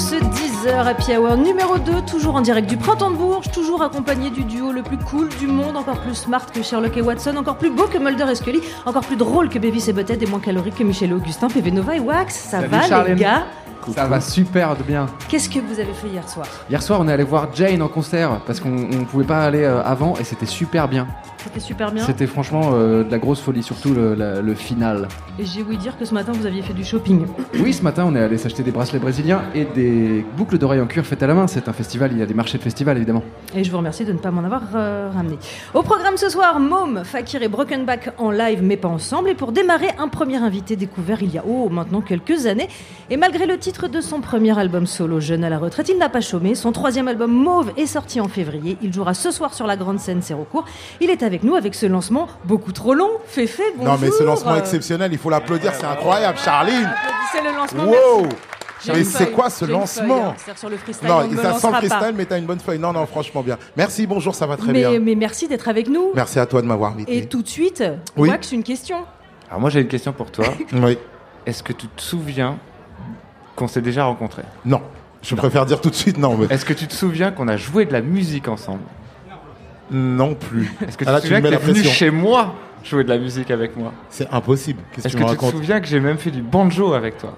ce 10h Happy Hour numéro 2, toujours en direct du Printemps de Bourges, toujours accompagné du duo le plus cool du monde, encore plus smart que Sherlock et Watson, encore plus beau que Mulder et Scully, encore plus drôle que Beavis et Butthead et moins calorique que Michel et Augustin, PV Nova et Wax. Ça Salut, va Charlène. les gars? Ça va super bien. Qu'est-ce que vous avez fait hier soir Hier soir, on est allé voir Jane en concert parce qu'on ne pouvait pas aller euh, avant et c'était super bien. C'était super bien. C'était franchement euh, de la grosse folie, surtout le, la- le final. Et j'ai ouï dire que ce matin vous aviez fait du shopping. Oui, ce matin, on est allé s'acheter des bracelets brésiliens et des boucles d'oreilles en cuir faites à la main. C'est un festival, il y a des marchés de festival évidemment. Et je vous remercie de ne pas m'en avoir euh, ramené. Au programme ce soir, Môme, Fakir et Brokenback en live mais pas ensemble. Et pour démarrer, un premier invité découvert il y a oh maintenant quelques années. Et malgré le titre de son premier album solo, Jeune à la retraite, il n'a pas chômé. Son troisième album Mauve est sorti en février. Il jouera ce soir sur la grande scène Sérocourt. Il est avec nous avec ce lancement beaucoup trop long. Féfé, bonjour. Non, mais ce lancement exceptionnel, il faut l'applaudir, c'est incroyable, Charline. applaudissez le lancement. Wow J'ai Mais c'est quoi ce lancement feuille, hein. Sur le freestyle, Non, ça sent le freestyle, mais t'as une bonne feuille. Non, non, franchement bien. Merci, bonjour, ça va très Mais, bien. mais merci d'être avec nous. Merci à toi de m'avoir invité. Et tout de suite, Oui. Wax, une question. Alors moi j'ai une question pour toi. Oui. Est-ce que tu te souviens qu'on s'est déjà rencontrés Non, je préfère dire tout de suite non, mais Est-ce que tu te souviens qu'on a joué de la musique ensemble non plus. Est-ce que tu Ah, là, te tu que t'es venu chez moi jouer de la musique avec moi C'est impossible. Qu'est-ce que Est-ce que me tu te souviens que j'ai même fait du banjo avec toi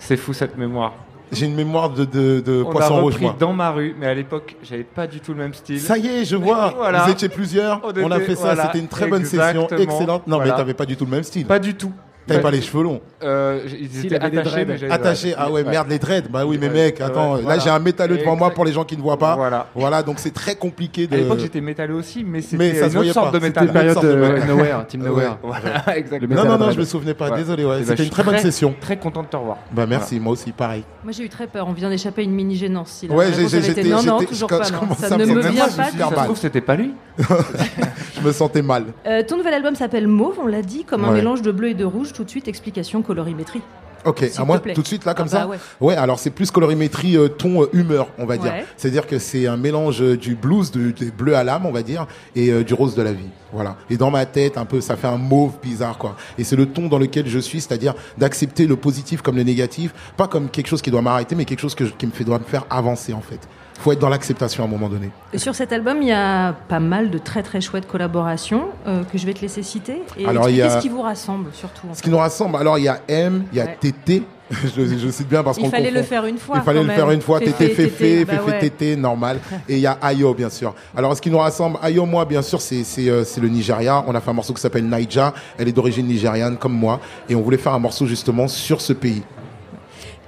C'est fou cette mémoire. J'ai une mémoire de, de, de On a poisson rouge, repris moi. dans ma rue, mais à l'époque j'avais pas du tout le même style. Ça y est, je vois. Voilà. Vous étiez plusieurs. On On a fait ça. voilà, C'était une très bonne session. Excellente. Non, mais Voilà. t'avais pas du tout le même style. Pas du tout. T'avais Pas les cheveux longs. Euh, des dreads. mais j'avais- Attaché, ah ouais, merde, les dreads. Bah oui, mais mec, ouais, attends, là j'ai un métalleux devant moi pour les gens qui ne voient pas. Voilà. Voilà, donc c'est très compliqué de. À l'époque j'étais métalleux aussi, mais c'était ça une autre sorte pas. de C'était métal. une Période sorte de. Nowhere, Team Ouais. Nowhere. Voilà, exactement. Non, non, non, je me souvenais pas. Ouais. Désolé, ouais. C'était une très bonne session. Très content de te revoir. Bah merci, moi aussi, pareil. Moi j'ai eu très peur, on vient d'échapper à une mini gênance. Si Ouais, j'étais- non, non, toujours pas. Ça à ne me vient super pas. Ça trouve c'était pas lui. Je me sentais mal. Euh, ton nouvel album s'appelle Mauve, on l'a dit, comme un mélange de bleu et de rouge. Tout de suite, explication colorimétrie. Ok, à moi, tout de suite là, comme Ah ça bah ouais. Ouais, alors c'est plus colorimétrie, euh, ton, euh, humeur, on va dire. Ouais. C'est-à-dire que c'est un mélange euh, du blues, de, des bleus à l'âme, on va dire, et euh, du rose de la vie. Voilà. Et dans ma tête, un peu, ça fait un mauve bizarre, quoi. Et c'est le ton dans lequel je suis, c'est-à-dire d'accepter le positif comme le négatif, pas comme quelque chose qui doit m'arrêter, mais quelque chose que je- qui me fait, doit me faire avancer, en fait. Faut être dans l'acceptation à un moment donné. Sur cet album, il y a pas mal de très très chouettes collaborations euh, que je vais te laisser citer. Et Alors, il y a- qu'est-ce qui vous rassemble surtout Ce fait qui nous rassemble, alors il y a M, il y a Ouais. TT, je, le- je cite bien parce qu'on Il fallait le faire une fois. Il fallait quand le même. faire une fois, tété, Féfé, féfé, bah féfé, tété, normal. Et il y a Ayo, bien sûr. Alors, ce qui nous rassemble, Ayo, moi, bien sûr, euh, c'est le Nigeria. On a fait un morceau qui s'appelle Naija. Elle est d'origine nigériane, comme moi. Et on voulait faire un morceau, justement, sur ce pays.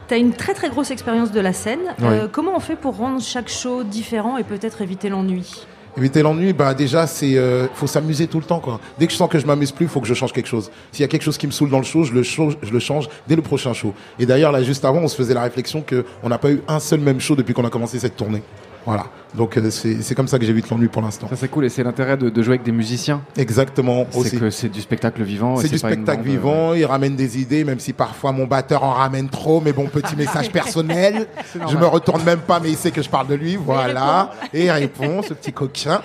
T'as une très très grosse expérience de la scène. Euh, comment on fait pour rendre chaque show différent et peut-être éviter l'ennui? Éviter l'ennui, bah déjà c'est euh, faut s'amuser tout le temps quoi. Dès que je sens que je m'amuse plus, faut que je change quelque chose. S'il y a quelque chose qui me saoule dans le show, je le change, je le change dès le prochain show. Et d'ailleurs là juste avant, on se faisait la réflexion que on n'a pas eu un seul même show depuis qu'on a commencé cette tournée. Voilà. Donc euh, c'est c'est comme ça que j'évite l'ennui pour l'instant. Ça c'est cool et c'est l'intérêt de, de jouer avec des musiciens. Exactement C'est que c'est du spectacle vivant. C'est du pas une spectacle bande, euh, vivant, il ramène des idées, même si parfois mon batteur en ramène trop, mais bon, petit message personnel. Je me retourne même pas, mais il sait que je parle de lui, voilà. Et il répond, ce petit coquin.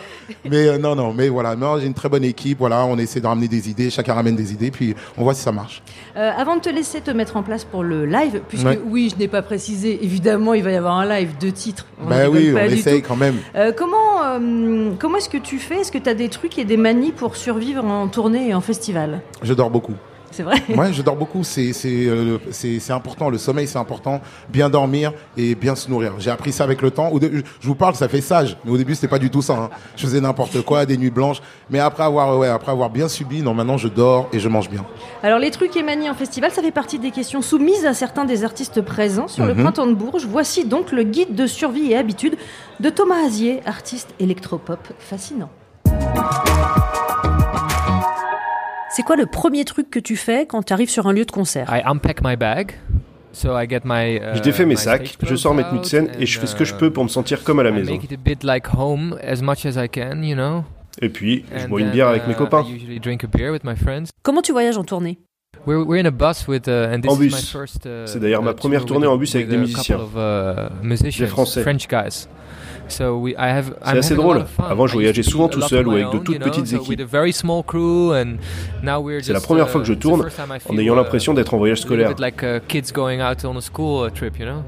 Mais euh, non, non, mais voilà, non, j'ai une très bonne équipe, voilà, on essaie de ramener des idées, chacun ramène des idées, puis on voit si ça marche. Euh, Avant de te laisser te mettre en place pour le live, puisque Ouais. oui, je n'ai pas précisé, évidemment, il va y avoir un live de titres. On bah oui, on essaye quand même. Euh, comment euh, comment est-ce que tu fais? Est-ce que tu as des trucs et des manies pour survivre en tournée et en festival? Je dors beaucoup. C'est vrai Ouais, je dors beaucoup. C'est c'est euh, c'est important. Le sommeil, c'est important. Bien dormir et bien se nourrir. J'ai appris ça avec le temps. Je vous parle, ça fait sage. Mais au début, c'était pas du tout ça. hein. Je faisais n'importe quoi, des nuits blanches. Mais après avoir ouais, après avoir bien subi, non, maintenant je dors et je mange bien. Alors les trucs et manies en festival, ça fait partie des questions soumises à certains des artistes présents sur le Mhm. printemps de Bourges. Voici donc le guide de survie et habitude de Thomas Azier, artiste électropop fascinant. C'est quoi le premier truc que tu fais quand tu arrives sur un lieu de concert? I unpack my bag. So I get my, uh, Je défais mes my sacs, je sors mes tenues de scène et je fais ce que je peux pour me sentir comme à la uh, I maison. make it a bit like home as much as I can, you know? Et puis, je And bois une then, bière avec mes uh, copains. I usually drink a beer with my friends. Comment tu voyages en tournée? We're, we're in a bus with, uh, and this En is my bus. first, uh, C'est d'ailleurs ma uh, première tour tournée en bus avec des musiciens. uh, musicians, Français. French guys. So we, I have, C'est assez drôle. Avant, je voyageais souvent tout seul ou avec de toutes petites équipes. with a very small crew, and now we're C'est la just, première uh, fois que je tourne en ayant uh, l'impression d'être en voyage scolaire. uh.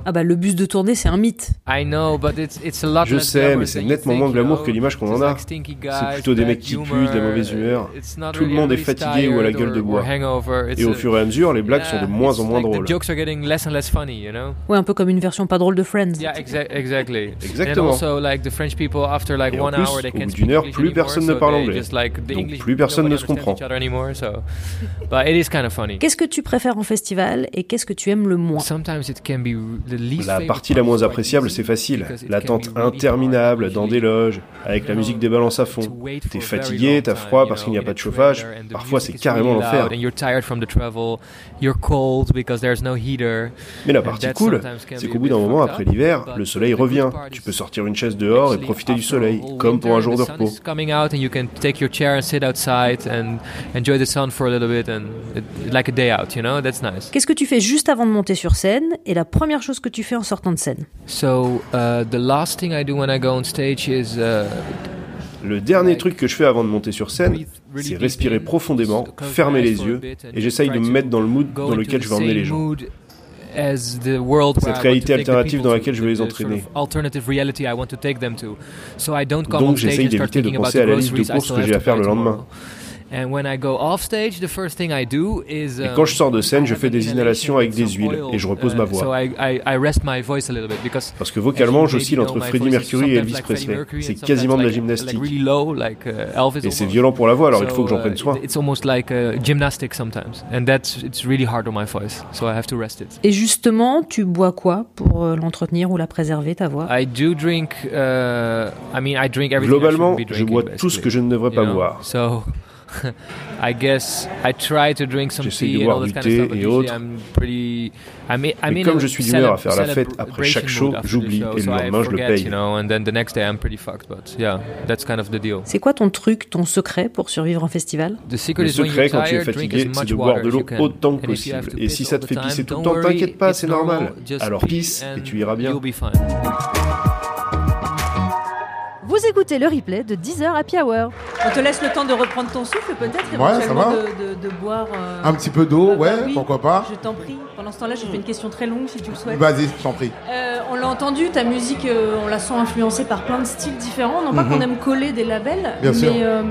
Ah bah le bus de tournée, c'est un mythe. I know, but it's it's a lot Je sais, mais c'est nettement moins glamour know. que l'image qu'on en a. C'est plutôt des mecs qui puent, de la mauvaise humeur. Tout le monde est fatigué ou à la gueule de bois. Et au fur et à mesure, les blagues sont de yeah, moins en moins drôles. Ouais, un peu comme une version pas drôle de Friends. Exactement. And also, like the French people, after like Et en one plus, hour, they can't speak heure, English plus anymore, personne ne parle anglais. just, like, the Donc, English- plus personne ne se comprend. each other anymore, so- But it is kind of funny. Qu'est-ce que tu préfères en festival et qu'est-ce que tu aimes le moins? Sometimes it can be the least La partie la part moins appréciable, c'est facile. L'attente interminable hard dans des loges, avec la musique des balances à fond. T'es fatigué, t'as froid you parce qu'il n'y a pas de chauffage. Parfois, c'est carrément l'enfer. loud, And you're tired from the travel, you're cold because there's no heater. Mais la partie cool, c'est qu'au bout d'un moment, après l'hiver, but le soleil revient. part Tu peux sortir une chaise dehors et profiter du soleil, comme pour un jour de repos. Qu'est-ce que tu fais juste avant de monter sur scène et la première chose que tu fais en sortant de scène? So uh, the last thing I do when I go on stage is uh, Le dernier truc que je fais avant de monter sur scène, c'est respirer profondément, close my fermer eyes les yeux, et j'essaye de try me mettre dans le mood dans lequel je vais emmener les gens. Cette réalité alternative dans laquelle je vais les entraîner. of alternative reality I want to take them to. So I don't come Donc, j'essaye d'éviter de penser à la liste de courses que j'ai à faire le lendemain. Tomorrow. And when I go off stage, the first thing I do is Et um, quand je sors de scène, je fais des inhalations avec des huiles et je repose uh, ma voix. So I, I, I rest my voice a little bit because Parce que vocalement, j'oscille entre Freddie Mercury et Elvis Presley. C'est quasiment de la gymnastique. like really low, like, uh, Elvis Et c'est violent pour la voix, alors il faut que j'en prenne soin. It's almost like uh, gymnastics sometimes, and that's it's really hard on my voice, so I have to rest it. Et justement, tu bois quoi pour euh, l'entretenir ou la préserver, ta voix? I do drink. Uh, I mean, I drink everything. Globalement, je bois tout ce que je ne devrais you pas know? boire. I guess I try to drink some J'essaie de tea and boire all du that kind thé of stuff. But et usually autres. I'm pretty. I'm, I'm Mais comme je suis d'humeur à faire la fête après chaque show, j'oublie et le lendemain, je le paye. You know, and then the next day I'm pretty fucked. But yeah, that's kind of the deal. C'est quoi ton truc, ton secret pour survivre en festival? The secret Le is when secret, you're quand tu es tired, drink fatigué, as c'est much de boire water de as l'eau you can. autant que And if you have possible. to Et piss si ça all te the fait time, pisser tout le don't temps, worry, t'inquiète pas, it's c'est normal. normal. Just Alors pisse et tu iras bien. You'll be fine. Vous écoutez le replay de 10h Happy Hour. On te laisse le temps de reprendre ton souffle peut-être Ouais, ça va. de, de- de boire. euh, Un petit peu d'eau, bah, ouais, bah oui, pourquoi pas. Je t'en prie. Pendant ce temps-là, j'ai fait une question très longue si tu le souhaites. Vas-y, je t'en prie. Euh, on l'a entendu, ta musique, euh, on la sent influencée par plein de styles différents. Non pas Mhm. qu'on aime coller des labels, Bien mais sûr. euh,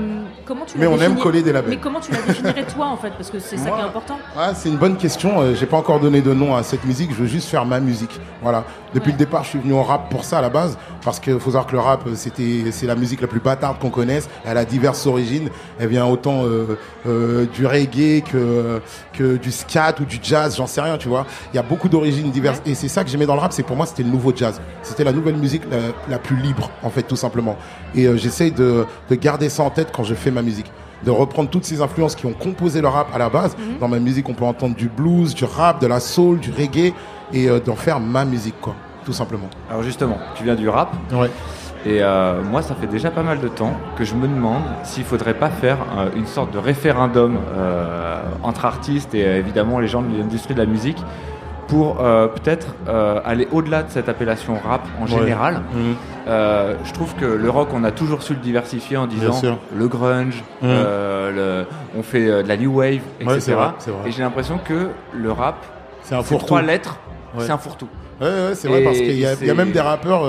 comment tu Mais la on aime coller des labels. Mais comment tu la définirais toi en fait? Parce que c'est ça qui est important. Ah, c'est une bonne question. Euh, J'ai pas encore donné de nom à cette musique. Je veux juste faire ma musique. Voilà. Depuis Ouais. le départ, je suis venu au rap pour ça à la base, parce qu'il faut savoir que le rap, euh, c'était, c'est la musique la plus bâtarde qu'on connaisse. Elle a diverses origines. Elle vient autant euh, euh, du reggae que que du scat ou du jazz. J'en sais rien, tu vois. Il y a beaucoup d'origines diverses. Et c'est ça que j'aimais dans le rap. C'est pour moi, c'était le nouveau jazz. C'était la nouvelle musique la, la plus libre, en fait, tout simplement. Et euh, j'essaye de, de garder ça en tête quand je fais ma musique de reprendre toutes ces influences qui ont composé le rap à la base. Dans ma musique, on peut entendre du blues, du rap, de la soul, du reggae, et euh, d'en faire ma musique, quoi, tout simplement. Alors justement, tu viens du rap, Ouais. et euh, moi ça fait déjà pas mal de temps que je me demande s'il faudrait pas faire euh, une sorte de référendum euh, entre artistes et évidemment les gens de l'industrie de la musique pour euh, peut-être euh, aller au-delà de cette appellation rap en Ouais. général. Mhm. Euh, je trouve que le rock, on a toujours su le diversifier en disant le grunge, Mhm. le- on fait de la new wave, etc. Ouais, c'est vrai, c'est vrai. Et j'ai l'impression que le rap, C'est un trois lettres, Ouais. c'est un fourre-tout. Ouais, ouais, c'est vrai, parce qu'il y, y a même des rappeurs,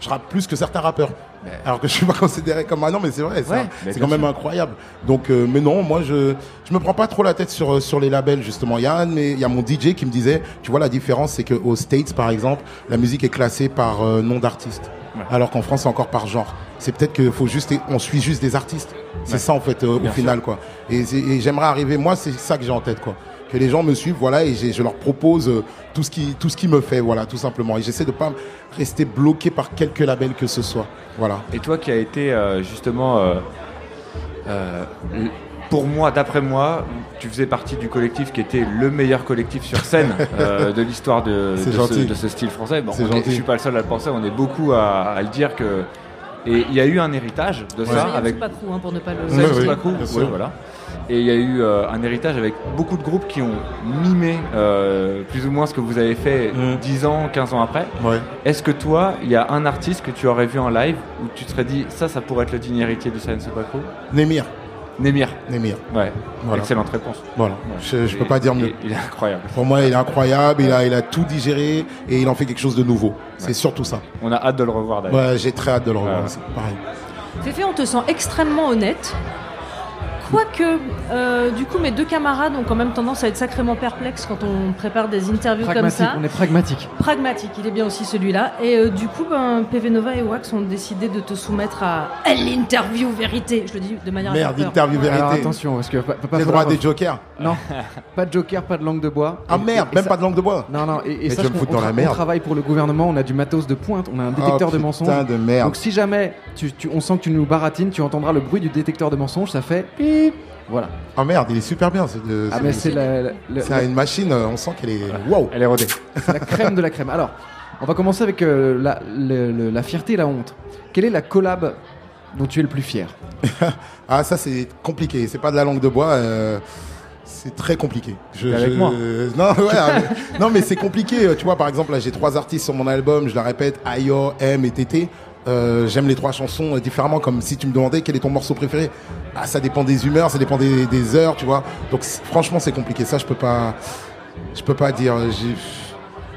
je rappe plus que certains rappeurs. Mais- Alors que je suis pas considéré comme un non, mais c'est vrai, c'est mais quand même incroyable. Donc, euh, mais non, moi je je me prends pas trop la tête sur euh, sur les labels justement. Il y a un mes- il y a mon DJ qui me disait, tu vois la différence, c'est que aux States par exemple, la musique est classée par euh, nom d'artiste, Ouais. alors qu'en France c'est encore par genre. C'est peut-être qu'il faut juste, on suit juste des artistes. C'est ça en fait euh, au final quoi. Et, j'aimerais arriver, moi c'est ça que j'ai en tête quoi. Que les gens me suivent, voilà, et je leur propose euh, tout ce qui tout ce qui me fait, voilà, tout simplement. Et j'essaie de pas rester bloqué par quelques labels que ce soit, voilà. Et toi qui as été euh, justement, euh, euh, pour moi, d'après moi, tu faisais partie du collectif qui était le meilleur collectif sur scène euh, de l'histoire de, de ce, gentil. de ce style français. Bon, est- je suis pas le seul à le penser, on est beaucoup à, à le dire que Et il y a eu un héritage de ça Giant avec Supacrou, hein, pour ne pas le. Ouais, ouais, ouais, sûr. voilà. Et il y a eu euh, un héritage avec beaucoup de groupes qui ont mimé euh, plus ou moins ce que vous avez fait Mm. 10 ans, 15 ans après. Ouais. Est-ce que toi, il y a un artiste que tu aurais vu en live où tu te serais dit ça, ça pourrait être le digne héritier de Science Supacrou Némir. Némir. Némir. Ouais, Voilà. excellente réponse. Voilà. Je, je peux pas dire mieux. Il, il est incroyable. Pour moi, il est incroyable. Il a, il a tout digéré et il en fait quelque chose de nouveau. C'est surtout ça. On a hâte de le revoir d'ailleurs. Ouais, j'ai très hâte de le revoir. Ouais. aussi. Pareil. Féfé, on te sent extrêmement honnête. Quoique, euh, du coup, mes deux camarades ont quand même tendance à être sacrément perplexes quand on prépare des interviews comme ça. on est pragmatique. Pragmatique, il est bien aussi celui-là. Et euh, du coup, ben, PV Nova et Wax ont décidé de te soumettre à l'interview vérité. Je le dis de manière Merde, interview vérité. Alors attention, parce que pas J'ai le droit à des jokers. Non, pas de joker, pas de langue de bois. Ah Et- merde, et même ça- pas de langue de bois. Non, non, et, sache je me foutre dans on la merde. on travaille pour le gouvernement, on a du matos de pointe, on a un détecteur Oh, de putain mensonges. de merde. Donc si jamais tu, tu- on sent que tu nous baratines, tu entendras le bruit du détecteur de mensonges, ça fait Voilà. Ah merde, il est super bien. C'est de- Ah mais c'est la, la- la- c'est une machine, euh, on sent qu'elle est. Waouh Elle est rodée. c'est la crème de la crème. Alors, on va commencer avec euh, la, le- le- la fierté et la honte. Quelle est la collab dont tu es le plus fier Ah, ça c'est compliqué. C'est pas de la langue de bois. euh, C'est très compliqué. Je, avec moi. Non, ouais, mais- non, mais c'est compliqué. Tu vois, par exemple, là, j'ai trois artistes sur mon album. Je la répète Ayo, M et TT. Euh, J'aime les trois chansons euh, différemment. Comme si tu me demandais quel est ton morceau préféré. Ah, ça dépend des humeurs, ça dépend des, des heures, tu vois. Donc, franchement, c'est compliqué. Ça, je peux pas. Je peux pas dire. euh,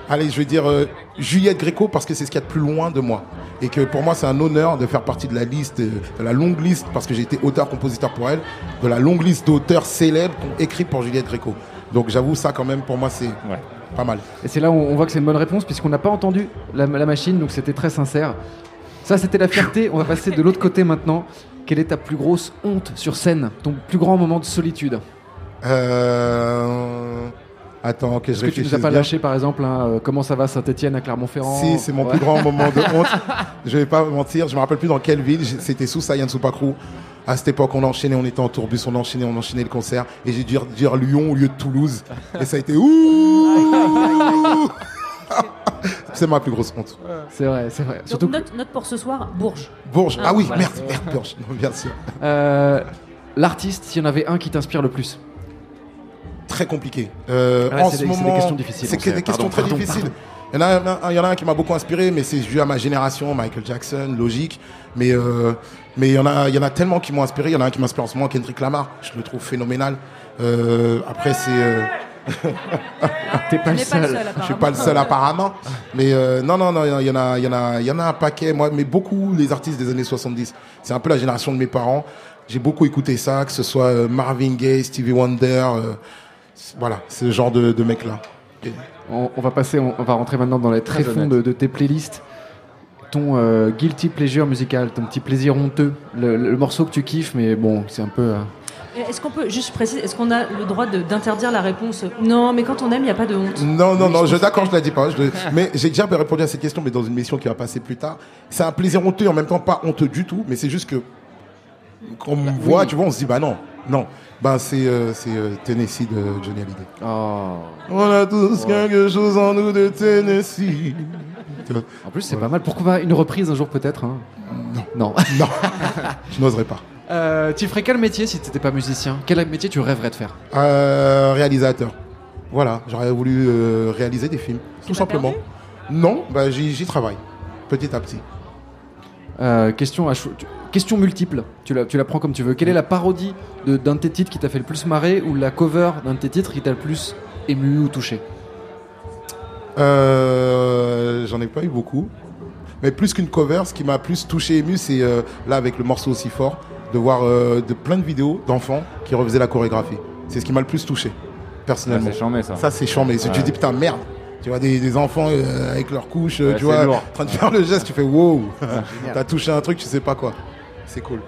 Allez, je vais dire euh, Juliette Gréco parce que c'est ce qu'il y a de plus loin de moi. Et que pour moi, c'est un honneur de faire partie de la liste, de la longue liste, parce que j'ai été auteur-compositeur pour elle, de la longue liste d'auteurs célèbres qui ont écrit pour Juliette Gréco. Donc j'avoue, ça quand même, pour moi, c'est Ouais. pas mal. Et c'est là où on voit que c'est une bonne réponse puisqu'on n'a pas entendu la, la machine, donc c'était très sincère. Ça, c'était la fierté. On va passer de l'autre côté maintenant. Quelle est ta plus grosse honte sur scène? Ton plus grand moment de solitude? Euh... Attends, que je Est-ce que tu nous as pas bien. lâché, par exemple, hein, euh, comment ça va Saint-Etienne à Clermont-Ferrand? Si, c'est mon Ouais. plus grand moment de honte. Je vais pas mentir, je me rappelle plus dans quelle ville. J'ai- C'était sous Saiyan Supakru. À cette époque, on enchaînait, on était en tourbus, on enchaînait, on enchaînait le concert. Et j'ai dû dire Lyon au lieu de Toulouse. Et ça a été ouh C'est ma plus grosse honte. C'est vrai, c'est vrai. Donc, Surtout note, note pour ce soir, Bourges. Bourges. Ah, Ah oui, voilà. merde, merde, Bourges. Non, bien sûr. euh, l'artiste, s'il y en avait un qui t'inspire le plus Très compliqué. Euh, Ouais, en c'est ce des- c'est des questions difficiles, C'est des questions Pardon, très pardon, difficiles. Il y, en a, un- il y en a un qui m'a beaucoup inspiré, mais c'est dû à ma génération, Michael Jackson, logique. Mais euh, mais il y en a, il y en a tellement qui m'ont inspiré. Il y en a un qui m'inspire en ce moment, Kendrick Lamar. Je le trouve phénoménal. Euh, après, c'est euh, T'es pas le n'est pas le seul. je suis pas le seul apparemment, mais euh, non non non, il y en a il y en a il y en a un paquet. Moi, mais beaucoup les artistes des années 70. C'est un peu la génération de mes parents. J'ai beaucoup écouté ça, que ce soit euh, Marvin Gaye, Stevie Wonder. euh, voilà, c'est ce genre de, de mec là. On, on va passer, on, on va rentrer maintenant dans les Très honnête. de, de tes playlists. Ton euh, guilty pleasure musical, ton petit plaisir honteux, le, le morceau que tu kiffes, mais bon, c'est un peu. Euh, Est-ce qu'on peut juste préciser, est-ce qu'on a le droit de- d'interdire la réponse? Non, mais quand on aime, il n'y a pas de honte. Non, non, non, je d'accord, je la dis pas. je mais j'ai déjà répondu à cette question, mais dans une mission qui va passer plus tard. C'est un plaisir honteux, en même temps pas honteux du tout, mais c'est juste que quand on me voit, tu vois, on se dit, bah non, non. Ben c'est euh, euh, Tennessee de Johnny Hallyday. Oh. On a tous quelque chose en nous de Tennessee. En plus, c'est pas mal. Pourquoi pas une reprise un jour peut-être hein? Non. Non. non, je n'oserais pas. Euh, tu ferais quel métier si t'étais pas musicien? Quel métier tu rêverais de faire? Euh, réalisateur. Voilà, j'aurais voulu euh, réaliser des films, tout simplement. Non, bah, j'y j'y travaille, petit à petit. Euh, question, à chou- tu- question multiple. Tu la, tu la prends comme tu veux. Quelle est la parodie de- d'un de tes titres qui t'a fait le plus marrer ou la cover d'un de tes titres qui t'a le plus ému ou touché? Euh, J'en ai pas eu beaucoup. Mais plus qu'une cover, ce qui m'a plus touché ému, c'est euh, là avec le morceau aussi fort, de voir euh, de plein de vidéos d'enfants qui refaisaient la chorégraphie. C'est ce qui m'a le plus touché, Ah, personnellement. c'est chambé ça. ça, c'est chiant, mais tu Ouais. te dis putain, merde. Tu vois des, des enfants euh, avec leurs couches, euh, Ouais, tu vois, en train de faire le geste, tu fais wow. T'as touché un truc, tu sais pas quoi. C'est cool.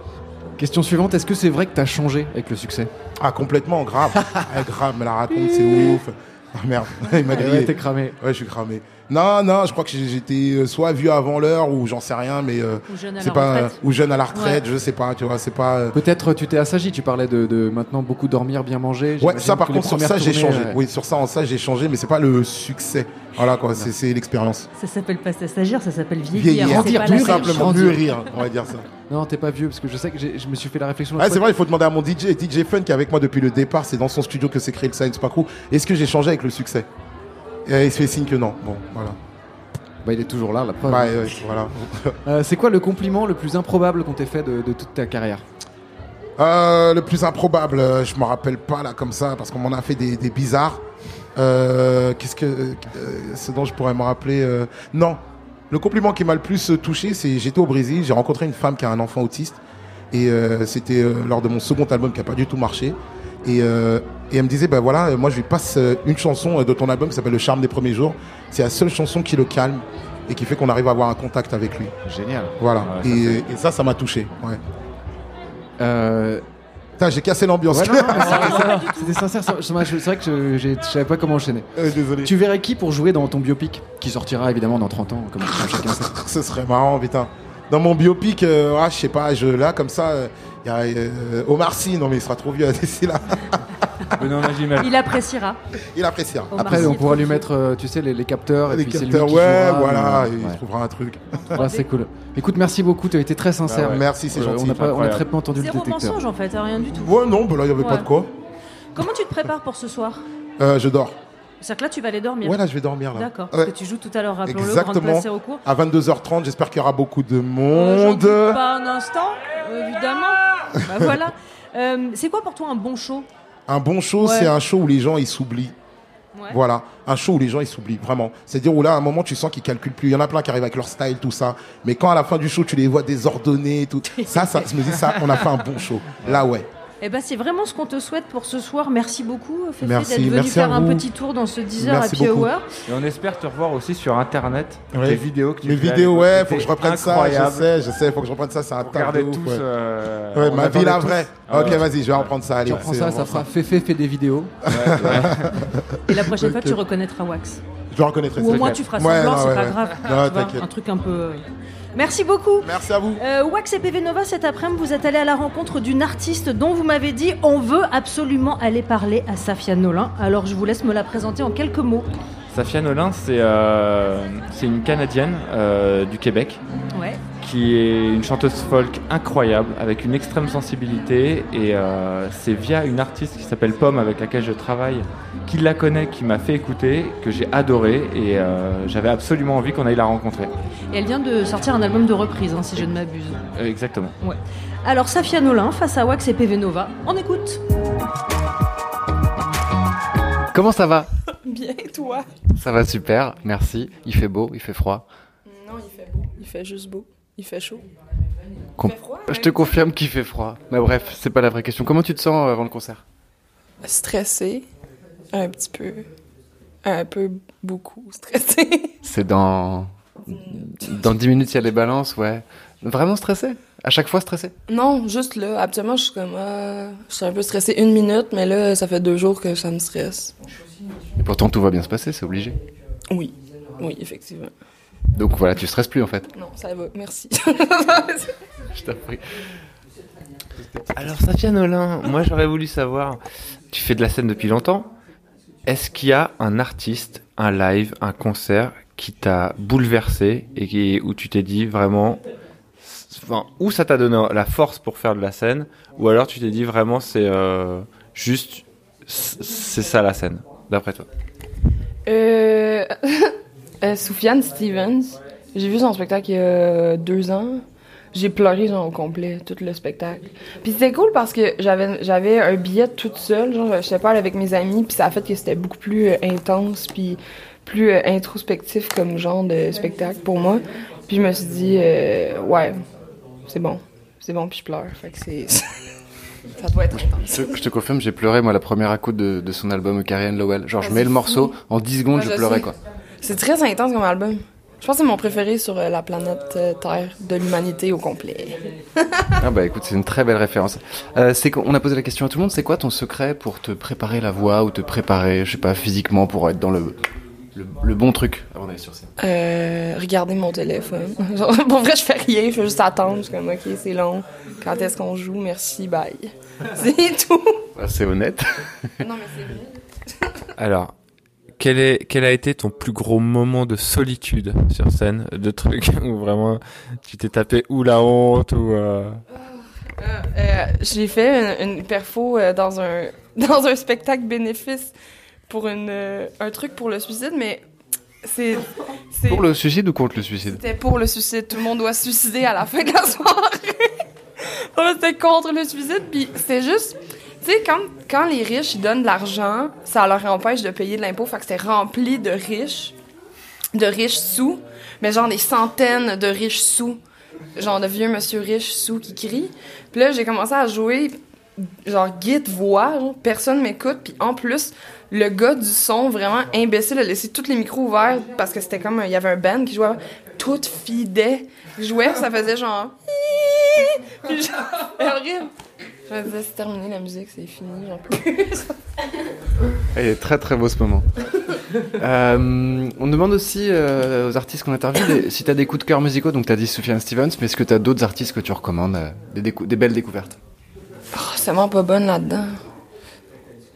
Question suivante. Est-ce que c'est vrai que t'as changé avec le succès? Ah, complètement, grave. Ah, grave, me la raconte, c'est ouf. Ah merde, il m'a Ouais, grillé. t'es cramé. Ouais, je suis cramé. Non, non, je crois que j'ai- j'étais euh, soit vieux avant l'heure ou j'en sais rien, mais euh, Ou jeune à c'est la pas retraite. ou jeune à la retraite, Ouais. je sais pas, tu vois, c'est pas. euh, Peut-être tu t'es assagi. Tu parlais de, de maintenant beaucoup dormir, bien manger. Ouais, ça par contre sur ça j'ai changé. ouais. Oui, sur ça en ça j'ai changé, mais c'est pas le succès. Voilà quoi, c'est c'est l'expérience. Ça s'appelle pas s'agir, ça s'appelle vieillir. Vieillir, C'est pas tout simplement, mûrir, on va dire ça. Non, t'es pas vieux parce que je sais que j'ai- je me suis fait la réflexion. Ah, c'est vrai, il faut demander à mon DJ, DJ Fun qui est avec moi depuis le départ, c'est dans son studio que s'est créé le Science Park Crew. Est-ce que j'ai changé avec le succès? Et il se fait signe que non. Bon, voilà. Bah, il est toujours là, la preuve. Bah, ouais, voilà. Euh, c'est quoi le compliment le plus improbable qu'on t'ait fait de, de toute ta carrière Euh, le plus improbable, euh, je me rappelle pas là comme ça parce qu'on m'en a fait des, des bizarres. Euh, Qu'est-ce que euh, ce dont je pourrais me rappeler euh, Non, le compliment qui m'a le plus euh, touché, c'est j'étais au Brésil, j'ai rencontré une femme qui a un enfant autiste et euh, c'était euh, lors de mon second album qui a pas du tout marché. Et, euh, et elle me disait, ben voilà, euh, moi je lui passe euh, une chanson de ton album qui s'appelle Le charme des premiers jours. C'est la seule chanson qui le calme et qui fait qu'on arrive à avoir un contact avec lui. Génial. Voilà. Ouais, ça, et, et ça, ça m'a touché. Ouais. Euh, j'ai cassé l'ambiance. ouais, C'était sincère. C'est vrai que je, je savais pas comment enchaîner. Euh, désolé. Tu verrais qui pour jouer dans ton biopic Qui sortira évidemment dans 30 ans, comme, comme chacun sait. Ce serait marrant, putain. Dans mon biopic, euh, ah, je sais pas, je, là, comme ça, il y a euh, Omar Sy, non mais il sera trop vieux d'ici là. Benoît Magimel. Il appréciera. Il appréciera. Omar Après, Sy on est pourra trop lui mettre, euh, tu sais, les, les capteurs. et Les puis c'est lui capteurs, qui ouais, jouera, voilà, mais, il ouais. trouvera un truc. Ouais, c'est cool. Écoute, merci beaucoup, tu as été très sincère. Bah ouais. Merci, c'est Euh, gentil. on, a pas, on a incroyable. très peu entendu le Zéro détecteur. mensonge en fait, hein, rien du tout. Ouais, non, bah là, il y avait pas de quoi. Comment tu te prépares pour ce soir? Euh, je dors. C'est-à-dire que là, tu vas aller dormir. Ouais, là, je vais dormir. D'accord. Ouais. Parce que tu joues tout à l'heure, rappelons-le, Exactement. À 22h30, j'espère qu'il y aura beaucoup de Euh, monde. doute pas un instant, évidemment. bah voilà. Euh, c'est quoi pour toi un bon show? Un bon show, Ouais. c'est un show où les gens ils s'oublient. Ouais. Voilà, un show où les gens ils s'oublient vraiment. C'est-à-dire où là, à un moment, tu sens qu'ils calculent plus. Il y en a plein qui arrivent avec leur style, tout ça. Mais quand à la fin du show, tu les vois désordonnés, tout ça, ça, je me dis ça, on a fait un bon show. Là, ouais. Eh ben, c'est vraiment ce qu'on te souhaite pour ce soir. Merci beaucoup, Féfé, Merci, d'être venu merci faire un petit tour dans ce 10h Merci Happy beaucoup. Hour. Et on espère te revoir aussi sur internet. Les vidéos que tu vidéos, ouais, faut que je reprenne ça. incroyable. Je sais, je sais, faut que je reprenne ça. C'est un tas de Regardez ouf, tous. ouais. euh, Ouais, ma vie la vraie. Ah ok, ouais. vas-y, je vais reprendre ça. Allez, Tu reprends ça, ça fera Féfé fait des vidéos. Et la prochaine fois, tu reconnaîtras Wax. Je le reconnaîtrai. Ou au moins, tu feras Ouais, semblant, non, c'est pas grave. Un truc un peu. Merci beaucoup. Merci à vous. Euh, Wax et PV Nova, cet après-midi, vous êtes allé à la rencontre d'une artiste dont vous m'avez dit on veut absolument aller parler à Safia Nolin. Alors je vous laisse me la présenter en quelques mots. Safia Nolin, c'est euh, c'est une Canadienne euh, du Québec Ouais. Qui est une chanteuse folk incroyable avec une extrême sensibilité et euh, c'est via une artiste qui s'appelle Pomme avec laquelle je travaille qui la connaît, qui m'a fait écouter, que j'ai adoré et euh, j'avais absolument envie qu'on aille la rencontrer. Et elle vient de sortir un album de reprise, hein, si je ne m'abuse. Euh, exactement. Alors Safia Nolin face à Wax et PV Nova, on écoute. Comment ça va? Bien, et toi? Ça va super, merci. Il fait beau, il fait froid? Non, il fait beau. Il fait juste beau. Il fait chaud. Com- Il fait froid, Je te confirme qu'il fait froid. Mais bref, c'est pas la vraie question. Comment tu te sens euh, avant le concert? Stressé. Un petit peu. Un peu beaucoup stressé. C'est dans. Dans 10 minutes, il y a les balances, ouais. Vraiment stressé? À chaque fois stressé? Non, juste là. Habituellement, je suis comme. ah, je suis un peu stressée une minute, mais là, ça fait deux jours que ça me stresse. Et pourtant, tout va bien se passer, c'est obligé. Oui. Oui, effectivement. Donc voilà, tu stresses plus en fait. Non, ça va. Merci. Je t'en prie. Alors Safia Nolin, moi j'aurais voulu savoir, tu fais de la scène depuis longtemps, est-ce qu'il y a un artiste, un live, un concert qui t'a bouleversé et qui, où tu t'es dit vraiment, enfin, où ça t'a donné la force pour faire de la scène, ou alors tu t'es dit vraiment c'est euh, juste, c'est ça la scène, d'après toi? Euh, euh, Soufiane Stevens, j'ai vu son spectacle il y a deux ans. J'ai pleuré genre au complet, tout le spectacle. Puis c'était cool parce que j'avais j'avais un billet toute seule, genre je sais pas avec mes amis, puis ça a fait que c'était beaucoup plus euh, intense puis plus euh, introspectif comme genre de spectacle pour moi. Puis je me suis dit euh, ouais, c'est bon. C'est bon puis je pleure. Fait que c'est ça doit être intense. Je, je te confirme, j'ai pleuré moi la première écoute de, de son album Carrie Lowell. Genre, je mets le morceau, en 10 secondes, je je pleurais quoi. C'est très intense comme album. Je pense que c'est mon préféré sur euh, la planète euh, Terre, de l'humanité au complet. Ah bah écoute, c'est une très belle référence. Euh, c'est qu'on a posé la question à tout le monde, c'est quoi ton secret pour te préparer la voix ou te préparer, je sais pas, physiquement pour être dans le, le, le bon truc avant d'aller sur scène? Euh, regarder mon téléphone. Genre, pour vrai, je fais rien, je fais juste attendre. Je suis comme, ok, c'est long. Quand est-ce qu'on joue? Merci, bye. C'est tout. Ah, C'est honnête. non, mais c'est vrai. Alors, quel, est, quel a été ton plus gros moment de solitude sur scène De trucs où vraiment tu t'es tapé ou la honte ou. euh, Euh, j'ai fait une, une perfo euh, dans un dans un spectacle bénéfice pour une euh, un truc pour le suicide, mais c'est c'est Pour le suicide ou contre le suicide c'était pour le suicide. Tout le monde doit se suicider à la fin de la soirée. C'était contre le suicide, puis c'était juste tu sais quand quand les riches donnent de l'argent, ça leur empêche de payer de l'impôt, fait que c'était rempli de riches de riches sous, mais genre des centaines de riches sous, genre de vieux monsieur riches sous qui crient. Puis là, j'ai commencé à jouer genre guide voix, genre, personne m'écoute, puis en plus, le gars du son vraiment imbécile a laissé tous les micros ouverts parce que c'était comme il y avait un band qui jouait toute fidèle jouait, ça faisait genre puis genre, horrible. Disais c'est terminé la musique, c'est fini, j'en peux plus. Il est très très beau ce moment. Euh, on demande aussi euh, aux artistes qu'on interviewe des- si tu as des coups de cœur musicaux. Donc, tu as dit Sufjan Stevens, mais est-ce que tu as d'autres artistes que tu recommandes euh, des, décou- des belles découvertes? Oh, c'est vraiment pas bonne là-dedans.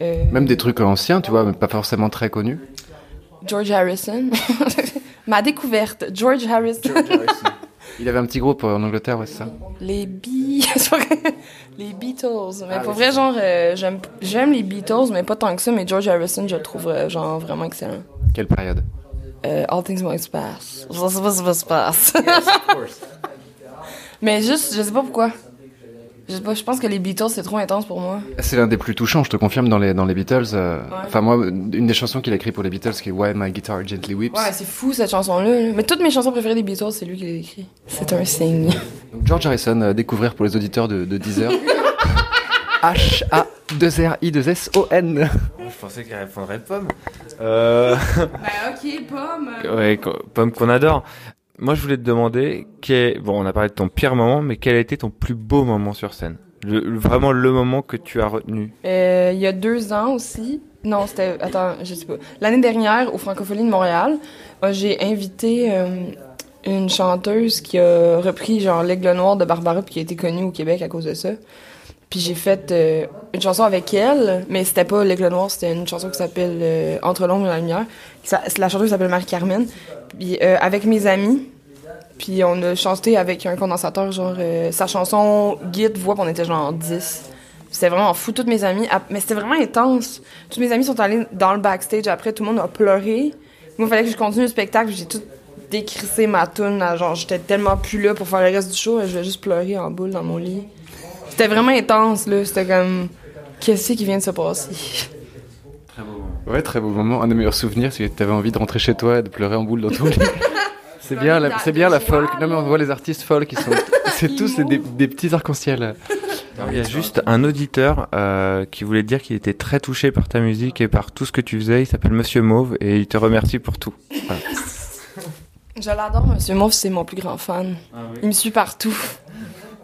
Même des trucs anciens, tu vois, mais pas forcément très connus. George Harrison. Ma découverte, George Harrison. Il avait un petit groupe en Angleterre, ouais, c'est ça. Les Be- les Beatles. Mais pour vrai, genre, euh, j'aime, j'aime les Beatles, mais pas tant que ça, mais George Harrison, je le trouve, euh, genre, vraiment excellent. Quelle période? Euh, All Things Must Pass. Je sais pas ce qui va se passer. mais juste, je sais pas pourquoi. Je sais pas, je pense que les Beatles, c'est trop intense pour moi. C'est l'un des plus touchants, je te confirme, dans les, dans les Beatles. euh, Enfin, moi, une des chansons qu'il a écrites pour les Beatles, qui est Why My Guitar Gently Weeps. Ouais, c'est fou cette chanson-là. là. Mais toutes mes chansons préférées des Beatles, c'est lui qui les écrit. C'est un signe. Donc, George Harrison, à découvrir pour les auditeurs de, de Deezer. H-A-2-R-I-2-S-O-N. Je pensais qu'il répondrait pomme. Euh... Ben ok, pomme. Ouais, pomme qu'on adore. Moi, je voulais te demander, quel... bon, on a parlé de ton pire moment, mais quel a été ton plus beau moment sur scène? Le- Vraiment le moment que tu as retenu? Euh, il y a deux ans aussi. Non, c'était. Attends, je sais pas. L'année dernière, au Francophonie de Montréal, euh, j'ai invité euh, une chanteuse qui a repris genre L'Aigle Noir de Barbara qui a été connue au Québec à cause de ça. Puis j'ai fait euh, une chanson avec elle, mais c'était pas L'Aigle Noir, c'était une chanson qui s'appelle euh, Entre l'ombre et la lumière. Ça- la chanteuse s'appelle Marie-Carmen. Puis euh, avec mes amis, puis on a chanté avec un condensateur, genre sa chanson guide voix, on était genre 10. C'était vraiment fou, toutes mes amies. Mais c'était vraiment intense. Tous mes amis sont allés dans le backstage après, tout le monde a pleuré. Moi, il fallait que je continue le spectacle, j'ai tout décrissé ma toune. là, Genre, j'étais tellement plus là pour faire le reste du show, je vais juste pleurer en boule dans mon lit. C'était vraiment intense, là. C'était comme. Qu'est-ce qui vient de se passer? Ouais, très beau moment. Un des meilleurs souvenirs, c'est que tu avais envie de rentrer chez toi et de pleurer en boule dans ton lit. C'est bien, la, c'est bien la folk. Non, mais on voit les artistes folk, ils sont, c'est tous des, des petits arcs-en-ciel. Il y a juste un auditeur euh, qui voulait dire qu'il était très touché par ta musique et par tout ce que tu faisais. Il s'appelle Monsieur Mauve et il te remercie pour tout. Voilà. Je l'adore, Monsieur Mauve, c'est mon plus grand fan. Il me suit partout.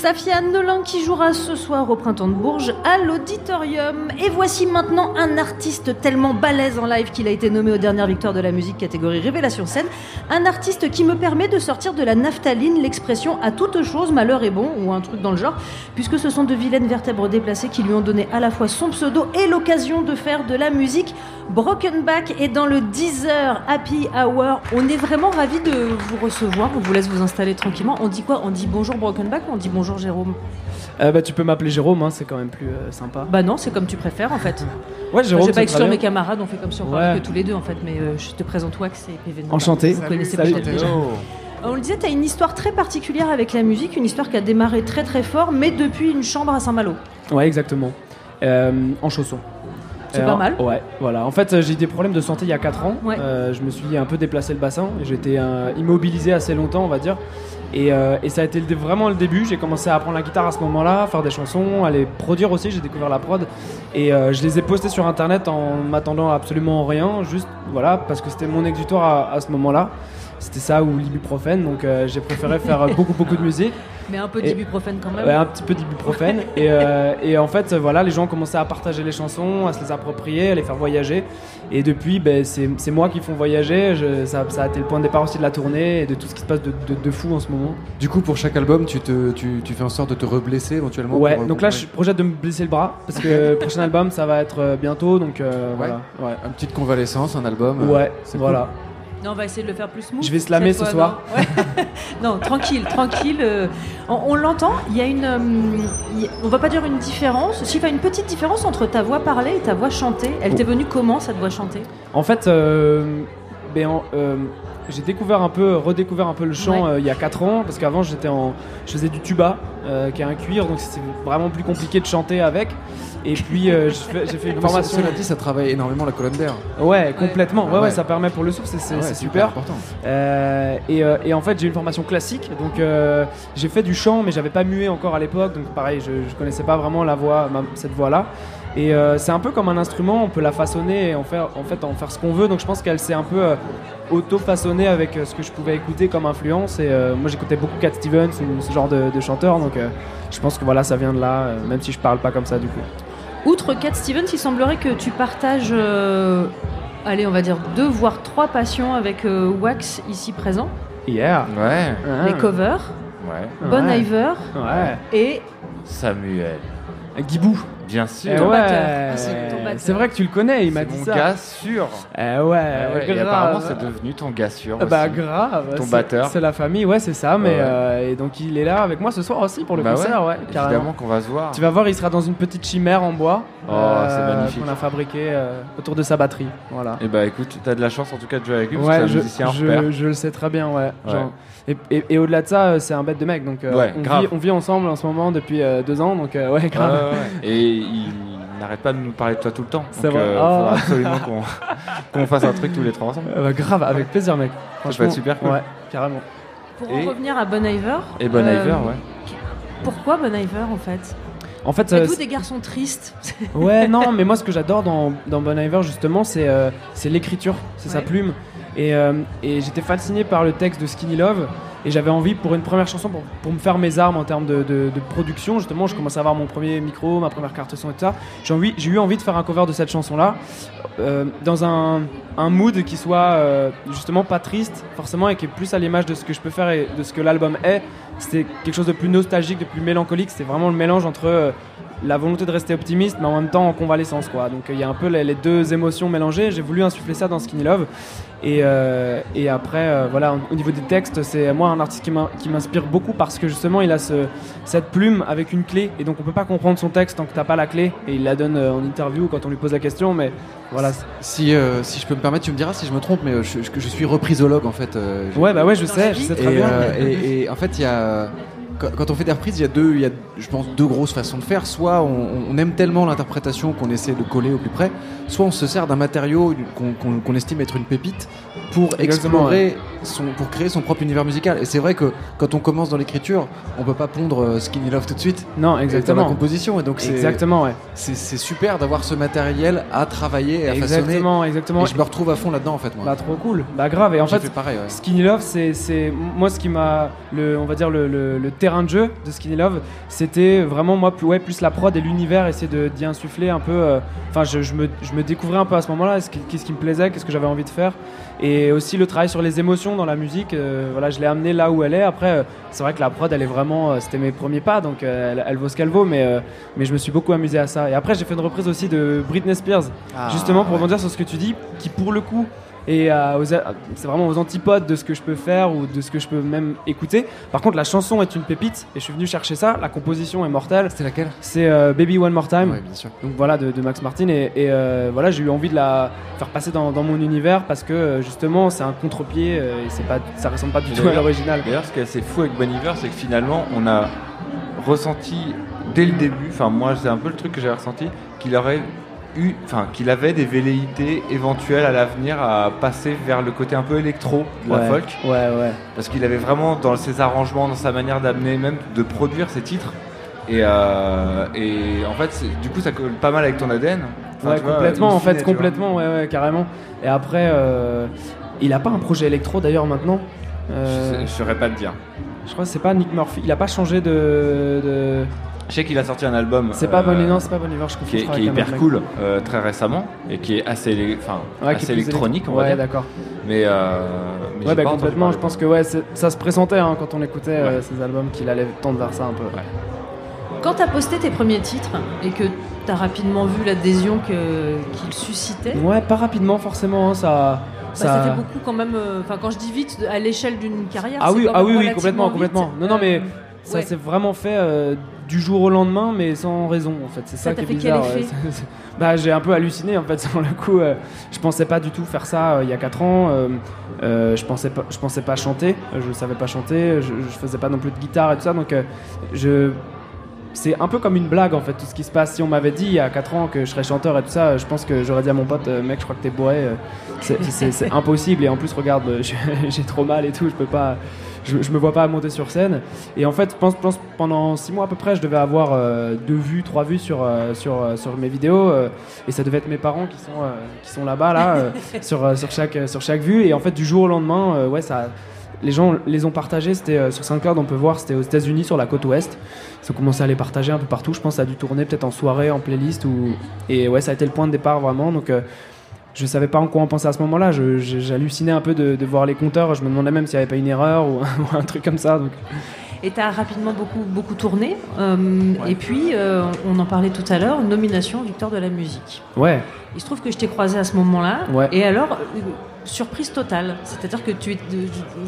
Safiane Nolan qui jouera ce soir au Printemps de Bourges à l'Auditorium. Et voici maintenant un artiste tellement balèze en live qu'il a été nommé aux dernières victoires de la musique catégorie Révélation scène. Un artiste qui me permet de sortir de la naphtaline l'expression à toute chose malheur est bon ou un truc dans le genre, puisque ce sont de vilaines vertèbres déplacées qui lui ont donné à la fois son pseudo et l'occasion de faire de la musique. Broken Back est dans le 10h Happy Hour. On est vraiment ravis de vous recevoir. On vous laisse vous installer tranquillement. On dit quoi? On dit bonjour Broken Back on dit bonjour Jérôme Euh, bah, tu peux m'appeler Jérôme, hein, c'est quand même plus euh, sympa. Bah non, c'est comme tu préfères en fait. Ouais, Jérôme. J'ai pas c'est exclu très mes camarades, on fait comme si on Ouais. que tous les deux en fait, mais euh, je te présente Wax et PV. Enchanté. Vous connaissez Salut. peut-être déjà. On le disait, tu as une histoire très particulière avec la musique, une histoire qui a démarré très très fort, mais depuis une chambre à Saint-Malo. Ouais, exactement. Euh, en chaussons. C'est pas mal. Ouais, voilà. En fait, j'ai eu des problèmes de santé il y a 4 ans. Ouais. Je me suis un peu déplacé le bassin. Euh, immobilisé assez longtemps, on va dire. Et, euh, et ça a été vraiment le début. J'ai commencé à apprendre la guitare à ce moment-là, faire des chansons, à les produire aussi. J'ai découvert la prod. Et euh, je les ai postés sur internet en m'attendant absolument rien. Juste, voilà, parce que c'était mon exutoire à ce moment-là. C'était ça ou l'ibuprofène. Donc euh, j'ai préféré faire euh, beaucoup, beaucoup de musique. Mais un peu d'ibuprofène quand même. Ouais, un petit peu d'ibuprofène. et, euh, et en fait, voilà, les gens commençaient à partager les chansons, à se les approprier, à les faire voyager. Et depuis, ben, c'est c'est moi qui font voyager. Je- ça, ça a été le point de départ aussi de la tournée et de tout ce qui se passe de, de- de fou en ce moment. Du coup, pour chaque album, tu, te, tu, tu fais en sorte de te reblesser éventuellement Ouais, pour- donc là, je projette de me blesser le bras parce que le prochain album, ça va être euh, bientôt. Donc euh, Ouais. voilà. Ouais, Une petite convalescence, un album. euh, ouais c'est voilà. Non, on va essayer de le faire plus smooth. Je vais slammer ce fois, Non, Ouais. Non, tranquille, tranquille. euh, on on l'entend, il y a une. euh, y a- on va pas dire une différence. Si, il y a une petite différence entre ta voix parlée et ta voix chantée. Elle t'est venue comment cette voix chantée? En fait, euh, ben, en- euh, j'ai découvert un peu, redécouvert un peu le chant Ouais. euh, il y a 4 ans parce qu'avant j'étais en, je faisais du tuba, euh, qui est un cuir, donc c'est vraiment plus compliqué de chanter avec. Et puis euh, j'ai fait, une Non, formation. Cela dit, ça travaille énormément la colonne d'air. Ouais, complètement. Ouais, ouais, Ouais. ça permet pour le souffle, c'est Ah ouais, super. important. Euh, et, euh, et en fait, j'ai une formation classique, donc euh, j'ai fait du chant, mais j'avais pas mué encore à l'époque, donc pareil, je, je connaissais pas vraiment la voix, ma- cette voix-là. Et euh, c'est un peu comme un instrument, on peut la façonner et en faire, en fait, en faire ce qu'on veut. Donc je pense qu'elle s'est un peu euh, auto-façonnée avec euh, ce que je pouvais écouter comme influence. Et euh, moi, j'écoutais beaucoup Cat Stevens ou ce genre de, de chanteur, donc euh, je pense que voilà, ça vient de là, euh, même si je parle pas comme ça du coup. Outre Cat Stevens, il semblerait que tu partages, euh, allez, on va dire deux voire trois passions avec euh, Wax ici présent. Yeah. Ouais, Ah. Les covers, ouais. Bon Ouais. Iver Ouais. et Samuel, Guibou. Bien sûr. Eh ouais. Ah, c'est vrai que tu le connais, il m'a dit mon ça. gars sûr. Eh ouais, Eh ouais, et apparemment, c'est devenu ton gars sûr. Ah Bah aussi. grave. Ton batteur. C'est la famille, ouais, c'est ça. Mais Ouais. euh, et donc il est là avec moi ce soir aussi pour le Bah concert, ouais, carrément. Évidemment qu'on va se voir. Tu vas voir, il sera dans une petite chimère en bois. Oh, c'est magnifique. Qu'on a fabriqué euh, autour de sa batterie. Voilà. Et bah écoute, t'as de la chance en tout cas de jouer avec lui parce Ouais, que je, c'est un je, je le sais très bien, ouais. Ouais. Genre, et, et- et au-delà de ça, euh, c'est un bête de mec. Donc euh, Ouais, on, vit, on vit ensemble en ce moment depuis euh, deux ans. Donc euh, ouais, grave. Et il n'arrête pas de nous parler de toi tout le temps. C'est Donc vrai. euh, Oh. faudra absolument qu'on fasse un truc tous les trois ensemble. Euh, bah, grave, avec plaisir, mec. Ça peut être super cool. Ouais, carrément. pour Et- en revenir à Bon Iver. Et Bon euh, Iver, ouais. Pourquoi Bon Iver en fait? En fait, euh, des garçons tristes Ouais, non, mais moi ce que j'adore dans, dans Bon Iver justement, c'est euh, c'est l'écriture, c'est sa plume. Et, euh, et j'étais fasciné par le texte de Skinny Love. Et j'avais envie pour une première chanson, pour, me faire mes armes en termes de, production, justement, je commençais à avoir mon premier micro, ma première carte son et tout ça. J'ai eu envie de faire un cover de cette chanson-là, euh, dans un, mood qui soit euh, justement pas triste, forcément, et qui est plus à l'image de ce que je peux faire et de ce que l'album est. C'était quelque chose de plus nostalgique, de plus mélancolique. C'était vraiment le mélange entre la volonté de rester optimiste, mais en même temps en convalescence, quoi. Donc euh, il y a un peu les, les deux émotions mélangées. J'ai voulu insuffler ça dans Skinny Love. Et, euh, et après, euh, voilà, au niveau des textes, c'est moi un artiste qui m'in- qui m'inspire beaucoup parce que justement il a ce, cette plume avec une clé et donc on peut pas comprendre son texte tant que t'as pas la clé et il la donne en interview quand on lui pose la question. Mais voilà. Si, euh, si je peux me permettre, tu me diras si je me trompe, mais je, je- je suis reprisologue en fait. euh, je- Ouais, bah ouais, je sais, je sais et, très bien. euh, et- et en fait, il y a. Quand, on fait des reprises, il y a deux, il y a, je pense, deux grosses façons de faire. Soit on, on aime tellement l'interprétation qu'on essaie de coller au plus près, soit on se sert d'un matériau qu'on estime être une pépite pour Exactement, explorer, son, pour créer son propre univers musical. Et c'est vrai que quand on commence dans l'écriture, on peut pas pondre euh, Skinny Love tout de suite. Non, Dans la exactement. composition, et donc c'est Exactement, ouais. c'est super d'avoir ce matériel à travailler et à façonner. Exactement, exactement. Et je me retrouve à fond là-dedans en fait. Moi. Bah trop cool. Bah grave. Et en fait, fait pareil. ouais. Skinny Love, c'est, c'est moi ce qui m'a, le, on va dire le, le- le terrain de jeu de Skinny Love, c'était vraiment moi plus, ouais, plus la prod et l'univers, essayer d'y insuffler un peu. euh, Enfin, je, je me, je me découvrais un peu à ce moment-là, qu'est-ce qui me plaisait, qu'est-ce que j'avais envie de faire, et aussi le travail sur les émotions dans la musique. euh, voilà, je l'ai amené là où elle est. Après, euh, c'est vrai que la prod, elle est vraiment, c'était mes premiers pas, donc elle, elle vaut ce qu'elle vaut, mais mais je me suis beaucoup amusé à ça. Et après, j'ai fait une reprise aussi de Britney Spears, Ah, justement pour ouais. rebondir sur ce que tu dis, qui pour le coup et euh, c'est vraiment aux antipodes de ce que je peux faire ou de ce que je peux même écouter. Par contre, la chanson est une pépite et je suis venu chercher ça. La composition est mortelle. C'était laquelle? C'est euh, Baby One More Time. Ouais, bien sûr. Donc voilà de, de Max Martin et, et, euh, voilà j'ai eu envie de la faire passer dans, dans mon univers parce que justement c'est un contre-pied et c'est pas ça ressemble pas du tout à d'ailleurs- l'original. D'ailleurs, ce qui est assez fou avec Bon Iver, c'est que finalement, on a ressenti dès le début, enfin moi c'est un peu le truc que j'ai ressenti, qu'il aurait eu, enfin qu'il avait des velléités éventuelles à l'avenir à passer vers le côté un peu électro de la ouais, folk, ouais ouais. parce qu'il avait vraiment dans ses arrangements, dans sa manière d'amener, même de produire ses titres. Et, euh, et en fait, du coup, ça colle pas mal avec ton ADN. Enfin, Ouais, vois, complètement en fait, complètement, ouais, ouais, carrément. Et après, euh, il a pas un projet électro d'ailleurs maintenant Euh, Je, je saurais pas te dire. je crois que c'est pas Nick Murphy. Il a pas changé de. de- Je sais qu'il a sorti un album. C'est pas euh, Bon non, c'est pas Bon Iver, je confonds, qui est, qui est hyper cool euh, très récemment et qui est assez, enfin, Ouais, qui est assez électronique, on va ouais, dire. d'accord. Mais, euh, mais Ouais, bah complètement. Je pense que ouais, ça se pressentait hein, quand on écoutait euh, ces albums qu'il allait tendre vers ça un peu. Quand t'as posté tes premiers titres et que t'as rapidement vu l'adhésion que- qu'ils suscitaient, Ouais, pas rapidement forcément. hein, ça, bah, ça... fait beaucoup quand même. euh, Enfin, quand je dis vite, à l'échelle d'une carrière. Ah oui, ah oui, oui, complètement, vite. complètement. Non, non, mais Ça ouais. s'est vraiment fait euh, du jour au lendemain, mais sans raison en fait. C'est Ça qui est fait quel bizarre. effet bah, j'ai un peu halluciné en fait sur le coup. euh, je pensais pas du tout faire ça euh, il y a 4 ans. euh, je pensais pas, je pensais pas chanter. Je savais pas chanter. Je, je faisais pas non plus de guitare et tout ça. Donc je c'est un peu comme une blague en fait tout ce qui se passe. Si on m'avait dit il y a 4 ans que je serais chanteur et tout ça, je pense que j'aurais dit à mon pote, mec, je crois que t'es bourré, c'est- impossible. Et en plus, regarde, j'ai j'ai trop mal et tout, je peux pas, je, je me vois pas monter sur scène. Et en fait, pense, pense pendant 6 mois à peu près, je devais avoir euh, deux vues, trois vues sur, euh, sur, euh, sur mes vidéos. et ça devait être mes parents qui sont, qui sont là-bas, là, sur, sur, chaque, sur chaque vue. Et en fait, du jour au lendemain, ouais, ça les gens les ont partagés, c'était euh, sur SoundCloud, on peut voir, c'était aux États-Unis sur la côte ouest. Ils ont commencé à les partager un peu partout. Je pense que ça a dû tourner peut-être en soirée, en playlist. Ou... Et ouais, ça a été le point de départ vraiment. Donc euh, je savais pas en quoi en penser à ce moment-là. J'hallucinais un peu de, de voir les compteurs. Je me demandais même s'il n'y avait pas une erreur ou, ou un truc comme ça. Donc... Et t'as rapidement beaucoup, beaucoup tourné. euh, Et puis, euh, on en parlait tout à l'heure, nomination victoire de la musique. Ouais. Il se trouve que je t'ai croisé à ce moment-là. Ouais. Et alors, euh, surprise totale. C'est-à-dire que tu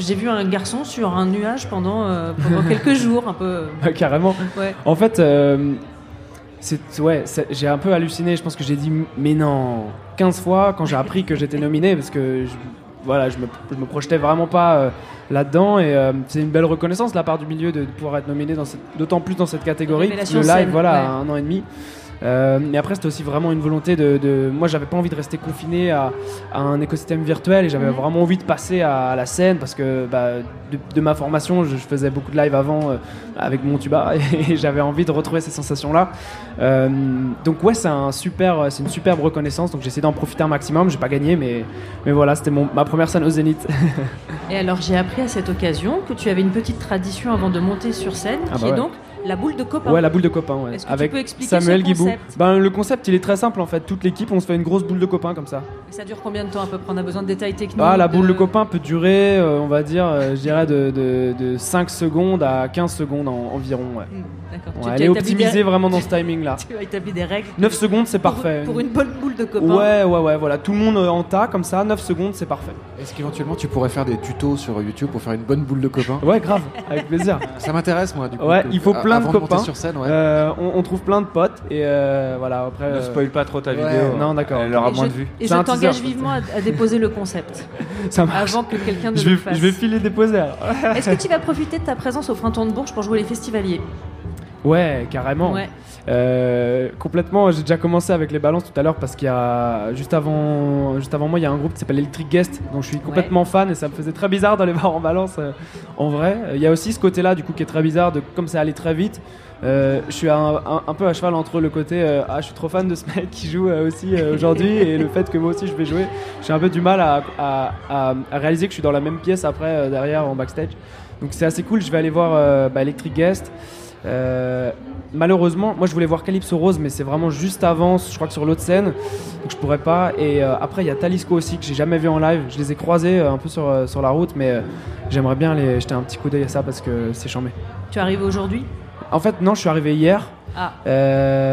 j'ai vu un garçon sur un nuage pendant, pendant quelques jours, un peu. Ouais, Carrément. Ouais. En fait, ouais, j'ai un peu halluciné. Je pense que j'ai dit mais non 15 fois quand j'ai appris que j'étais nominé parce que je, voilà, je me, je me projetais vraiment pas euh, là-dedans et euh, c'est une belle reconnaissance de la part du milieu de, de pouvoir être nominé dans cette- d'autant plus dans cette catégorie. Le live, scène, voilà, ouais. un an et demi. Euh, mais après, c'était aussi vraiment une volonté de. de- moi, j'avais pas envie de rester confiné à, à un écosystème virtuel et j'avais Mhm. vraiment envie de passer à, à la scène parce que bah, de, de ma formation, je, je faisais beaucoup de live avant euh, avec mon tuba et j'avais envie de retrouver ces sensations-là. Euh, donc, ouais, c'est un super, c'est une superbe reconnaissance. Donc, j'ai essayé d'en profiter un maximum. J'ai pas gagné, mais, mais voilà, c'était mon- ma première scène au Zénith. Et alors, j'ai appris à cette occasion que tu avais une petite tradition avant de monter sur scène, Ah qui bah est donc la boule de copain. Ouais, la boule de copain, ouais. Est-ce que tu Avec peux expliquer Samuel Guibou. Ben, le concept, il est très simple en fait. Toute l'équipe, on se fait une grosse boule de copain comme ça. Et ça dure combien de temps à peu près? On a besoin de détails techniques. Ah, la boule de de- copain peut durer, euh, on va dire, euh, je dirais, de, de, de 5 secondes à 15 secondes en- environ. Ouais. Hmm, D'accord. Ouais, Tu- elle tu est optimisée des- vraiment dans ce timing-là. Tu as établi des règles. 9 secondes, c'est parfait. Pour une bonne boule de copain. Ouais, ouais, ouais, voilà. Tout le monde euh, en tas comme ça, 9 secondes, c'est parfait. Est-ce qu'éventuellement tu pourrais faire des tutos sur YouTube pour faire une bonne boule de copains Ouais, grave, avec plaisir. Ça m'intéresse moi du coup. Ouais, que- il faut a- plein de avant monter copains. sur scène, ouais. Euh, on, on trouve plein de potes et euh, voilà, après. Ne euh, spoil pas trop ta ouais, vidéo. non, d'accord. Elle aura Et moins je- de vues. Et je t'engage vivement à, à déposer le concept Ça marche. avant que quelqu'un ne Je le vais, fasse. je vais filer déposer alors. Est-ce que tu vas profiter de ta présence au printemps de Bourges pour jouer les festivaliers? Ouais, carrément. Ouais. Euh, complètement, j'ai déjà commencé avec les balances tout à l'heure parce qu'il y a juste avant, juste avant moi, il y a un groupe qui s'appelle Electric Guest, dont je suis complètement fan et ça me faisait très bizarre d'aller voir en balance euh, en vrai. Il y a aussi ce côté-là du coup qui est très bizarre de comme ça allait très vite. Euh, je suis un, un- un peu à cheval entre le côté euh, ah je suis trop fan de ce mec qui joue euh, aussi aujourd'hui et le fait que moi aussi je vais jouer. J'ai un peu du mal à, à- à- à réaliser que je suis dans la même pièce après derrière en backstage. Donc c'est assez cool. Je vais aller voir bah, Electric Guest. Euh, malheureusement, moi je voulais voir Calypso Rose, mais c'est vraiment juste avant, je crois que sur l'autre scène, donc je pourrais pas. Et euh, après, il y a Talisco aussi que j'ai jamais vu en live. Je les ai croisés euh, un peu sur, sur la route, mais j'aimerais bien les jeter un petit coup d'œil à ça parce que c'est chambé. Tu arrives aujourd'hui? En fait, non, je suis arrivé hier. Ah.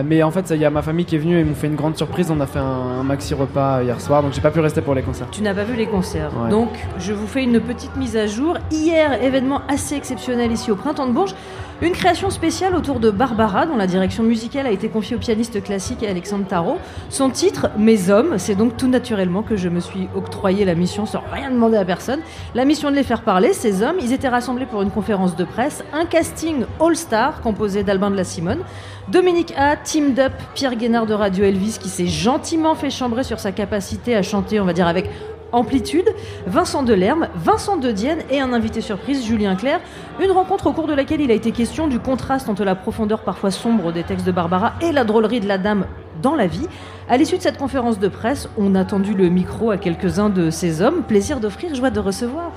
Mais en fait, il y a ma famille qui est venue et ils m'ont fait une grande surprise. On a fait un, un maxi repas hier soir, donc j'ai pas pu rester pour les concerts. Tu n'as pas vu les concerts. Ouais. Donc, je vous fais une petite mise à jour. Hier, événement assez exceptionnel ici au Printemps de Bourges. Une création spéciale autour de Barbara, dont la direction musicale a été confiée au pianiste classique Alexandre Tarot. Son titre, Mes hommes, c'est donc tout naturellement que je me suis octroyé la mission sans rien demander à personne. La mission de les faire parler, ces hommes, ils étaient rassemblés pour une conférence de presse, un casting all-star composé d'Albin de la Simone, Dominique A, Team Dup, Pierre Guénard de Radio Elvis qui s'est gentiment fait chambrer sur sa capacité à chanter, on va dire avec amplitude, Vincent Delerme, Vincent De Dienne et un invité surprise, Julien Clerc. Une rencontre au cours de laquelle il a été question du contraste entre la profondeur parfois sombre des textes de Barbara et la drôlerie de la dame dans la vie. À l'issue de cette conférence de presse, on a tendu le micro à quelques-uns de ces hommes. Plaisir d'offrir, joie de recevoir.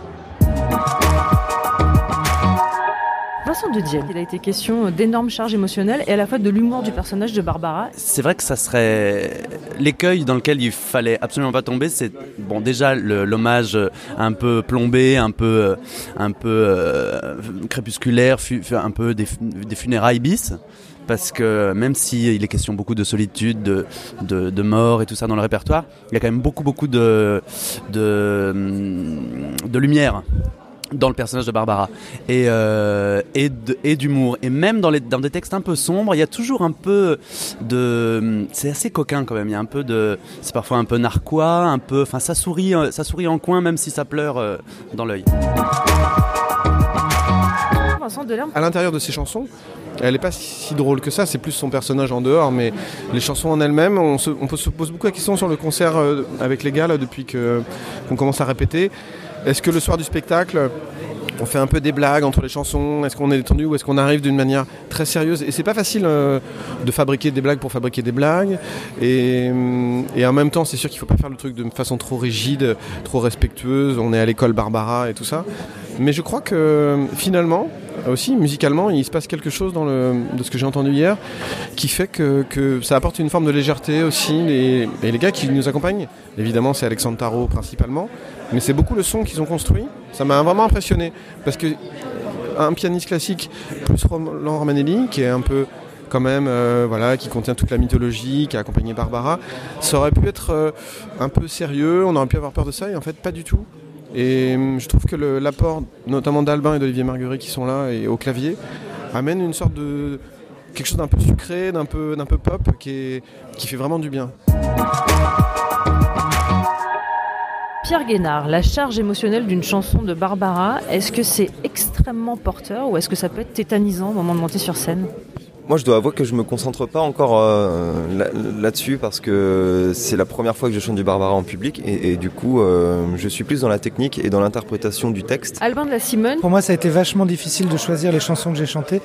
Vincent de Dienne, il a été question d'énormes charges émotionnelles et à la fois de l'humour du personnage de Barbara. C'est vrai que ça serait l'écueil dans lequel il fallait absolument pas tomber. C'est bon déjà l'hommage un peu plombé, un peu, un peu euh, crépusculaire, un peu des, fu- des funérailles bis. Parce que même s'il est question beaucoup de solitude, de, de, mort et tout ça dans le répertoire, il y a quand même beaucoup beaucoup de, de lumière dans le personnage de Barbara. Et euh, et d'humour. Et même dans les dans des textes un peu sombres il y a toujours un peu de c'est assez coquin quand même. Il y a un peu de c'est parfois un peu narquois un peu enfin ça sourit ça sourit en coin même si ça pleure euh, dans l'œil. À l'intérieur de ses chansons, elle n'est pas si drôle que ça, c'est plus son personnage en dehors, mais les chansons en elles-mêmes, on se, on peut se pose beaucoup la question sur le concert euh, avec les gars là, depuis que- qu'on commence à répéter. Est-ce que le soir du spectacle, on fait un peu des blagues entre les chansons? Est-ce qu'on est détendu ou est-ce qu'on arrive d'une manière très sérieuse? Et c'est pas facile euh, de fabriquer des blagues pour fabriquer des blagues. Et, hum, et en même temps, c'est sûr qu'il faut pas faire le truc de façon trop rigide, trop respectueuse. On est à l'école Barbara et tout ça. Mais je crois que finalement, aussi musicalement, il se passe quelque chose de ce que j'ai entendu hier qui fait que, ça apporte une forme de légèreté aussi. Et, et les gars qui nous accompagnent, évidemment, c'est Alexandre Tarot principalement, mais c'est beaucoup le son qu'ils ont construit. Ça m'a vraiment impressionné parce que un pianiste classique plus Roland Romanelli, qui est un peu quand même, euh, voilà, qui contient toute la mythologie, qui a accompagné Barbara, ça aurait pu être euh, un peu sérieux, on aurait pu avoir peur de ça, et en fait pas du tout. Et hum, je trouve que l'apport, notamment d'Albin et d'Olivier Marguerite qui sont là et au clavier, amène une sorte de quelque chose d'un peu sucré, d'un peu, peu pop, qui, est, qui fait vraiment du bien. Pierre Guénard, la charge émotionnelle d'une chanson de Barbara, est-ce que c'est extrêmement porteur ou est-ce que ça peut être tétanisant au moment de monter sur scène? Moi, je dois avouer que je me concentre pas encore euh, là- là-dessus parce que c'est la première fois que je chante du Barbara en public et, et du coup, euh, je suis plus dans la technique et dans l'interprétation du texte. Albin de la Simone, Pour moi, ça a été vachement difficile de choisir les chansons que j'ai chantées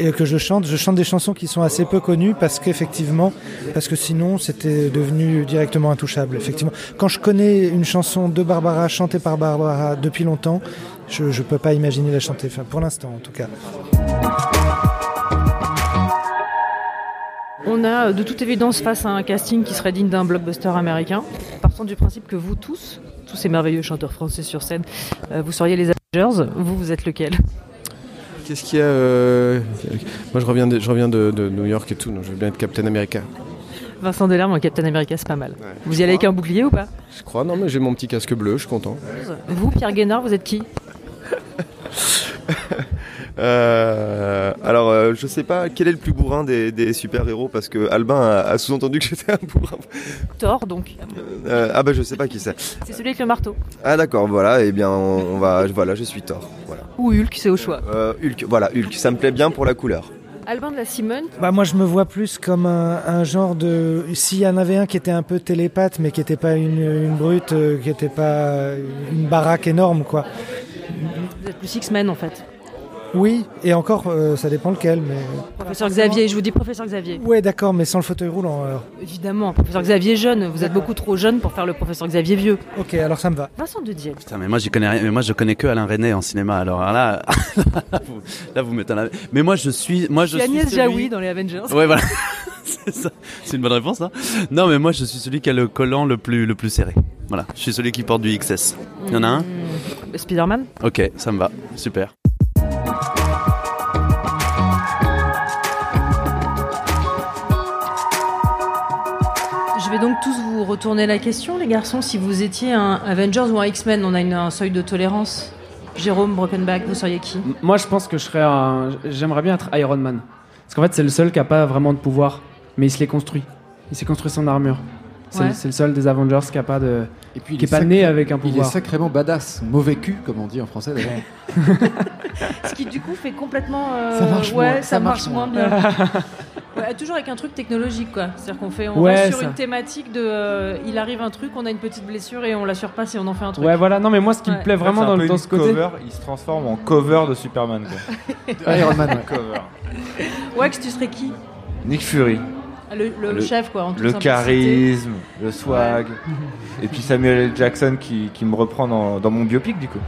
et que je chante. Je chante des chansons qui sont assez peu connues parce qu'effectivement, parce que sinon, c'était devenu directement intouchable. Effectivement, quand je connais une chanson de Barbara chantée par Barbara depuis longtemps, je ne peux pas imaginer la chanter. Enfin, pour l'instant, en tout cas. On a euh, de toute évidence face à un casting qui serait digne d'un blockbuster américain. Partant du principe que vous tous, tous ces merveilleux chanteurs français sur scène, euh, vous seriez les Avengers, vous, vous êtes lequel? Qu'est-ce qu'il y a euh, Moi, je reviens, de, je reviens de, de New York et tout, donc je veux bien être Captain America. Vincent Delerme en Captain America, c'est pas mal. vous y allez avec un bouclier ou pas? Je crois, non, mais j'ai mon petit casque bleu, je suis content. Vous, Pierre Guénard, vous êtes qui? Euh, alors, euh, je sais pas quel est le plus bourrin des, des super-héros? Parce que Albin a, a sous-entendu que j'étais un bourrin. Thor, donc. Euh, ah bah je sais pas qui c'est. C'est celui avec le marteau. Ah d'accord, voilà, et bien on, on va, voilà, je suis Thor. Voilà. Ou Hulk, c'est au choix. Euh, Hulk, voilà, Hulk, ça me plaît bien pour la couleur. Albin de la Simone, Bah moi je me vois plus comme un, un genre de s'il y en avait un qui était un peu télépathe mais qui n'était pas une, une brute euh, qui n'était pas une baraque énorme quoi. vous êtes plus X-Men en fait. Oui et encore euh, ça dépend lequel mais Professeur Xavier, je vous dis professeur Xavier. ouais d'accord mais sans le fauteuil roulant alors. Évidemment, professeur Xavier jeune, vous êtes beaucoup trop jeune pour faire le professeur Xavier vieux. Ok alors ça me va. Vincent de. Putain, mais moi j'y connais rien. Mais moi je connais que Alain René en cinéma. Alors là, là vous, là, vous mettez la- Mais moi je suis, moi je Je suis Agnès celui- Jaoui dans les Avengers. Ouais voilà. c'est ça. C'est une bonne réponse. Hein non mais moi je suis celui qui a le collant le plus le plus serré. Voilà. Je suis celui qui porte du XS. Il y en a un? Mmh, Spider-Man Ok, ça me va. Super. Je vais donc tous vous retourner la question, les garçons. Si vous étiez un Avengers ou un X-Men, on a un seuil de tolérance. Jérôme Brokenback, vous seriez qui? Moi, je pense que je serais un... J'aimerais bien être Iron Man. Parce qu'en fait, c'est le seul qui a pas vraiment de pouvoir. Mais il se l'est construit. Il s'est construit son armure. C'est Ouais. le, seul des Avengers qui a pas de... Et puis, il qui est pas né avec un Il est pouvoir. sacrément badass, mauvais cul, comme on dit en français d'ailleurs. Ce qui du coup fait complètement. euh, Ça marche ouais, moins, ça, ça marche, marche moins moins. bien. Ouais, toujours avec un truc technologique quoi. C'est-à-dire qu'on fait, on reste sur ça. une thématique de, euh, il arrive un truc, on a une petite blessure et on la surpasse et on en fait un truc. Ouais, voilà. Non, mais moi, ce qui Ouais. me plaît vraiment dans, dans une ce côté... cover, il se transforme en cover de Superman. Quoi. Iron Man, ouais. cover. Wax, tu serais qui? Nick Fury. Ah, Le, le chef quoi. En le charisme, le swag. Et puis Samuel L. Jackson qui, qui me reprend dans, dans mon biopic du coup.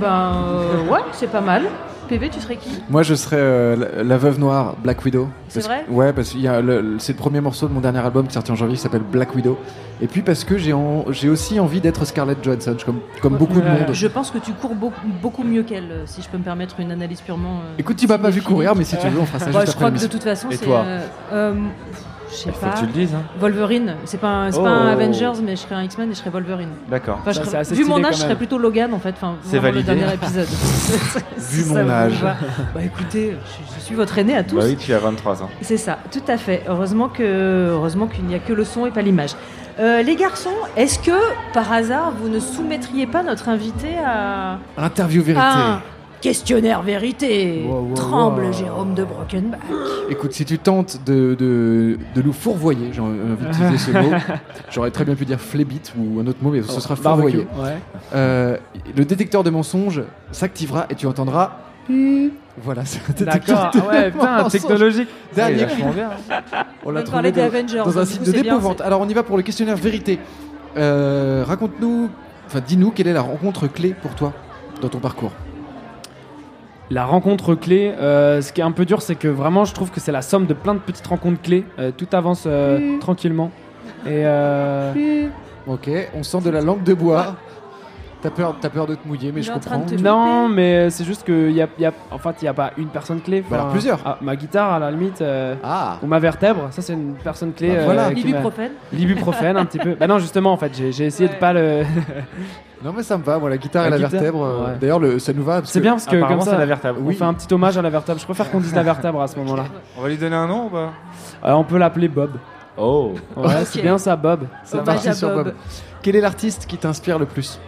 Ben euh, ouais, c'est pas mal. PV, tu serais qui? Moi, je serais euh, la, la veuve noire, Black Widow. C'est vrai? Ouais, parce qu'il y a le- le- c'est le premier morceau de mon dernier album qui est sorti en janvier qui s'appelle Black Widow. Et puis parce que j'ai en- j'ai aussi envie d'être Scarlett Johansson, comme, comme beaucoup de monde. Je pense que tu cours beaucoup, beaucoup mieux qu'elle, euh, si je peux me permettre une analyse purement. euh, Écoute, tu m'as pas vu courir, mais si tu veux, on fera ça Ouais, juste Je après crois que de toute façon, c'est. toi euh, euh, je sais Il faut pas. que tu le dises, hein. Wolverine, c'est pas, un, c'est Oh. pas un Avengers, mais je serais un X-Men et je serais Wolverine. D'accord. Enfin, je Ça, serais- c'est assez vu mon âge, je serais plutôt Logan en fait. Enfin, C'est validé. Le dernier épisode. Vu Ça mon âge. Bah écoutez, je, je suis votre aîné à tous. Bah oui, tu as 23 ans. C'est ça, tout à fait. Heureusement que, heureusement qu'il n'y a que le son et pas l'image. Euh, les garçons, est-ce que par hasard vous ne soumettriez pas notre invité à Interview vérité. un questionnaire vérité Wow, wow, Tremble wow. Jérôme de Brokenback. Écoute, si tu tentes de, de, de nous fourvoyer, j'ai envie d'utiliser ce mot, j'aurais très bien pu dire flébite ou un autre mot, mais ce Oh, sera fourvoyer. ouais. Euh, le détecteur de mensonges s'activera et tu entendras. Voilà, c'est un détecteur D'accord, de ah ouais, putain, mensonges. technologique. Dernier cri. On l'a trouvé dans, Avengers, dans un site de d'épouvante. Alors on y va pour le questionnaire vérité. Euh, Raconte-nous, enfin dis-nous quelle est la rencontre clé pour toi dans ton parcours. La rencontre clé, euh, ce qui est un peu dur, c'est que vraiment, je trouve que c'est la somme de plein de petites rencontres clés. Euh, tout avance euh, tranquillement. Et euh, Ok, on sent de la langue de bois. T'as peur, t'as peur de te mouiller, mais je comprends. non, mais c'est juste que y a, y a, en fait, il n'y a pas une personne clé. Bah alors plusieurs. ah, ma guitare, à la limite, euh, Ah. ou ma vertèbre, ça c'est une personne clé. Bah euh, voilà. qui m'a- Ibuprofène. L'ibuprofène, un petit peu. Bah non, justement, en fait, j'ai essayé de pas le. Non mais ça me va, moi la guitare La et la guitare, vertèbre. euh, ouais. D'ailleurs, le- ça nous va. C'est bien parce que comme ça, la vertèbre. on fait un petit hommage à la vertèbre. Je préfère qu'on dise la vertèbre à ce moment-là. On va lui donner un nom ou pas Euh, on peut l'appeler Bob. Oh. Ouais, c'est bien ça, Bob. C'est parti sur Bob. Bob. Quel est l'artiste qui t'inspire le plus?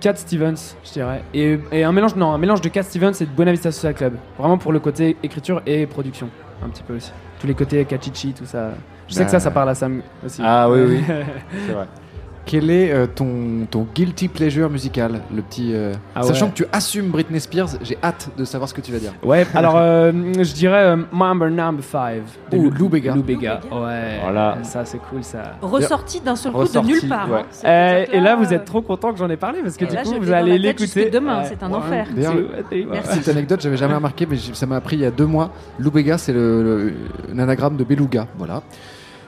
Cat Stevens, je dirais. Et, et un mélange, non, un mélange de Cat Stevens et de Buena Vista Social Club. Vraiment pour le côté écriture et production, un petit peu aussi. Tous les côtés Kachichi, tout ça. Je sais Bah. que ça, ça parle à Sam aussi. Ah oui, oui. C'est vrai. Quel est euh, ton, ton guilty pleasure musical Le petit. euh, Ah Sachant ouais. que tu assumes Britney Spears, j'ai hâte de savoir ce que tu vas dire. Ouais, alors euh, je dirais euh, Number Number 5. de Ou Lou- Lou Bega. Lou Bega, ouais. Voilà. Ça, c'est cool ça. Ressorti d'un seul coup de nulle part. ouais. hein. Euh, c'est et là, vous êtes trop content que j'en ai parlé parce que Et du là, coup, vous allez l'écouter. demain, Ouais. c'est un Ouais. enfer. Merci. Petite anecdote, j'avais jamais remarqué, mais ça m'a appris il y a deux mois. Lou Bega, c'est le, le- un anagramme de beluga, voilà.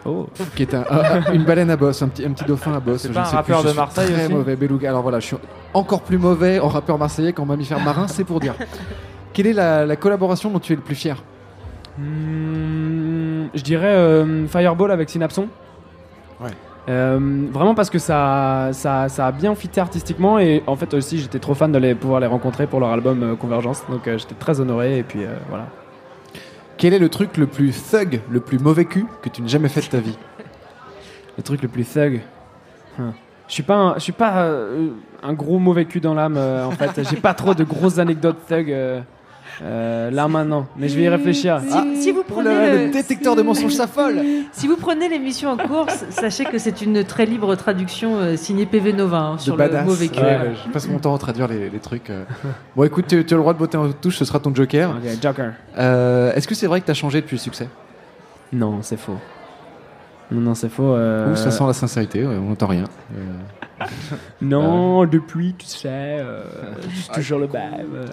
Oh. Qui est un- un- une baleine à bosse, un petit, un petit dauphin à bosse. C'est je pas ne un sais rappeur plus, de Marseille Très aussi mauvais beluga. Alors voilà, je suis encore plus mauvais en rappeur marseillais qu'en mammifère marin, c'est pour dire. Quelle est la, la collaboration dont tu es le plus fier? Hmm, je dirais euh, Fireball avec Synapson. Ouais. Euh, vraiment parce que ça, ça, ça a bien fité artistiquement et en fait aussi j'étais trop fan de les, pouvoir les rencontrer pour leur album euh, Convergence donc euh, j'étais très honoré et puis euh, voilà. Quel est le truc le plus thug, le plus mauvais cul que tu n'aies jamais fait de ta vie Le truc le plus thug. Hein. Je suis pas, un, suis pas euh, un gros mauvais cul dans l'âme euh, en fait. J'ai pas trop de grosses anecdotes thug euh, là maintenant, mais je vais y réfléchir. Si, Ah, si vous prenez le, le détecteur de mensonges s'affole si vous prenez l'émission en course, sachez que c'est une très libre traduction euh, signée PV Nova hein, sur badass. le mauvais cul. Ouais, ouais, je passe mon temps à traduire les, les trucs. euh. Bon, écoute, tu, tu as le droit de botter en touche, ce sera ton joker. Ok, Joker. Euh, Est-ce que c'est vrai que tu as changé depuis le succès? Non, c'est faux. Non, non, c'est faux. euh, Ou ça sent la sincérité, ouais, on n'entend rien. Euh, Non, depuis, tu sais, euh, je suis toujours le même.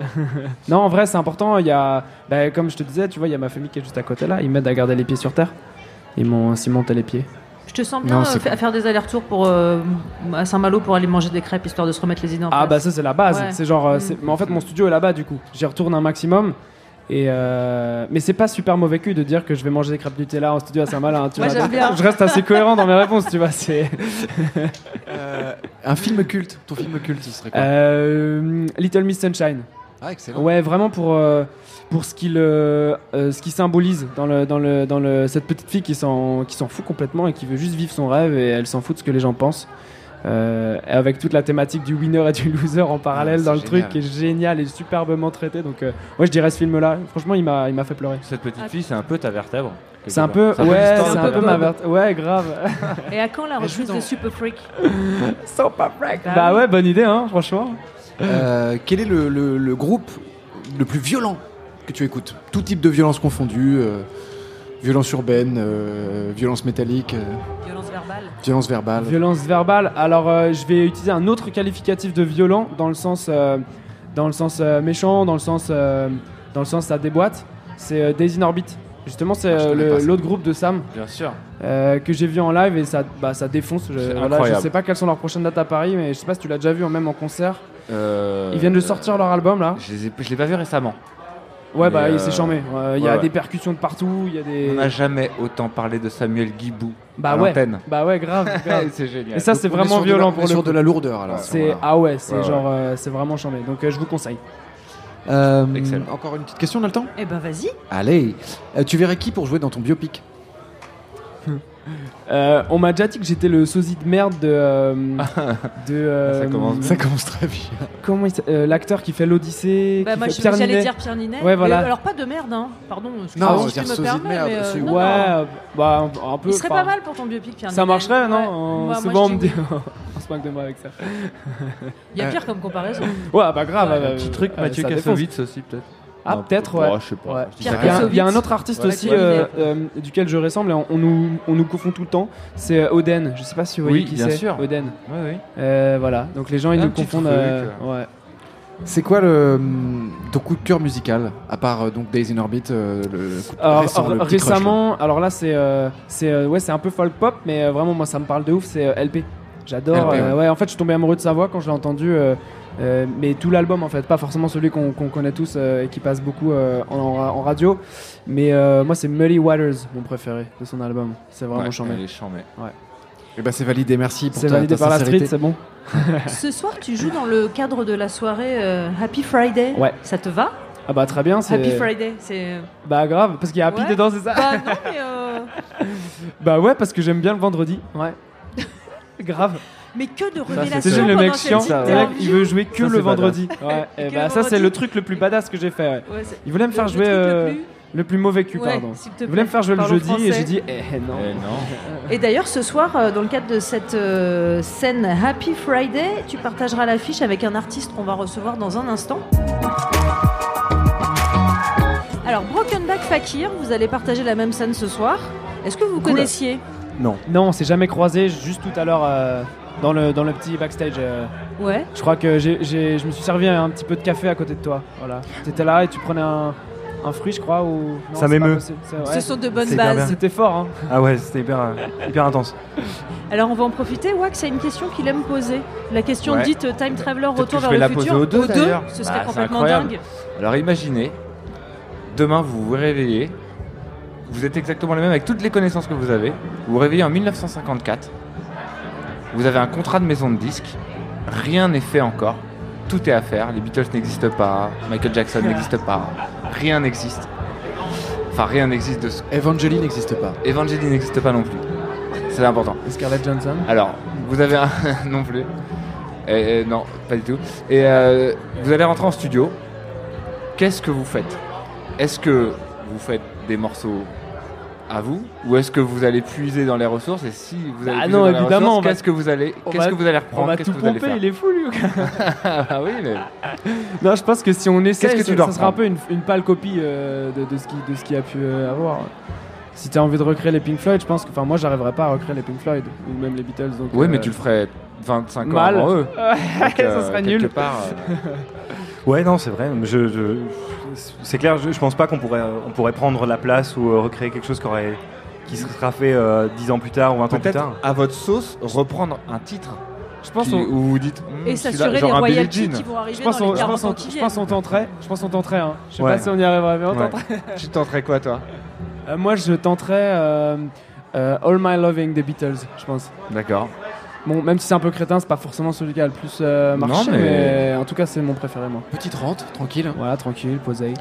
non, en vrai, c'est important. Il y a, bah, comme je te disais, tu vois, il y a ma famille qui est juste à côté là. Ils m'aident à garder les pieds sur terre. Ils m'ont cimenté les pieds. Je te sens bien Non, euh, c'est fa- à faire des allers-retours pour euh, à Saint-Malo pour aller manger des crêpes histoire de se remettre les idées en Ah place. bah ça c'est la base. Ouais. C'est genre, euh, Mm. c'est- mais en fait mon studio est là-bas du coup. J'y retourne un maximum. Et euh, mais c'est pas super mauvais cul de dire que je vais manger des crêpes Nutella en studio à Saint-Malin. tu Moi, vois. j'aime bien. Je reste assez cohérent dans mes réponses, tu vois. C'est euh, un film culte, ton film culte, ce serait quoi Euh, Little Miss Sunshine. Ah, excellent. Ouais, vraiment pour, euh, pour ce qu'il ce qu'il symbolise dans, le, dans, le, dans le, cette petite fille qui s'en qui s'en fout complètement et qui veut juste vivre son rêve et elle s'en fout de ce que les gens pensent. Euh, et avec toute la thématique du winner et du loser en parallèle Ah, dans le c'est truc génial. qui est génial et superbement traité. Donc, euh, ouais, je dirais ce film-là. Franchement, il m'a il m'a fait pleurer. Cette petite fille, c'est un peu ta vertèbre. C'est un peu, ouais, c'est un peu ma verte. Ouais, grave. Et à quand la reprise de Super Freak Super break. Bah ouais, bonne idée, hein, franchement. Euh, quel est le, le- le groupe le plus violent que tu écoutes? Tout type de violence confondue, euh, violence urbaine, euh, violence métallique, euh, Violence verbale. violence verbale. Violence verbale. Alors, euh, je vais utiliser un autre qualificatif de violent dans le sens. euh, dans le sens euh, méchant, dans le sens, euh, dans le sens ça déboîte. C'est euh, Days in Orbit. Justement, c'est Ah, euh, l'autre groupe de Sam. Bien sûr. euh, que j'ai vu en live et ça, bah, ça défonce. Je, voilà, je sais pas quelles sont leurs prochaines dates à Paris, mais je sais pas si tu l'as déjà vu même en concert. Euh, Ils viennent de sortir leur album là. Je les ai- je l'ai pas vu récemment. Ouais, bah, Mais, il s'est euh, charmé. Il y ouais, a ouais. des percussions de partout, il y a des. On n'a jamais autant parlé de Samuel Guibou Bah à ouais. l'antenne. Bah ouais, grave. grave. c'est génial. Et ça, c'est vraiment la- violent on pour le sur coup. de la lourdeur, alors, à ce C'est ah ouais, c'est Ouais, ouais. genre euh, c'est vraiment chambé. Donc euh, je vous conseille. Euh, Excellent. encore une petite question, on a le temps Eh ben vas-y. Allez, Euh, tu verrais qui pour jouer dans ton biopic? Euh, on m'a déjà dit que j'étais le sosie de merde de. euh, de euh, Ça commence bien. Ça commence très bien. Comment il euh, l'acteur qui fait l'Odyssée Bah, qui moi, fait je- Pierre j'allais Ninet. dire Pierre Ninet. Ouais, Mais voilà. alors, pas de merde, hein. Pardon. Non, excuse-moi on va dire me sosie de permets, merde, mais, euh, c'est- non, ouais, euh, bah un, un peu. Il serait enfin, pas mal pour ton biopic, Pierre Ça Ninet. marcherait, non Ouais. On Bah, je me dis dit. on se moque de moi avec ça. Il y a pire comme comparaison. Ouais, bah grave. Un euh, petit truc, euh, Mathieu ça défonce. Kassovitz aussi, peut-être. Ah, peut-être, ouais. je sais pas. Ouais. Je dis Il y, a- comme ça. il y a un autre artiste Ouais, aussi euh, euh, duquel je ressemble et on, on nous, on nous confond tout le temps. C'est euh, Oden. Je sais pas si vous voyez Oui, qui bien c'est. sûr. Oden. Oui, oui. Euh, voilà. Donc les gens ils Un nous confondent. ouais. C'est quoi le, hum, ton coup de cœur musical À part donc Days in Orbit, euh, le coup- Alors, récent, alors, le petit crush, là. récemment, alors là c'est euh, c'est ouais c'est un peu folk pop, mais euh, vraiment moi ça me parle de ouf. C'est euh, LP. J'adore. Euh, ouais. ouais. en fait je suis tombé amoureux de sa voix quand je l'ai entendu. Euh, mais tout l'album en fait, pas forcément celui qu'on connaît tous euh, et qui passe beaucoup euh, en, en radio. Mais euh, moi c'est Muddy Waters, mon préféré de son album. C'est vraiment Ouais, chambé. il est chambé. Ouais. Eh ben, c'est validé, merci pour C'est validé ta par la sincérité. street, c'est bon. Ce soir, tu joues dans le cadre de la soirée euh, Happy Friday. Ouais. Ça te va? Ah bah très bien. c'est- Happy Friday, c'est. Bah grave, parce qu'il y a Happy Ouais. dedans, c'est ça Bah non, mais. euh, Bah ouais, parce que j'aime bien le vendredi. Ouais. grave. Mais que de C'est révélations juste le mec chiant. interview. Le mec, il veut jouer que Ça, le c'est vendredi. Ouais. Et bah le ça c'est le truc le plus badass que j'ai fait. ouais. Ouais, c'est- Il voulait me faire le jouer le euh, plus- le plus mauvais cul, Ouais, pardon. Il voulait me faire jouer le jeudi et j'ai dit eh non. Eh non. Et d'ailleurs, ce soir, euh, dans le cadre de cette euh, scène Happy Friday, tu partageras l'affiche avec un artiste qu'on va recevoir dans un instant. Alors, Brokenback Fakir, vous allez partager la même scène ce soir. Est-ce que vous connaissiez? Non. Non, on s'est jamais croisé juste tout à l'heure euh, dans le dans le petit backstage. euh. Ouais. Je crois que j'ai, j'ai- je me suis servi un petit peu de café à côté de toi. Voilà. T'étais là et tu prenais un, un fruit, je crois, ou. Non, Ça m'émeut. Ce sont de bonnes C'est bases. C'était fort, hein. Ah ouais, c'était hyper, euh, hyper intense. Alors, on va en profiter. Wax a une question qu'il aime poser. La question Ouais. dite euh, Time Traveler, Peut-être retour vers vais le la futur. poser aux deux, d'ailleurs. ce serait Bah, complètement incroyable. dingue. Alors imaginez, demain vous vous réveillez, vous êtes exactement les mêmes avec toutes les connaissances que vous avez, vous vous réveillez en 1954, vous avez un contrat de maison de disques, rien n'est fait encore, tout est à faire, les Beatles n'existent pas, Michael Jackson n'existe pas, rien n'existe. Enfin rien n'existe de ce... Evangeli n'existe pas. Evangeline n'existe pas non plus. C'est important. Scarlett Johansson? Alors, vous avez un. non plus. Et, et non, pas du tout. Et euh, vous allez rentrer en studio. Qu'est-ce que vous faites? Est-ce que vous faites des morceaux à vous Ou est-ce que vous allez puiser dans les ressources Et si vous allez Ah non, dans évidemment, ressources, on va- qu'est-ce que vous allez, on qu'est-ce va- que vous allez On reprendre va Qu'est-ce tout que vous allez pomper, faire il est fou lui. Ah oui, mais. non, je pense que si on essaie, Qu'est-ce que ça, tu dois ça sera un peu une, une pâle copie euh, de, de ce qui de ce qu'il y a pu euh, avoir. Si tu as envie de recréer les Pink Floyd, je pense que, enfin, moi, j'arriverais pas à recréer les Pink Floyd ou même les Beatles. Donc, Oui, euh, mais tu le ferais 25 ans mal. avant eux. Ouais, Donc, euh, ça serait quelque nul. part, euh, Ouais, non, c'est vrai. je- c'est clair, je, je pense pas qu'on pourrait, on pourrait prendre la place ou euh, recréer quelque chose qui, aurait, qui sera fait euh, 10 ans plus tard ou 20 ans plus tard. à votre sauce reprendre un titre. Je pense qui- on- où vous dites. hmm, Et s'assurer les genre un Billie royalties Jean. qui vont arriver Je pense, dans on, les je 40 pense, ans on, qui je viennent. pense on tenterait. Je pense on tenterait. Hein. Je sais Ouais. pas si on y arriverait, mais on Ouais. tenterait. Tu tenterais quoi, toi? Euh, moi, je tenterais euh, euh, All My Loving des Beatles, je pense. D'accord. Bon, même si c'est un peu crétin, c'est pas forcément celui qui a le plus euh, Non, marché, mais- mais... en tout cas, c'est mon préféré, moi. Petite rente, tranquille. Voilà, tranquille, posé.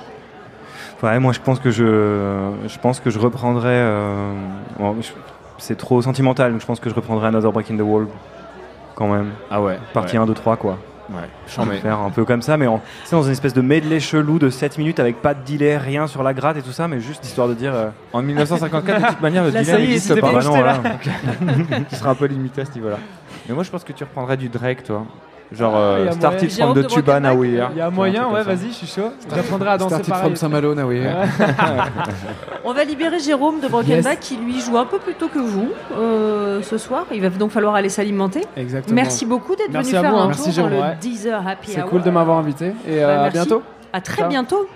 Ouais, moi je pense que je, je pense que je reprendrais. euh, bon, je- c'est trop sentimental, donc je pense que je reprendrais Another Break in the Wall quand même. Ah ouais. Partie ouais. 1, 2, 3 quoi. Ouais. Je vais faire un peu comme ça, mais en- c'est dans une espèce de medley chelou de 7 minutes avec pas de delay, rien sur la gratte et tout ça, mais juste histoire de dire. euh, En 1954, de toute manière, le Là, dilemme ça y est, n'existe pas. Bah non, là. tu seras un peu limité à ce niveau-là. Mais moi, je pense que tu reprendrais du Drake, toi. Genre y euh, Started from the tuba now we are. Il y a moyen, ouais, vas-y, je suis chaud. J'apprendrai à danser Started pareil. from Saint-Malo, now we are. On va libérer Jérôme de Brokenback qui lui joue un peu plus tôt que vous euh, ce soir. Il va donc falloir aller s'alimenter. Exactement. Merci beaucoup d'être Merci venu à faire vous, un hein. tour Merci, dans Jérôme, le ouais. Deezer Happy C'est Hour. cool de m'avoir invité et Bah, euh, à merci. bientôt. À très Ciao. bientôt.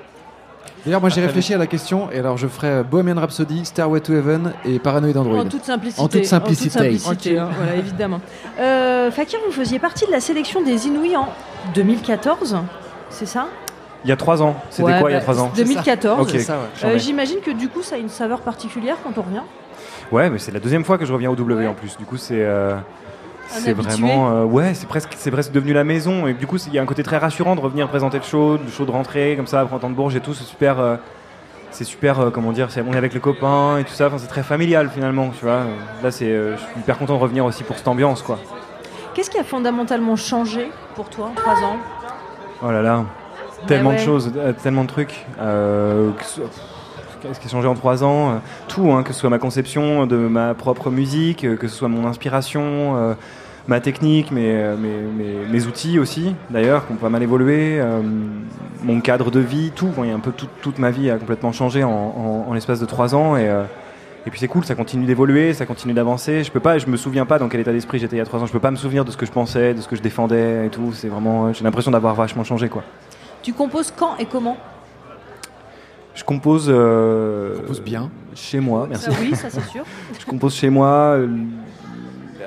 D'ailleurs, moi j'ai très réfléchi à la question, et alors je ferai euh, Bohemian Rhapsody, Stairway to Heaven et Paranoid Android. En toute simplicité. En toute simplicité. En toute simplicité, hein, voilà, évidemment. Euh, Fakir, vous faisiez partie de la sélection des Inouïs en 2014, c'est ça? Il y a trois ans. C'était Ouais, quoi il y a bah, trois ans? 2014. Ok. Euh, J'imagine que du coup, ça a une saveur particulière quand on revient? Ouais, mais c'est la deuxième fois que je reviens au W en plus. Du coup, c'est euh, c'est vraiment euh, ouais, c'est presque c'est presque devenu la maison et du coup, il y a un côté très rassurant de revenir présenter le show, le show de rentrée comme ça, après temps de Bourges et tout, c'est super euh, c'est super euh, comment dire, c'est on est avec les copains et tout ça, enfin, c'est très familial finalement, tu vois. Là, c'est je suis hyper content de revenir aussi pour cette ambiance quoi. Qu'est-ce qui a fondamentalement changé pour toi en trois ans? Oh là là, tellement ouais. de choses, tellement de trucs. Qu'est-ce qui a changé en trois ans? Tout, hein, que ce soit ma conception de ma propre musique, que ce soit mon inspiration, ma technique, mes, euh, mes, mes- mes outils aussi, d'ailleurs, qui ont pas mal évolué, euh, mon cadre de vie, tout. Bon, il y a un peu tout- toute ma vie a complètement changé en, en- en l'espace de trois ans et. euh, et puis c'est cool, ça continue d'évoluer, ça continue d'avancer. Je peux pas, je me souviens pas dans quel état d'esprit j'étais il y a trois ans. Je peux pas me souvenir de ce que je pensais, de ce que je défendais et tout. C'est vraiment, j'ai l'impression d'avoir vachement changé quoi. Tu composes quand et comment? Je compose. Euh, bien. Chez moi, merci. Ça, oui, ça, c'est sûr. je compose chez moi euh,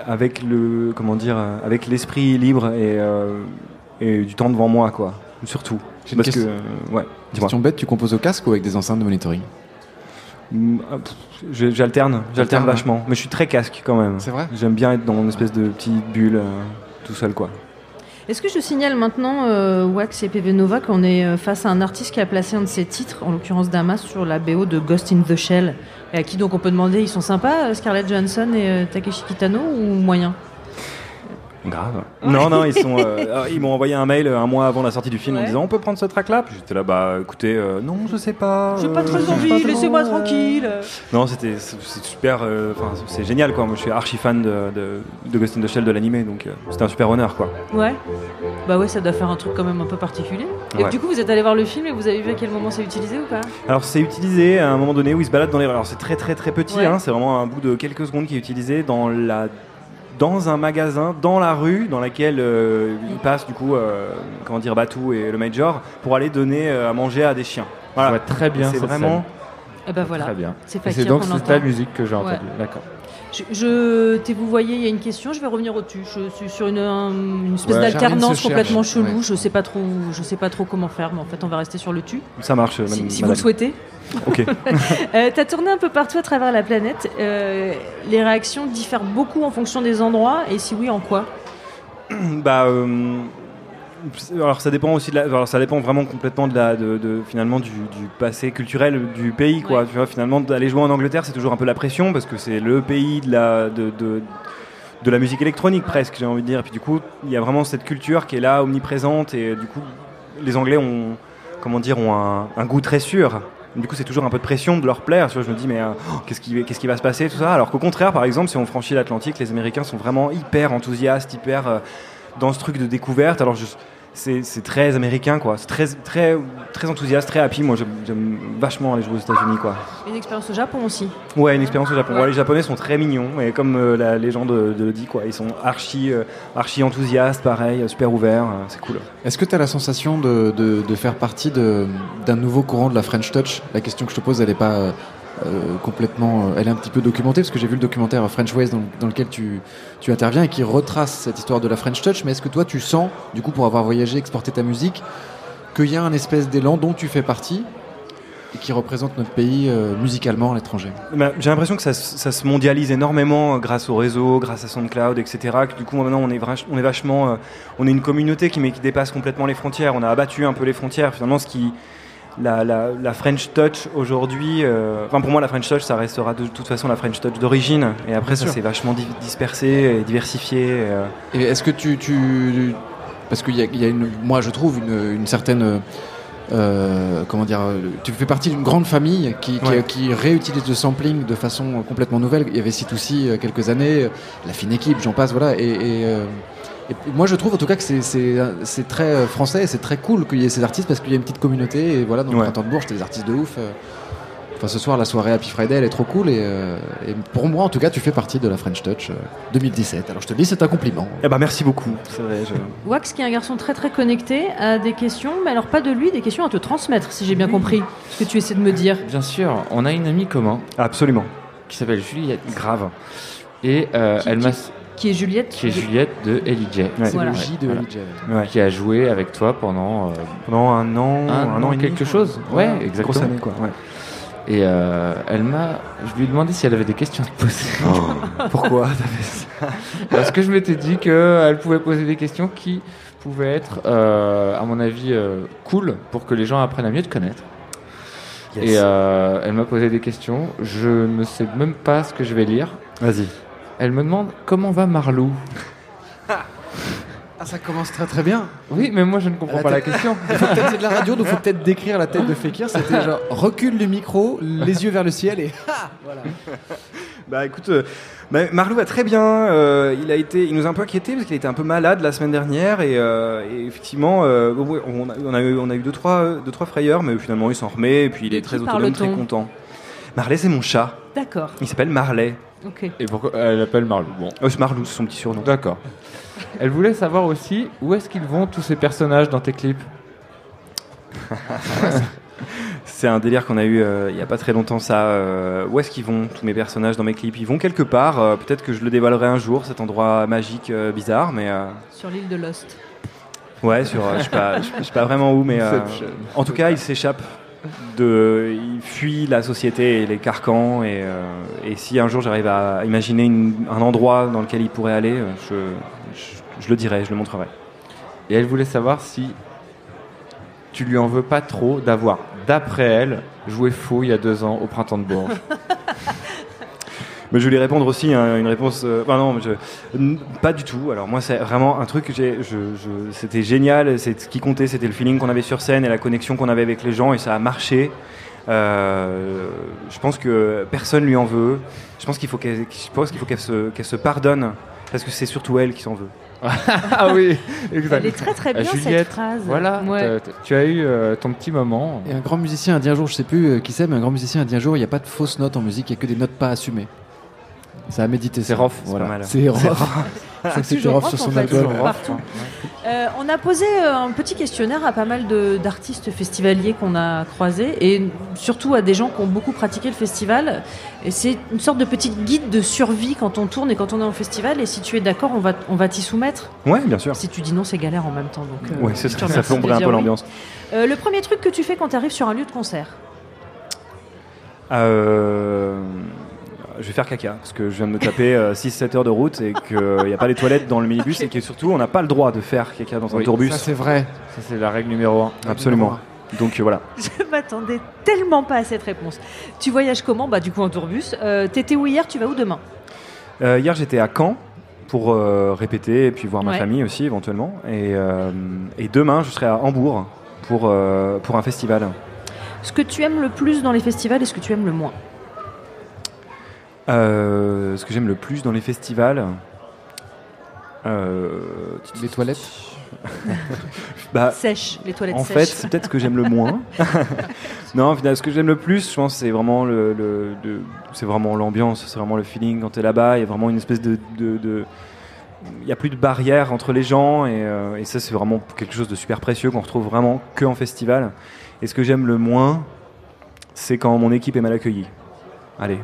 avec le comment dire, avec l'esprit libre et, euh, et du temps devant moi quoi, surtout. Parce que question- euh, ouais. Question bête, tu composes au casque ou avec des enceintes de monitoring Mm, ah, J'alterne, j'alterne ouais. vachement, mais je suis très casque quand même. C'est vrai J'aime bien être dans une espèce de petite bulle euh, tout seul quoi. Est-ce que je signale maintenant, euh, Wax et PV Nova, qu'on est euh, face à un artiste qui a placé un de ses titres, en l'occurrence Damas, sur la BO de Ghost in the Shell Et à qui donc on peut demander, ils sont sympas, euh, Scarlett Johansson et Takeshi Kitano, ou moyen? Grave. Non, non, ils sont, euh, ah, ils m'ont envoyé un mail euh, un mois avant la sortie du film en Ouais. disant on peut prendre ce track là. Puis j'étais là bah écoutez euh, non je sais pas. J'ai pas euh, très j'ai envie, pas trop- laissez-moi tranquille Non c'était super, euh, enfin c'est génial quoi. Moi je suis archi fan de, de, de Ghost in the Shell de l'animé donc euh, c'était un super honneur quoi. Ouais. Bah ouais, ça doit faire un truc quand même un peu particulier. Et Ouais. du coup, vous êtes allé voir le film et vous avez vu à quel moment c'est utilisé ou pas? Alors c'est utilisé à un moment donné où il se balade dans les. Alors c'est très très très petit, Ouais. hein, c'est vraiment un bout de quelques secondes qui est utilisé dans la dans un magasin, dans la rue, dans laquelle euh, il passe du coup, euh, comment dire, Batou et le Major pour aller donner euh, à manger à des chiens. Voilà. Je vois très bien C'est vraiment. Eh ben voilà. Très bien. C'est Et Fakir c'est donc c'est ta musique que j'ai Ouais. entendue. D'accord. Je, vous voyez, il y a une question, je vais revenir au-dessus. Je suis sur une, un- une espèce Ouais. d'alternance complètement cherche, chelou. ouais. Je sais pas trop, je sais pas trop comment faire, mais en fait, on va rester sur le tu. Ça marche. Si, madame- si vous le souhaitez. Ok. Euh, T'as tourné un peu partout à travers la planète. Euh, les réactions diffèrent beaucoup en fonction des endroits, et si oui, en quoi? Bah, euh, alors ça dépend aussi de la, alors ça dépend vraiment complètement de la, de, de- finalement du, du passé culturel du pays quoi. Tu vois, finalement d'aller jouer en Angleterre c'est toujours un peu la pression parce que c'est le pays de la, de, de, de la musique électronique presque j'ai envie de dire. Et puis du coup il y a vraiment cette culture qui est là omniprésente et du coup les Anglais ont comment dire ont un, un goût très sûr. Du coup, c'est toujours un peu de pression de leur plaire. Tu vois, je me dis, mais euh, oh, qu'est-ce qui, qu'est-ce qui va se passer, tout ça? Alors qu'au contraire, par exemple, si on franchit l'Atlantique, les Américains sont vraiment hyper enthousiastes, hyper euh, dans ce truc de découverte. Alors, c'est, très américain, quoi. C'est très, très, très enthousiaste, très happy. Moi, j'aime, vachement aller jouer aux États-Unis, quoi. Une expérience au Japon aussi. Ouais, une expérience au Japon. Ouais. Ouais, les Japonais sont très mignons, et comme euh, la légende de, de le dit, quoi. Ils sont archi, euh, archi enthousiastes, pareil, euh, super ouverts. euh, c'est cool. Est-ce que tu as la sensation de, de- de faire partie d'un nouveau courant de la French Touch? La question que je te pose, elle est pas euh, complètement. euh, elle est un petit peu documentée, parce que j'ai vu le documentaire French Ways dans, lequel tu, tu interviens et qui retrace cette histoire de la French Touch. Mais est-ce que toi, tu sens, du coup, pour avoir voyagé, exporté ta musique, qu'il y a un espèce d'élan dont tu fais partie et qui représente notre pays euh, musicalement à l'étranger? Bah, J'ai l'impression que ça, se- mondialise énormément grâce au réseau, grâce à SoundCloud, etc. Du coup, maintenant, on est, on est vachement. on est une communauté qui, dépasse complètement les frontières. On a abattu un peu les frontières. Finalement. La, la- la French Touch aujourd'hui, euh, enfin pour moi la French Touch ça restera de toute façon la French Touch d'origine et après Bien ça s'est vachement di- dispersé et diversifié. et, euh, Et est-ce que tu, tu parce qu'il y a, il y a une, moi je trouve une, une certaine, euh, comment dire, tu fais partie d'une grande famille qui, qui, Ouais. qui réutilise le sampling de façon complètement nouvelle. Il y avait C2C il y a quelques années, la fine équipe, j'en passe, voilà. Et, et, Et moi, je trouve en tout cas que c'est- c'est très euh, français et c'est très cool qu'il y ait ces artistes parce qu'il y a une petite communauté. Et voilà, dans le Ouais. printemps de Bourges, t'as des artistes de ouf. euh. Enfin, ce soir, la soirée Happy Friday, elle est trop cool. Et, euh, et pour moi, en tout cas, tu fais partie de la French Touch euh, 2017. Alors, je te le dis, c'est un compliment. Eh ben, merci beaucoup. C'est vrai. je- Wax, qui est un garçon très très connecté, a des questions, mais alors pas de lui, des questions à te transmettre, si j'ai bien compris ce que tu essaies de me dire. Bien sûr, on a une amie commun. Absolument. Qui s'appelle Juliette. Grave. Et euh, elle m'a. Qui est Juliette Qui est Juliette de Ellie J. C'est le J de Ellie J. Ouais. Qui a joué avec toi pendant. euh, Pendant un an, un, an et demi, quelque chose. Ouais, Ouais, exactement. grosse année, quoi, ouais. Et euh, elle m'a. Je lui ai demandé si elle avait des questions à te poser. Pourquoi? Fait ça Parce que je m'étais dit qu'elle pouvait poser des questions qui pouvaient être, euh, à mon avis, euh, cool pour que les gens apprennent à mieux te connaître. Yes. Et euh, elle m'a posé des questions. Je ne sais même pas ce que je vais lire. Vas-y. Elle me demande comment va Marlou? Ah, ça commence très très bien. Oui, mais moi je ne comprends pas la question. Il faut peut-être c'est de la radio, donc il faut peut-être décrire la tête de Fekir. C'était genre recule du micro, les yeux vers le ciel et. voilà. Bah écoute, euh, bah, Marlou va très bien. euh, il a été, il nous a un peu inquiété parce qu'il était un peu malade la semaine dernière et, euh, et effectivement, euh, on, a, on a eu, on a eu deux trois, deux trois frayeurs, mais finalement il s'en remet et puis il est très autonome, très content. Marley, c'est mon chat. D'accord. Il s'appelle Marley. Et pourquoi elle appelle Marlou Bon. Oh, Marlou, c'est son petit surnom. D'accord. Elle voulait savoir aussi où est-ce qu'ils vont tous ces personnages dans tes clips. C'est un délire qu'on a eu euh, il y a pas très longtemps ça. euh, où est-ce qu'ils vont tous mes personnages dans mes clips Ils vont quelque part. euh, Peut-être que je le dévoilerai un jour, cet endroit magique euh, bizarre, mais euh, Sur l'île de Lost. ouais, sur, euh, je sais pas, vraiment où, mais euh, en tout cas, il s'échappe de, il fuit la société et les carcans. Et, euh, et si un jour j'arrive à imaginer une- un endroit dans lequel il pourrait aller, euh, je, je, je le dirai, je le montrerai. Et elle voulait savoir si tu lui en veux pas trop d'avoir, d'après elle, joué faux il y a deux ans au printemps de Bourges. Mais je lui répondre aussi hein, une réponse. euh, enfin non, je, pas du tout. Alors moi, c'est vraiment un truc que j'ai. Je, je- c'était génial. C'est ce qui comptait, c'était le feeling qu'on avait sur scène et la connexion qu'on avait avec les gens, et ça a marché. Euh, je pense que personne lui en veut. Je pense qu'il faut qu'elle, je pense qu'il faut qu'elle se, qu'elle se pardonne parce que c'est surtout elle qui s'en veut. ah oui, exact. Elle est très très bien Euh, cette phrase. Voilà, Ouais. t'as- t'as- tu as eu euh, ton petit moment. Et un grand musicien a dit un jour, je sais plus euh, qui c'est, mais un grand musicien a dit un jour, il n'y a pas de fausses notes en musique, il n'y a que des notes pas assumées. Ça a médité. C'est ça. Rof, voilà. pas mal. C'est Rof. C'était Toujours Rof sur son fait, album. partout. Euh, on a posé euh, un petit questionnaire à pas mal d'artistes festivaliers qu'on a croisés et surtout à des gens qui ont beaucoup pratiqué le festival. Et c'est une sorte de petite guide de survie quand on tourne et quand on est en festival. Et si tu es d'accord, on va, on va t'y soumettre. Ouais, bien sûr. Si tu dis non, c'est galère en même temps. Donc, euh, Ouais, c'est ça, ça de plomberait un peu oui. l'ambiance. Euh, le premier truc que tu fais quand tu arrives sur un lieu de concert? Euh, je vais faire caca parce que je viens de me taper 6-7 heures de route et qu'il n'y a pas les toilettes dans le minibus et que surtout on n'a pas le droit de faire caca dans un tourbus. ça, c'est vrai. Ça, c'est la règle numéro un. Absolument. Donc euh, voilà. Je m'attendais tellement pas à cette réponse. Tu voyages comment? Bah du coup en tourbus. Euh, T'étais où hier? Tu vas où demain? Euh, hier j'étais à Caen pour euh, répéter et puis voir ma Ouais. famille aussi éventuellement. Et, euh, et demain je serai à Hambourg pour, euh, pour un festival. Ce que tu aimes le plus dans les festivals et ce que tu aimes le moins? Euh, ce que j'aime le plus dans les festivals. euh, Les toilettes bah, Sèches, les toilettes En sèches. fait, c'est peut-être ce que j'aime le moins. non, au final, ce que j'aime le plus, je pense, c'est vraiment le, le- le- c'est vraiment l'ambiance, c'est vraiment le feeling quand tu es là-bas. Il y a vraiment une espèce de, de- de- il n'y a plus de barrière entre les gens et, euh, et ça, c'est vraiment quelque chose de super précieux qu'on retrouve vraiment que en festival. Et ce que j'aime le moins, c'est quand mon équipe est mal accueillie. Allez.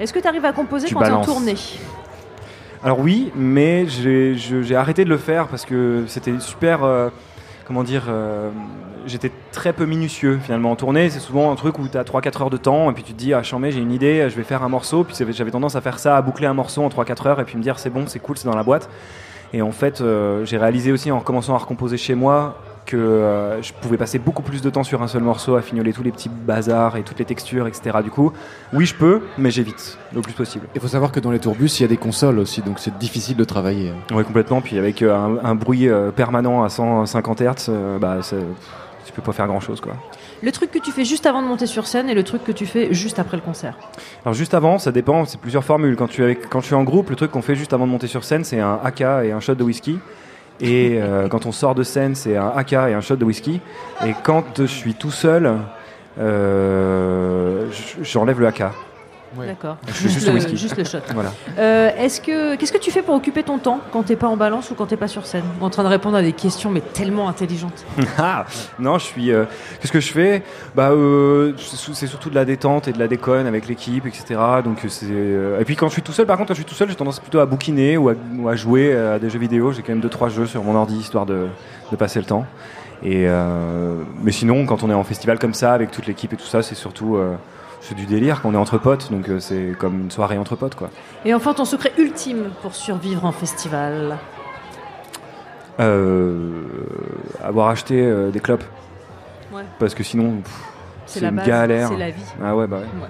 Est-ce que tu arrives à composer Tu quand tu es en tournée? Alors oui, mais j'ai arrêté de le faire parce que c'était super. euh, comment dire euh, J'étais très peu minutieux finalement en tournée. C'est souvent un truc où tu as 3-4 heures de temps et puis tu te dis Ah, chambé, j'ai une idée, je vais faire un morceau. Puis j'avais tendance à faire ça, à boucler un morceau en 3-4 heures et puis me dire C'est bon, c'est cool, c'est dans la boîte. Et en fait, euh, j'ai réalisé aussi en recommençant à recomposer chez moi que euh, je pouvais passer beaucoup plus de temps sur un seul morceau à fignoler tous les petits bazars et toutes les textures, etc. Du coup, oui, je peux, mais j'évite le plus possible. Il faut savoir que dans les tourbus, il y a des consoles aussi, donc c'est difficile de travailler. Oui, complètement. Puis avec euh, un, un bruit euh, permanent à 150 Hz, euh, bah, c'est- tu peux pas faire grand chose. Quoi. Le truc que tu fais juste avant de monter sur scène et le truc que tu fais juste après le concert. Alors juste avant, ça dépend, c'est plusieurs formules. Quand tu, es avec, quand tu es en groupe, le truc qu'on fait juste avant de monter sur scène, c'est un AK et un shot de whisky. Et euh, quand on sort de scène, c'est un AK et un shot de whisky. Et quand je suis tout seul, euh, j'enlève le AK. D'accord. Juste, juste le, juste shot. Voilà. Euh, est-ce que qu'est-ce que tu fais pour occuper ton temps quand t'es pas en balance ou quand t'es pas sur scène En train de répondre à des questions mais tellement intelligentes. Ah, non, je suis. euh, Qu'est-ce que je fais Bah, euh, c'est surtout de la détente et de la déconne avec l'équipe, etc. Donc c'est. Et puis quand je suis tout seul, par contre, quand je suis tout seul, j'ai tendance plutôt à bouquiner ou à, ou à jouer à des jeux vidéo. J'ai quand même deux trois jeux sur mon ordi histoire de, de passer le temps. Et mais sinon, quand on est en festival comme ça avec toute l'équipe et tout ça, c'est surtout. C'est du délire quand on est entre potes, donc euh, c'est comme une soirée entre potes, quoi. Et enfin ton secret ultime pour survivre en festival. Euh, avoir acheté euh, des clopes. Ouais. Parce que sinon, C'est une base, galère. c'est la vie. Ah ouais, bah ouais. Ouais.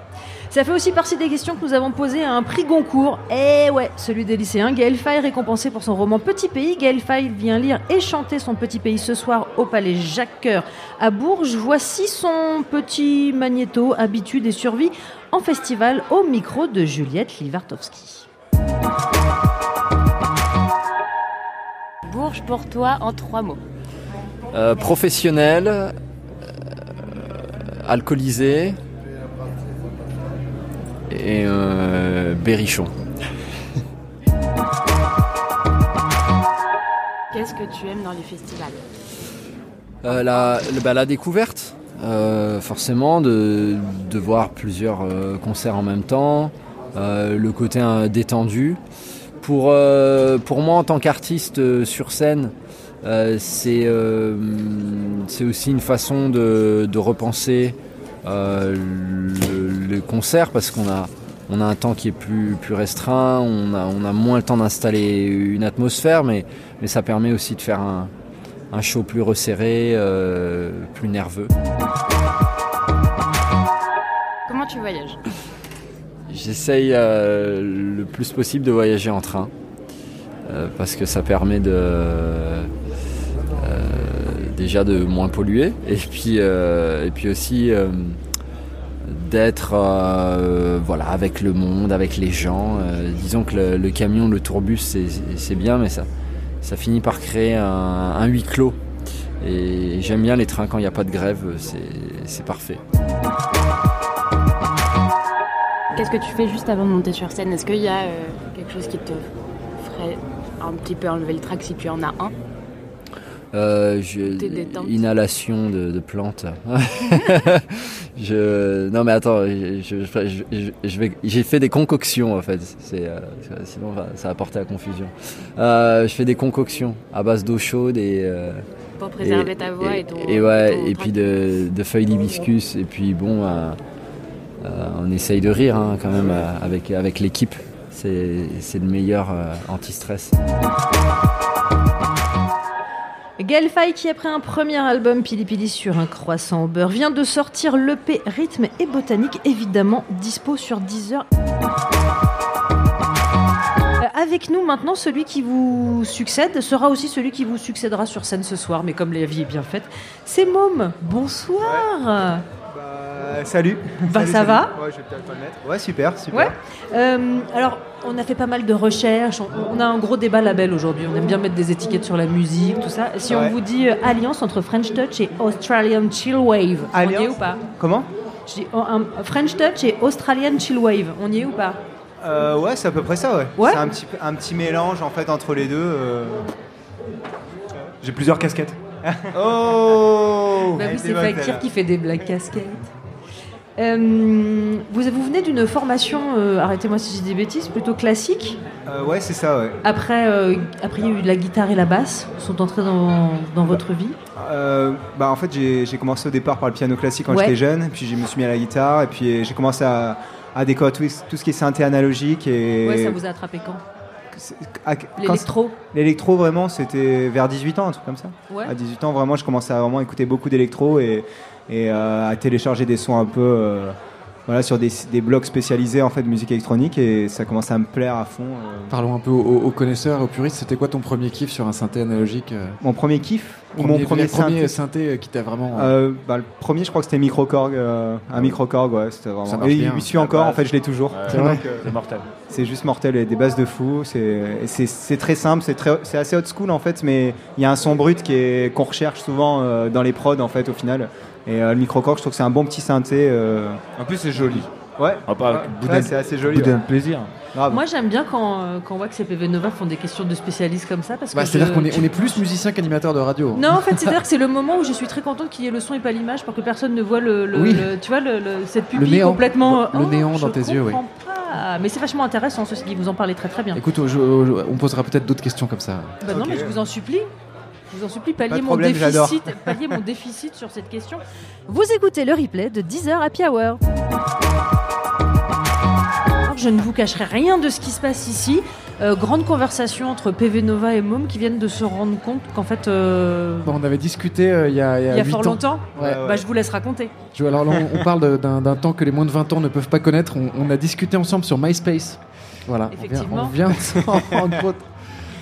Ça fait aussi partie des questions que nous avons posées à un prix Goncourt. Eh ouais, celui des lycéens. Gaël Faye récompensé pour son roman Petit Pays. Gaël Faye vient lire et chanter son Petit Pays ce soir au Palais Jacques Coeur à Bourges. Voici son petit magnéto, habitude et survie en festival au micro de Juliette Livartowski. Bourges pour toi en trois mots. Euh, professionnel, euh, alcoolisé et euh, berrichon. Qu'est-ce que tu aimes dans les festivals? Euh, la, le- bah, la découverte, euh, forcément, de, de voir plusieurs euh, concerts en même temps, le côté détendu. Pour, pour moi, en tant qu'artiste sur scène, c'est aussi une façon de, de repenser le, le concert parce qu'on a, on a un temps qui est plus, plus restreint, on a, on a moins le temps d'installer une atmosphère, mais, mais ça permet aussi de faire un, un show plus resserré, euh, plus nerveux. Comment tu voyages? J'essaye euh, le plus possible de voyager en train euh, parce que ça permet de euh, déjà de moins polluer et puis euh, et puis aussi euh, d'être euh, voilà avec le monde, avec les gens. Disons que le, camion, le tourbus, c'est- bien, mais ça ça finit par créer un, huis clos. Et j'aime bien les trains quand il n'y a pas de grève, c'est parfait. Qu'est-ce que tu fais juste avant de monter sur scène? Est-ce qu'il y a quelque chose qui te ferait un petit peu enlever le trac si tu en as un? Euh, je- inhalation de, de plantes. je, non mais attends, je, je- je- je- je vais, j'ai fait des concoctions en fait. C'est, euh, sinon ça- va porter à confusion. Euh, je fais des concoctions à base d'eau chaude et Pour préserver ta voix et ton- et ouais ton et puis de, de feuilles d'hibiscus et puis bon, on essaye de rire hein, quand même avec avec l'équipe. C'est, c'est le meilleur anti-stress. Gaël Faye, qui après un premier album Pili Pili sur un croissant au beurre, vient de sortir l'EP Rythme et Botanique, évidemment dispo sur Deezer. Euh, Avec nous maintenant, celui qui vous succède sera aussi celui qui vous succédera sur scène ce soir, mais comme la vie est bien faite, c'est Môme. Bonsoir. Euh, salut. Bah, Salut, ça salut. va Ouais, je vais peut-être pas le mettre. Ouais, super, super. Ouais. Euh, alors, on a fait pas mal de recherches. On, on a un gros débat label aujourd'hui. On aime bien mettre des étiquettes sur la musique, tout ça. Si on vous dit euh, alliance entre French Touch et Australian Chill Wave, on y est ou pas Comment Je dis oh, un- French Touch et Australian Chill Wave, on y est ou pas Euh, Ouais, c'est à peu près ça, ouais. Ouais. C'est un petit, peu- un petit mélange en fait entre les deux. euh. J'ai plusieurs casquettes. Oh Bah oui, c'est Fakir qui fait des blagues casquettes. Euh, vous, vous venez d'une formation, euh, arrêtez-moi si je dis des bêtises, plutôt classique. Euh, ouais, c'est ça, ouais. Après, euh, après, il y a eu la guitare et la basse sont entrées dans, dans votre vie. Bah, en fait, j'ai commencé au départ par le piano classique quand Ouais. j'étais jeune, puis je me suis mis à la guitare, et puis j'ai commencé à, à découvrir tout, tout ce qui est synthé analogique. Et Ouais, ça vous a attrapé quand- L'électro L'électro, vraiment, c'était vers 18 ans, un truc comme ça. Ouais. À 18 ans, vraiment, je commençais à vraiment écouter beaucoup d'électro et, et euh, à télécharger des sons un peu, euh, voilà, sur des, des blogs spécialisés en fait de musique électronique et ça commence à me plaire à fond. euh. Parlons un peu aux, aux connaisseurs, aux puristes. C'était quoi ton premier kiff sur un synthé analogique euh Mon premier kiff ou Premier- mon premier, le premier synthé, synthé, qui t'a vraiment, euh, Euh, bah, Le premier, je crois que c'était Microcorg. euh, un Microcorg, ouais, c'était vraiment. Ça et bien. il me suit La encore, en fait, je l'ai toujours. Ouais, C'est vrai Donc, C'est mortel. C'est juste mortel et des bases de fou. C'est et c'est- c'est très simple, c'est très- c'est assez old school en fait, mais il y a un son brut qui est qu'on recherche souvent euh, dans les prods en fait au final. Et euh, le Microcorg, je trouve que c'est un bon petit synthé. euh. En plus, c'est joli. Ouais. Ah, Ouais, ouais, c'est assez joli. ouais. plaisir. Grave. Moi, j'aime bien quand, euh, quand Wax et PV Nova font des questions de spécialistes comme ça. Parce Bah, que C'est-à-dire je- qu'on est, on est plus musicien qu'animateur de radio. Non, en fait, c'est-à-dire que c'est le moment où je suis très contente qu'il y ait le son et pas l'image pour que personne ne voit le, le- Oui. le- tu vois, le, le- cette Le pupille néant. complètement. Le Oh, néant dans tes yeux, oui. comprends pas. Mais c'est vachement intéressant, ceci dit, vous en parlez très très bien. Écoute, je- je- on posera peut-être d'autres questions comme ça. Bah non, mais je vous en supplie. Je vous en supplie, palliez, mon, déficit, palliez mon déficit sur cette question. Vous écoutez le replay de 10h Happy Hour. Alors, Je ne vous cacherai rien de ce qui se passe ici. Euh, grande conversation entre PV Nova et Mom qui viennent de se rendre compte qu'en fait. euh, Bon, on avait discuté euh, il y a, il y a y a fort ans. longtemps Ouais. Bah, je vous laisse raconter. Je- alors là, on, on parle d'un temps que les moins de 20 ans ne peuvent pas connaître. On, on a discuté ensemble sur MySpace. Voilà, on vient, Effectivement. on vient de s'en rendre compte.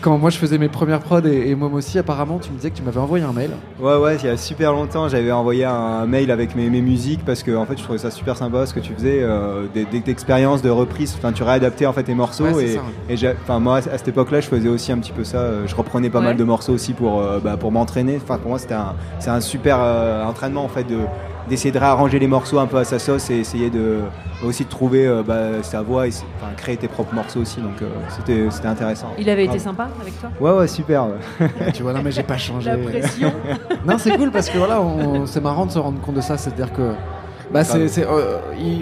Quand moi je faisais mes premières prods et, et moi aussi, apparemment, tu me disais que tu m'avais envoyé un mail. Ouais, ouais, il y a super longtemps, j'avais envoyé un mail avec mes, mes musiques parce que en fait, je trouvais ça super sympa ce que tu faisais, euh, des, des expériences de reprise. Enfin, tu réadaptais en fait tes morceaux Ouais, et, ça. et j'ai- enfin moi à cette époque-là, je faisais aussi un petit peu ça. euh, Je reprenais pas Ouais. mal de morceaux aussi pour euh, bah, pour m'entraîner. Enfin, pour moi, c'était un c'est un super euh, entraînement en fait de d'essayer de réarranger les morceaux un peu à sa sauce et essayer de aussi de trouver euh, bah, sa voix et enfin, créer tes propres morceaux aussi. Donc euh, c'était c'était intéressant. Il avait été Ah. sympa avec toi? Ouais, ouais, super. ouais. tu vois, non, mais j'ai pas changé. La pression. non, c'est cool parce que voilà, on- c'est marrant de se rendre compte de ça. C'est-à-dire que. Bah, c'est, c'est, euh,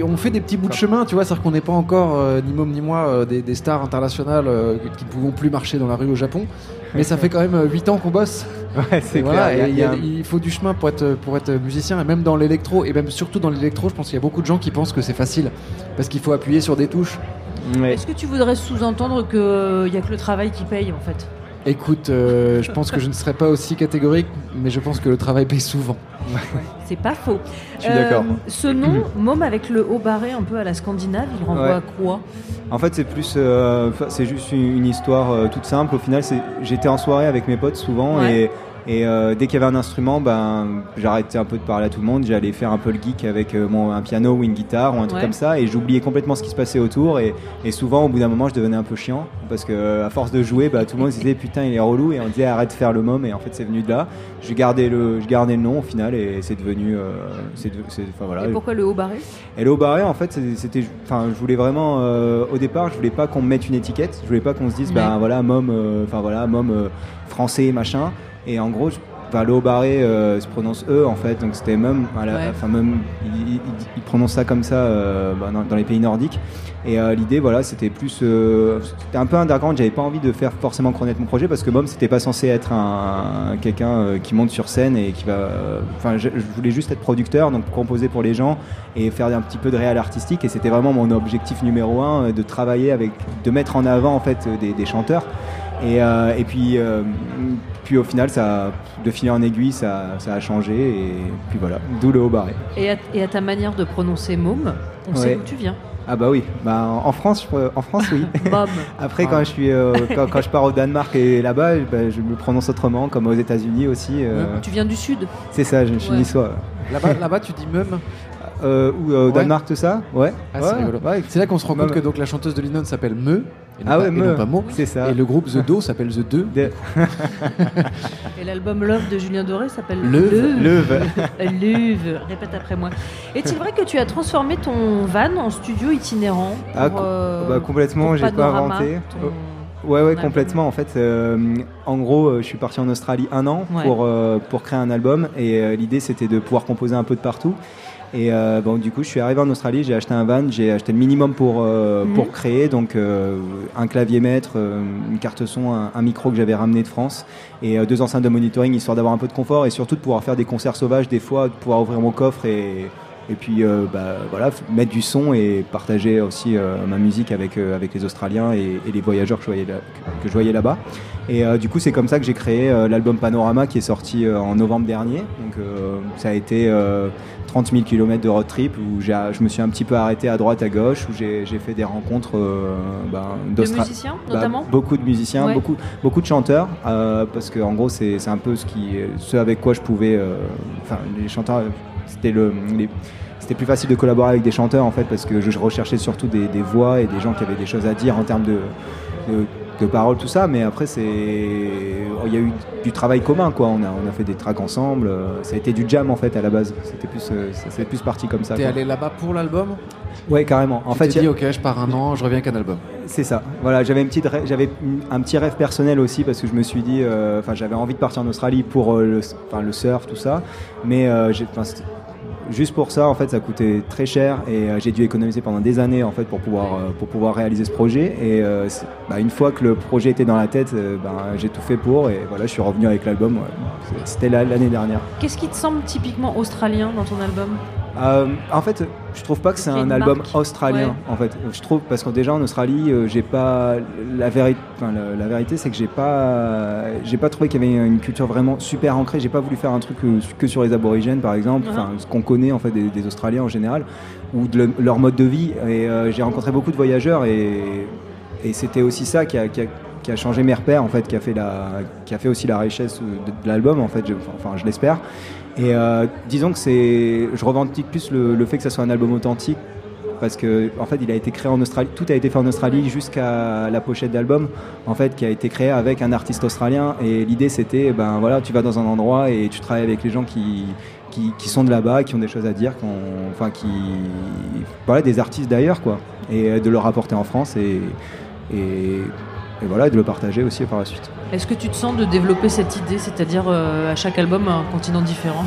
on fait des petits bouts de chemin, tu vois, c'est-à-dire qu'on n'est pas encore, euh, ni Mom ni moi, euh, des, des stars internationales euh, qui ne pouvons plus marcher dans la rue au Japon. Mais ça fait quand même 8 ans qu'on bosse. Ouais, c'est Et voilà, clair, et il y a- il y a- il y a un- il faut du chemin pour être, pour être musicien, et même dans l'électro, et même surtout dans l'électro, je pense qu'il y a beaucoup de gens qui pensent que c'est facile, parce qu'il faut appuyer sur des touches. Est-ce que tu voudrais sous-entendre qu'il n'y a que le travail qui paye en fait? Écoute, euh, je pense que je ne serais pas aussi catégorique, mais je pense que le travail paye souvent. C'est pas faux. Euh, Je suis d'accord. Ce nom, Mom avec le haut barré un peu à la scandinave, il renvoie Ouais. à quoi? En fait, c'est plus, euh, c'est juste une, histoire euh, toute simple. Au final, j'étais en soirée avec mes potes souvent Ouais. et, et euh, dès qu'il y avait un instrument, ben, j'arrêtais un peu de parler à tout le monde. J'allais faire un peu le geek avec euh, mon, un piano ou une guitare ou un truc Ouais. comme ça et j'oubliais complètement ce qui se passait autour. Et, et souvent, au bout d'un moment, je devenais un peu chiant parce que à force de jouer, bah, tout le monde se disait putain, il est relou et on disait arrête de faire le môme. Et en fait, c'est venu de là. Je gardais le, je gardais le nom au final et c'est devenu, euh, c'est, de- c'est- enfin voilà. Et pourquoi le haut barré? Et le haut barré, en fait, c'était, enfin, je voulais vraiment, au départ, je voulais pas qu'on me mette une étiquette. Je voulais pas qu'on se dise, ben voilà, mom, euh, enfin voilà, mom euh, français, machin. Et en gros, je- enfin, le haut barré euh, se prononce E, en fait, donc c'était Ouais. enfin mum, il, il- il prononce ça comme ça euh, bah, dans, dans les pays nordiques. Et euh, l'idée, voilà, c'était plus, euh, c'était un peu underground. J'avais pas envie de faire forcément connaître mon projet parce que mom, c'était pas censé être un, un- quelqu'un euh, qui monte sur scène et qui va. euh, Enfin, je, je voulais juste être producteur, donc composer pour les gens et faire un petit peu de réal artistique. Et c'était vraiment mon objectif numéro un, de travailler avec, de mettre en avant en fait des, des chanteurs. Et, euh, et puis, euh, puis au final, ça, de fil en aiguille, ça, ça a changé. Et puis voilà, d'où le haut barré. et à, et à ta manière de prononcer Mom, on sait Ouais. où tu viens. Ah bah oui, bah, en France, je en France oui. Après, Ah. quand je suis, euh, quand, quand je pars au Danemark et là-bas, bah, je me prononce autrement, comme aux États-Unis aussi. euh, Tu viens du sud C'est ça, je suis Ouais. niçois. Là-bas, là-bas tu dis mum Euh, ou euh, au Ouais. Danemark, tout ça Ouais. Ah, c'est Ouais. rigolo. Ouais. C'est là qu'on se rend compte que donc la chanteuse de Linon s'appelle Me. Et non Ah pas, ouais, et non pas Mo. C'est ça. Et le groupe The Do s'appelle The 2. Et l'album Love de Julien Doré s'appelle Leuve. Leuve. Leuve. Répète après moi. Est-il vrai que tu as transformé ton van en studio itinérant Ah, pour, co- euh, bah, complètement, j'ai pas inventé. ton- Oh, Ouais, ouais, complètement. En fait, euh, en gros, euh, je suis parti en Australie un an Ouais. pour, euh, pour créer un album et euh, l'idée c'était de pouvoir composer un peu de partout. Et euh, bon, du coup, je suis arrivé en Australie, j'ai acheté un van, j'ai acheté le minimum pour, euh, Mhm. pour créer, donc euh, un clavier maître, euh, une carte son, un, un micro que j'avais ramené de France et euh, deux enceintes de monitoring histoire d'avoir un peu de confort et surtout de pouvoir faire des concerts sauvages des fois, de pouvoir ouvrir mon coffre et, Et puis euh, bah, voilà, mettre du son et partager aussi euh, ma musique avec, euh, avec les Australiens et, et les voyageurs que je voyais, là- que- je voyais là-bas. Et du coup, c'est comme ça que j'ai créé l'album Panorama qui est sorti en novembre dernier. Donc ça a été euh, 30 000 km de road trip où j'ai- je me suis un petit peu arrêté à droite, à gauche, où j'ai j'ai fait des rencontres ben, De d'Austra- musiciens, bah, notamment Beaucoup de musiciens, Ouais. beaucoup, beaucoup de chanteurs, parce que en gros, c'est c'est un peu ce, qui, ce avec quoi je pouvais. Enfin, les chanteurs, c'était le. les- c'était plus facile de collaborer avec des chanteurs en fait parce que je recherchais surtout des, des voix et des gens qui avaient des choses à dire en termes de, de, de paroles tout ça. Mais après c'est il y a eu du travail commun quoi. On a, on a fait des tracks ensemble. Ça a été du jam en fait à la base. C'était plus euh, ça c'est plus parti comme ça T'es allé là-bas pour l'album? Ouais carrément. En Tu fait y dit, a- ok, je pars un an, je reviens avec un album. c'est ça. Voilà, j'avais une petite, j'avais un petit rêve personnel aussi parce que je me suis dit, euh, enfin, j'avais envie de partir en Australie pour euh, le, enfin, le surf, tout ça, mais euh, j'ai, juste pour ça, en fait, ça coûtait très cher et euh, j'ai dû économiser pendant des années, en fait, pour pouvoir, euh, réaliser ce projet. Et euh, bah, une fois que le projet était dans la tête, ben, j'ai tout fait pour et voilà, je suis revenu avec l'album. C'était la- l'année dernière. Qu'est-ce qui te semble typiquement australien dans ton album? Euh, en fait, je trouve pas que c'est un album marque australien. Ouais. En fait, je trouve parce que déjà en Australie, euh, j'ai pas la vérité. Enfin, la, la vérité, c'est que j'ai pas, j'ai pas trouvé qu'il y avait une culture vraiment super ancrée. J'ai pas voulu faire un truc que, que sur les aborigènes, par exemple. Enfin, ce qu'on connaît en fait des, des Australiens en général ou de le- leur mode de vie. Et euh, j'ai rencontré beaucoup de voyageurs et, et c'était aussi ça qui a, qui a- qui a changé mes repères en fait, qui a fait la, qui a fait aussi la richesse de, de l'album en fait. Je- enfin, je l'espère. Et euh, disons que c'est, je revendique plus le, fait que ça soit un album authentique parce que en fait il a été créé en Australie, tout a été fait en Australie jusqu'à la pochette d'album en fait qui a été créé avec un artiste australien. Et l'idée c'était ben voilà tu vas dans un endroit et tu travailles avec les gens qui qui, sont de là-bas, qui ont des choses à dire, enfin qui voilà des artistes d'ailleurs quoi et de le rapporter en France. Et, et voilà et de le partager aussi par la suite. Est-ce que tu te sens de développer cette idée, c'est-à-dire euh, à chaque album un continent différent?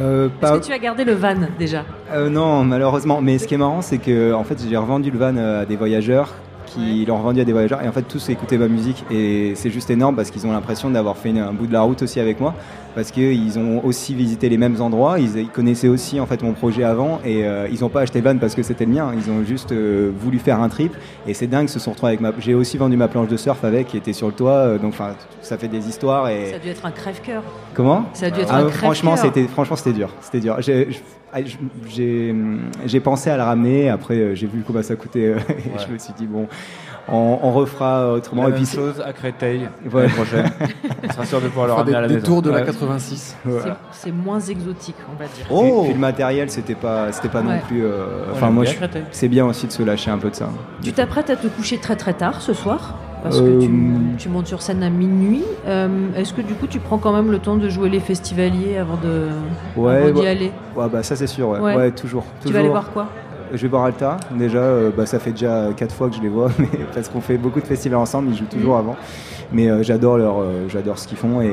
Euh, Est-ce pas- que tu as gardé le van déjà. Euh, non, malheureusement. Mais ce qui est marrant, c'est que en fait, j'ai revendu le van euh, à des voyageurs qui l'ont revendu à des voyageurs. Et en fait tous écoutaient ma musique. Et c'est juste énorme parce qu'ils ont l'impression d'avoir fait une- un bout de la route aussi avec moi parce qu'ils ont aussi visité les mêmes endroits ils, ils connaissaient aussi en fait mon projet avant et euh, ils n'ont pas acheté le van parce que c'était le mien ils ont juste euh, voulu faire un trip et c'est dingue ils se sont retrouvés avec ma j'ai aussi vendu ma planche de surf avec qui était sur le toit euh, donc enfin ça fait des histoires et Ça a dû être un crève-cœur. Comment? Ça a dû être Ah, un Franchement, crève-cœur. c'était franchement c'était dur. C'était dur. J'ai- je- J'ai j'ai pensé à la ramener. Après, j'ai vu combien ça coûtait. et je me suis dit bon, on, on refera autrement. La et même puis chose à Créteil Voilà. l'année prochaine. On sera sûr de pouvoir le On fera ramener des- à la des maison. tours de la Ouais. 86. Voilà. C'est- moins exotique, on va dire. Et puis le matériel, c'était pas, c'était pas Ouais. non plus. euh, Ouais, Enfin, j'aime moi, c'est bien aussi de se lâcher un peu de ça. Tu t'apprêtes à te coucher très très tard ce soir? Parce que Euh, tu, tu montes sur scène à minuit. Euh, Est-ce que du coup tu prends quand même le temps de jouer les festivaliers avant de Ouais, avant d'y ouais. aller? Ouais, bah ça c'est sûr. Ouais, Ouais. Ouais, toujours. Tu vas aller voir quoi? Je vais voir Alta. Déjà, euh, bah, ça fait déjà quatre fois que je les vois, mais parce qu'on fait beaucoup de festivals ensemble, ils jouent toujours Mhm. avant. Mais euh, j'adore leur, euh, j'adore ce qu'ils font et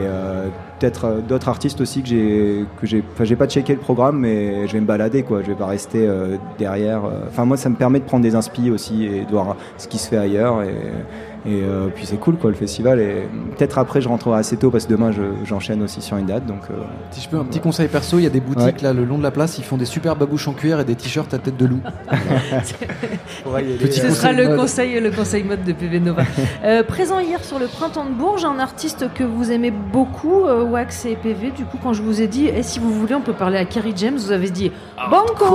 peut-être d'autres artistes aussi que j'ai, que j'ai, enfin j'ai pas checké le programme, mais je vais me balader quoi. Je vais pas rester derrière. Enfin moi, ça me permet de prendre des inspi aussi et de voir ce qui se fait ailleurs et et euh, puis c'est cool quoi le festival et peut-être après je rentrerai assez tôt parce que demain je- j'enchaîne aussi sur une date donc. euh, Si je peux un petit conseil perso, il y a des boutiques là le long de la place, ils font des super babouches en cuir et des t-shirts à tête de loup. Petit Ce sera le mode. conseil, le conseil mode de PV Nova. Euh, présent hier sur le printemps de Bourges, un artiste que vous aimez beaucoup, euh, Wax et PV. Du coup, quand je vous ai dit, et si vous voulez, on peut parler à Kerry James, vous avez dit Banco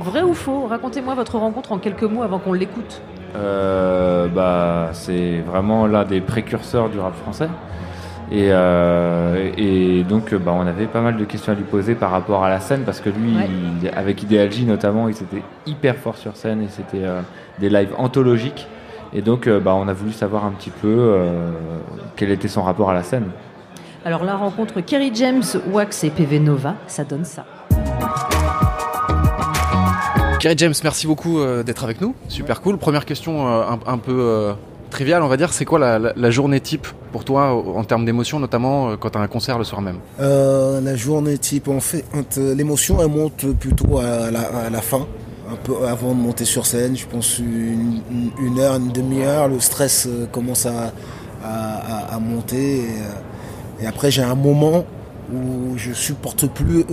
Vrai ou faux? Racontez-moi votre rencontre en quelques mots avant qu'on l'écoute. Euh, bah, c'est vraiment l'un des précurseurs du rap français. Et, euh, et donc, euh, bah, on avait pas mal de questions à lui poser par rapport à la scène, parce que lui, Ouais. il- avec Ideal J notamment, il était hyper fort sur scène et c'était euh, des lives anthologiques. Et donc, euh, bah, on a voulu savoir un petit peu quel était son rapport à la scène. Alors, la rencontre Kerry James, Wax et PV Nova, ça donne ça. Kerry James, merci beaucoup euh, d'être avec nous. Super cool. Première question euh, un, peu euh, triviale, on va dire. C'est quoi la, journée type pour toi en termes d'émotion, notamment quand tu as un concert le soir même? La journée type, en fait, l'émotion elle monte plutôt à la, fin, un peu avant de monter sur scène. Je pense une, heure, une demi-heure, le stress commence à, à- monter. Et, après, j'ai un moment où je supporte plus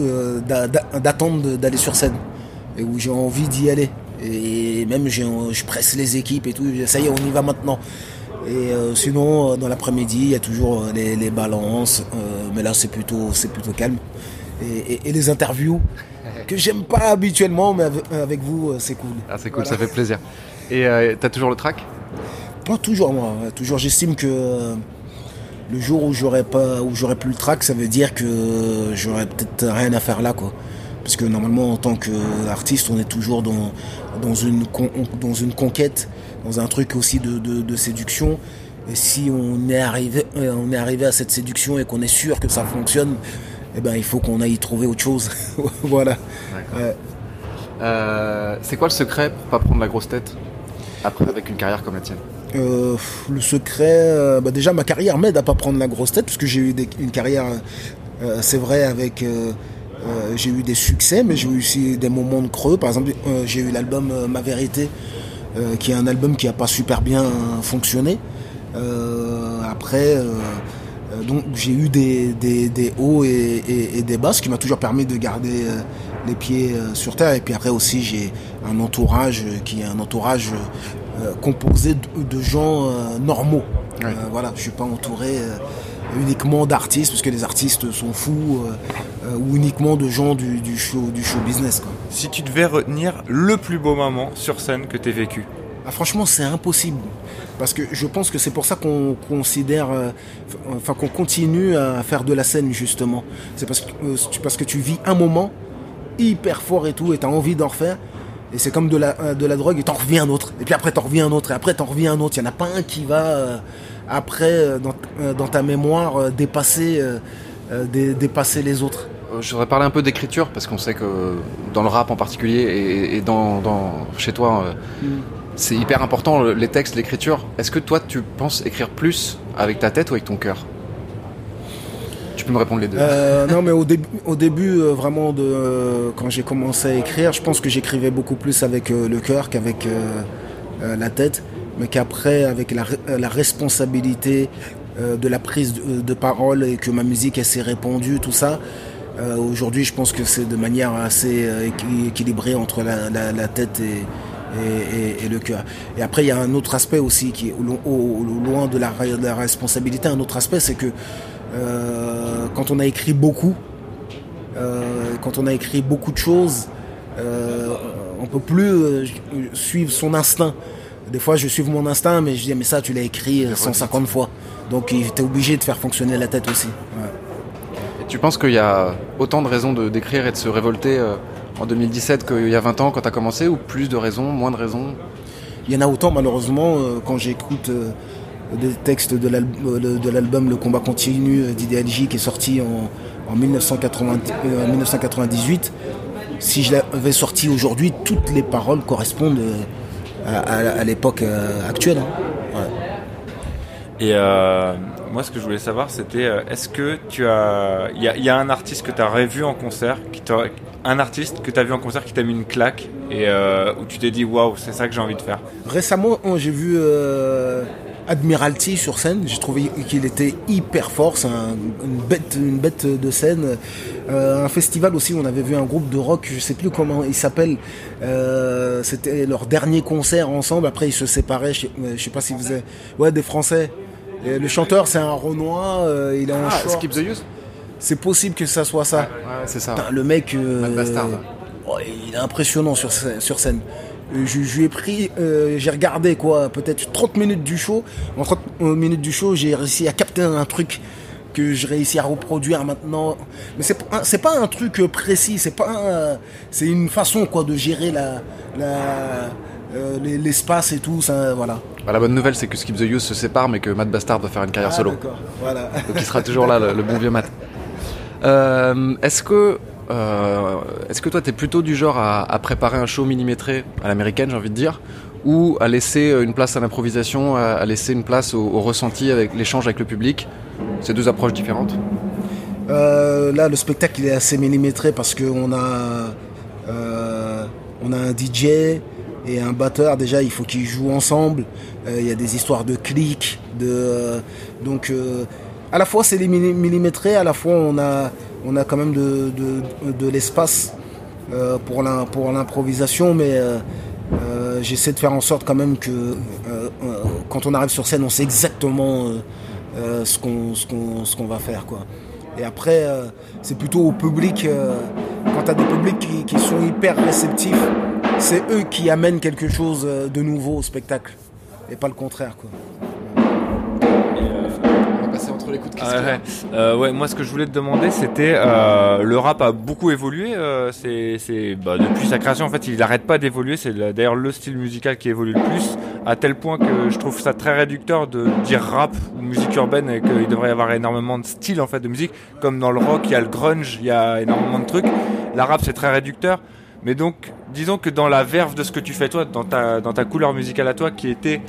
d'a- d'a- d'attendre d'aller sur scène. Et où j'ai envie d'y aller. Et même je presse les équipes et tout, ça y est, on y va maintenant. Et euh, sinon, euh, dans l'après-midi, il y a toujours euh, les, les balances, euh, mais là c'est plutôt, c'est plutôt calme. Et, et- et les interviews que j'aime pas habituellement, mais avec, vous, c'est cool. Ah, c'est cool, Voilà. ça fait plaisir. Et euh, t'as toujours le track Pas toujours moi. Toujours j'estime que le jour où j'aurais pas où j'aurais plus le track, ça veut dire que j'aurais peut-être rien à faire là quoi. Parce que normalement en tant qu'artiste, on est toujours dans dans une dans une conquête, dans un truc aussi de, de, de séduction. Et si on est arrivé euh, on est arrivé à cette séduction et qu'on est sûr que ça fonctionne, eh ben il faut qu'on aille trouver autre chose. voilà. Ouais. Euh, c'est quoi le secret pour pas prendre la grosse tête après avec une carrière comme la tienne? Euh, le secret, bah déjà ma carrière m'aide à pas prendre la grosse tête parce que j'ai eu des- une carrière, euh, c'est vrai avec, euh, j'ai eu des succès, mais j'ai eu aussi des moments de creux. Par exemple, euh, j'ai eu l'album euh, Ma Vérité, qui est un album qui a pas super bien fonctionné. Après, donc j'ai eu des, des, des hauts et, et- et des bas, ce qui m'a toujours permis de garder les pieds sur terre. Et puis après aussi, j'ai un entourage qui est un entourage composé de, de gens normaux. Euh, voilà, je suis pas entouré uniquement d'artistes, parce que les artistes sont fous, euh, euh, ou uniquement de gens du, du show, du show business. Quoi. Si tu devais retenir le plus beau moment sur scène que t'aies vécu? Ah, franchement, c'est impossible. Parce que je pense que c'est pour ça qu'on considère, euh, enfin qu'on continue à faire de la scène justement. C'est parce que euh, tu- parce que tu vis un moment hyper fort et tout, et t'as envie d'en refaire. Et c'est comme de la de la drogue, et t'en reviens un autre. Et puis après t'en reviens un autre, et après t'en reviens un autre. Il y en a pas un qui va après euh, dans, euh, dans ta mémoire euh, dépasser dé- dépasser les autres. Je voudrais parler un peu d'écriture parce qu'on sait que dans le rap en particulier et, et dans, dans- chez toi, Mm. c'est hyper important le- les textes, l'écriture. Est-ce que toi tu penses écrire plus avec ta tête ou avec ton cœur? Tu peux me répondre les deux. Euh, non, mais au début, au début vraiment, de, euh, quand j'ai commencé à écrire, je pense que j'écrivais beaucoup plus avec euh, le cœur qu'avec la tête, mais qu'après, avec la, re- la responsabilité euh, de la prise de, parole et que ma musique elle s'est répandue, tout ça. euh, Aujourd'hui, je pense que c'est de manière assez euh, équi- équilibrée entre la, tête et, le cœur. Et après, il y a un autre aspect aussi qui est au, lo- au- au loin de la, de la responsabilité. Un autre aspect, c'est que quand on a écrit beaucoup, quand on a écrit beaucoup de choses, on peut plus suivre son instinct. Des fois, je suis mon instinct, mais je dis mais ça, tu l'as écrit euh, 150 fois. Donc, était obligé de faire fonctionner la tête aussi. Ouais. Et tu penses qu'il y a autant de raisons de d'écrire et de se révolter euh, en 2017 qu'il y a 20 ans quand tu as commencé ou plus de raisons, moins de raisons? Il y en a autant malheureusement euh, quand j'écoute euh, des textes de l'al- euh, de de l'album Le combat continue euh, d'Idéalgie qui est sorti en, en 1980 euh, 1998. Si je l'avais sorti aujourd'hui, toutes les paroles correspondent euh, à, à- à l'époque euh, actuelle. hein. Ouais. Et euh, moi, ce que je voulais savoir, c'était euh, est-ce que tu as. Il y, a- il y a un artiste que tu as revu en concert, qui un artiste que tu as vu en concert qui t'a mis une claque et euh, où tu t'es dit waouh, c'est ça que j'ai envie de faire? Récemment, oh, j'ai vu euh, Admiralty sur scène. J'ai trouvé qu'il était hyper fort. C'est un- une, bête, une bête de scène. Euh, un festival aussi, on avait vu un groupe de rock, je sais plus comment il s'appelle. Euh, C'était leur dernier concert ensemble. Après, ils se séparaient. Je sais, je sais pas s'ils faisaient. Ouais, des Français. Et le chanteur, c'est un Renoir. euh, il est en Ah, short. Skip the Use? C'est possible que ça soit ça. c'est ça. Putain, le mec, euh, Bastard. ouais, il est impressionnant sur scène. Euh, Je, je lui ai pris, euh, j'ai regardé quoi, peut-être 30 minutes du show. En 30 minutes du show, j'ai réussi à capter un truc que je réussis à reproduire maintenant. Mais c'est pas, c'est pas un truc euh, précis, c'est pas, un- c'est une façon quoi de gérer la, la- euh, les- l'espace et tout. Ça, voilà. Bah, La bonne nouvelle, c'est que Skip the Use se sépare, mais que Matt Bastard va faire une carrière Ah, solo. d'accord, voilà. Donc il sera toujours là, le, le bon vieux Matt. Euh, est-ce que, euh, est-ce que toi, t'es plutôt du genre à, préparer un show millimétré à l'américaine, j'ai envie de dire, ou à laisser une place à l'improvisation, à, laisser une place au, ressenti avec l'échange avec le public? C'est deux approches différentes. Euh, là, le spectacle il est assez millimétré parce qu'on a, euh, on a un DJ et un batteur. Déjà, il faut qu'ils jouent ensemble. Euh, Il y a des histoires de clics, de euh, donc euh, à la fois c'est les milli- millimétré, à la fois on a, on a quand même de, l'espace euh, pour l'im- pour l'improvisation, mais euh, euh, j'essaie de faire en sorte quand même que quand on arrive sur scène, on sait exactement ce qu'on va faire. Et après, c'est plutôt au public. quand tu as des publics qui, sont hyper réceptifs, c'est eux qui amènent quelque chose de nouveau au spectacle, et pas le contraire. Les coups de Ah ouais. Euh, ouais, moi ce que je voulais te demander c'était euh, le rap a beaucoup évolué euh, c'est c'est bah, depuis sa création en fait il n'arrête pas d'évoluer c'est le- d'ailleurs le style musical qui évolue le plus à tel point que je trouve ça très réducteur de dire rap ou musique urbaine et qu'il devrait y avoir énormément de styles en fait de musique. Comme dans le rock il y a le grunge il y a énormément de trucs. La rap c'est très réducteur. Mais donc disons que dans la verve de ce que tu fais toi dans ta dans ta couleur musicale à toi qui était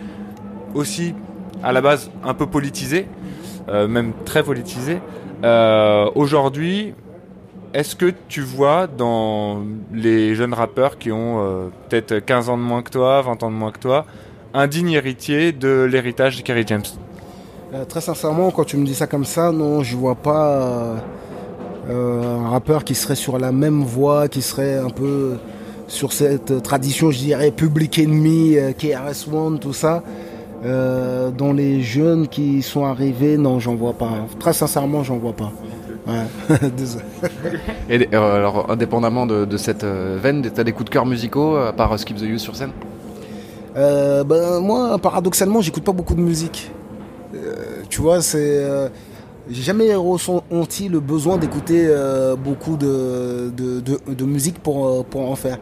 aussi à la base un peu politisée même très politisé. Euh, Aujourd'hui, est-ce que tu vois dans les jeunes rappeurs qui ont euh, peut-être 15 ans de moins que toi, 20 ans de moins que toi, un digne héritier de l'héritage de Kerry James? Euh, très sincèrement, quand tu me dis ça comme ça, non, je vois pas euh, euh, un rappeur qui serait sur la même voie, qui serait un peu sur cette tradition, je dirais, Public Enemy, euh, KRS-One, tout ça. Euh, dans les jeunes qui sont arrivés, non, j'en vois pas. Très sincèrement, j'en vois pas. Ouais. Et euh, alors, indépendamment de, de cette euh, veine, t'as des coups de cœur musicaux, à part euh, Skip the Use sur scène? Euh, ben, moi, paradoxalement, j'écoute pas beaucoup de musique. Euh, tu vois, c'est. euh, j'ai jamais ressenti le besoin d'écouter euh, beaucoup de, de, de, de musique pour, euh, pour en faire.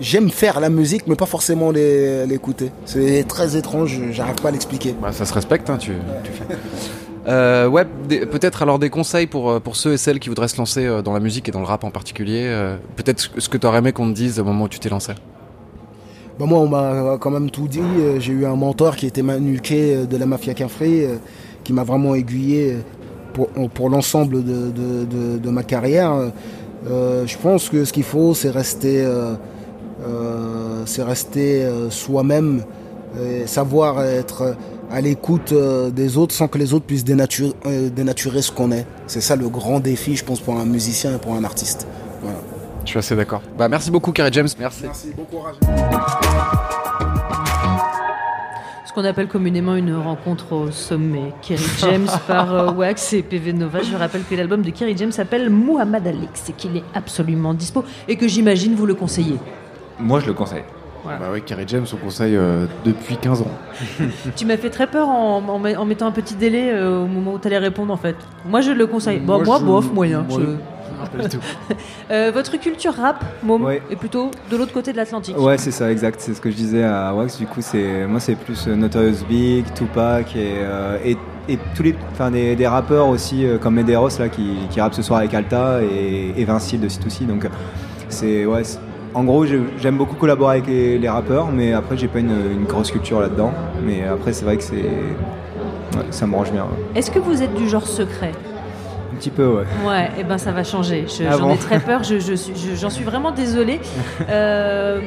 J'aime faire la musique, mais pas forcément l'écouter. C'est très étrange, j'arrive pas à l'expliquer. Bah, ça se respecte, hein, tu, tu fais. Euh, ouais, peut-être alors des conseils pour, euh, pour ceux et celles qui voudraient se lancer euh, dans la musique et dans le rap en particulier. euh, peut-être ce- que tu aurais aimé qu'on te dise au moment où tu t'es lancé? Bah moi, on m'a quand même tout dit. J'ai eu un mentor qui était Manuquet euh, de la Mafia euh, qui m'a vraiment aiguillé pour, pour l'ensemble de, de, de- de ma carrière. Euh, je pense que ce qu'il faut, c'est rester, c'est rester euh, soi-même, et savoir être à l'écoute euh, des autres sans que les autres puissent dénaturer, euh, dénaturer ce qu'on est. C'est ça le grand défi, je pense, pour un musicien et pour un artiste. Voilà. Je suis assez d'accord. Bah, merci beaucoup, Kerry James. Merci. Merci, bon courage. Ce qu'on appelle communément une rencontre au sommet. Kerry James par euh, Wax et PV Nova. Je rappelle que l'album de Kerry James s'appelle Muhammad Alex et qu'il est absolument dispo et que j'imagine vous le conseillez. Moi je le conseille. Voilà. Bah oui, Kerry James, on conseille euh, depuis 15 ans. Tu m'as fait très peur en, en met- en mettant un petit délai euh, au moment où tu allais répondre en fait. Moi je le conseille. Bon, moi, je- bof, moyen. moi, je- tout. Euh, votre culture rap, Mom, Ouais. est plutôt de l'autre côté de l'Atlantique. Ouais, c'est ça, exact. C'est ce que je disais à Wax. Du coup, c'est moi, c'est plus Notorious Big, Tupac et, euh, et, et tous les, enfin des, des rappeurs aussi euh, comme Medeiros là qui, qui rappe ce soir avec Alta et, et Vincile de C2C. Donc c'est ouais. En gros, j'aime beaucoup collaborer avec les, les rappeurs, mais après, j'ai pas une, une grosse culture là-dedans. Mais après, c'est vrai que c'est ouais, ça me branche bien. ouais. Est-ce que vous êtes du genre secret? Un petit peu, ouais. Ouais, et ben ça va changer. Je- Ah J'en bon? ai très peur. Je, je suis- je- j'en suis vraiment désolée. Euh,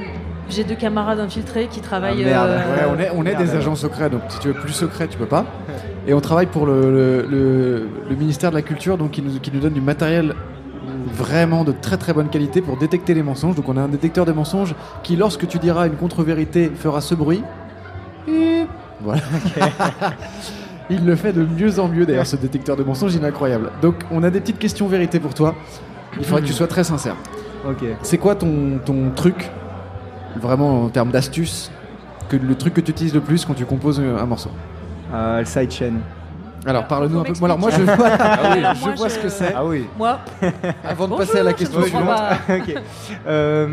J'ai deux camarades infiltrés qui travaillent. Ah, euh, Ouais, on est, on est des agents secrets, donc si tu veux plus secret, tu peux pas. Et on travaille pour le, le- le- le ministère de la Culture, donc qui nous, qui nous donne du matériel vraiment de très très bonne qualité pour détecter les mensonges. Donc on a un détecteur de mensonges qui, lorsque tu diras une contre-vérité, fera ce bruit. Et Voilà. il le fait de mieux en mieux d'ailleurs, ce détecteur de mensonges, il est incroyable. Donc on a des petites questions vérité pour toi. Il faudrait que tu sois très sincère. Ok. C'est quoi ton, ton truc, vraiment en termes d'astuce, que le truc que tu utilises le plus quand tu composes un morceau? Euh, le sidechain. Alors parle-nous un peu. Alors moi je vois, Ah oui. je Moi, vois je- ce que c'est. Ah oui. Moi. Avant de passer à la question suivante. Euh,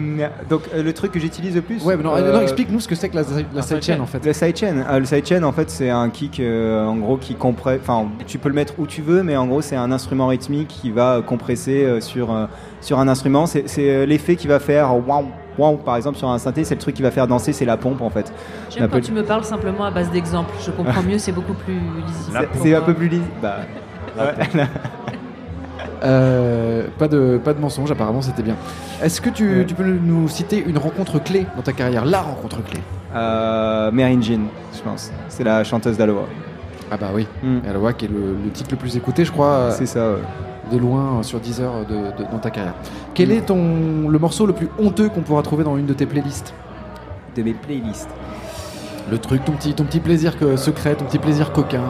donc euh, le truc que j'utilise le plus. Ouais, mais non, euh, non, explique-nous ce que c'est que la, la sidechain en fait. Le sidechain, euh, le sidechain en fait c'est un kick euh, en gros qui compresse. Enfin, tu peux le mettre où tu veux, mais en gros c'est un instrument rythmique qui va compresser euh, sur euh, sur un instrument. C'est l'effet qui va faire waouh waouh par exemple sur un synthé. C'est le truc qui va faire danser, c'est la pompe en fait. J'aime quand peu- tu me parles simplement à base d'exemples. Je comprends mieux, c'est beaucoup plus lisible. C'est- un peu plus lisible. Bah. Euh, pas de pas de mensonge apparemment c'était bien. Est-ce que tu, tu peux nous citer une rencontre clé dans ta carrière, la rencontre clé? Euh, Mary Jean, je pense. C'est la chanteuse d'Aloha. Ah bah oui. Aloha qui est le, le titre le plus écouté je crois. C'est ça. ouais. De loin sur 10 heures de, de- dans ta carrière. Quel est ton le morceau le plus honteux qu'on pourra trouver dans une de tes playlists De mes playlists. Le truc, ton petit, ton petit plaisir que- secret, ton petit plaisir coquin.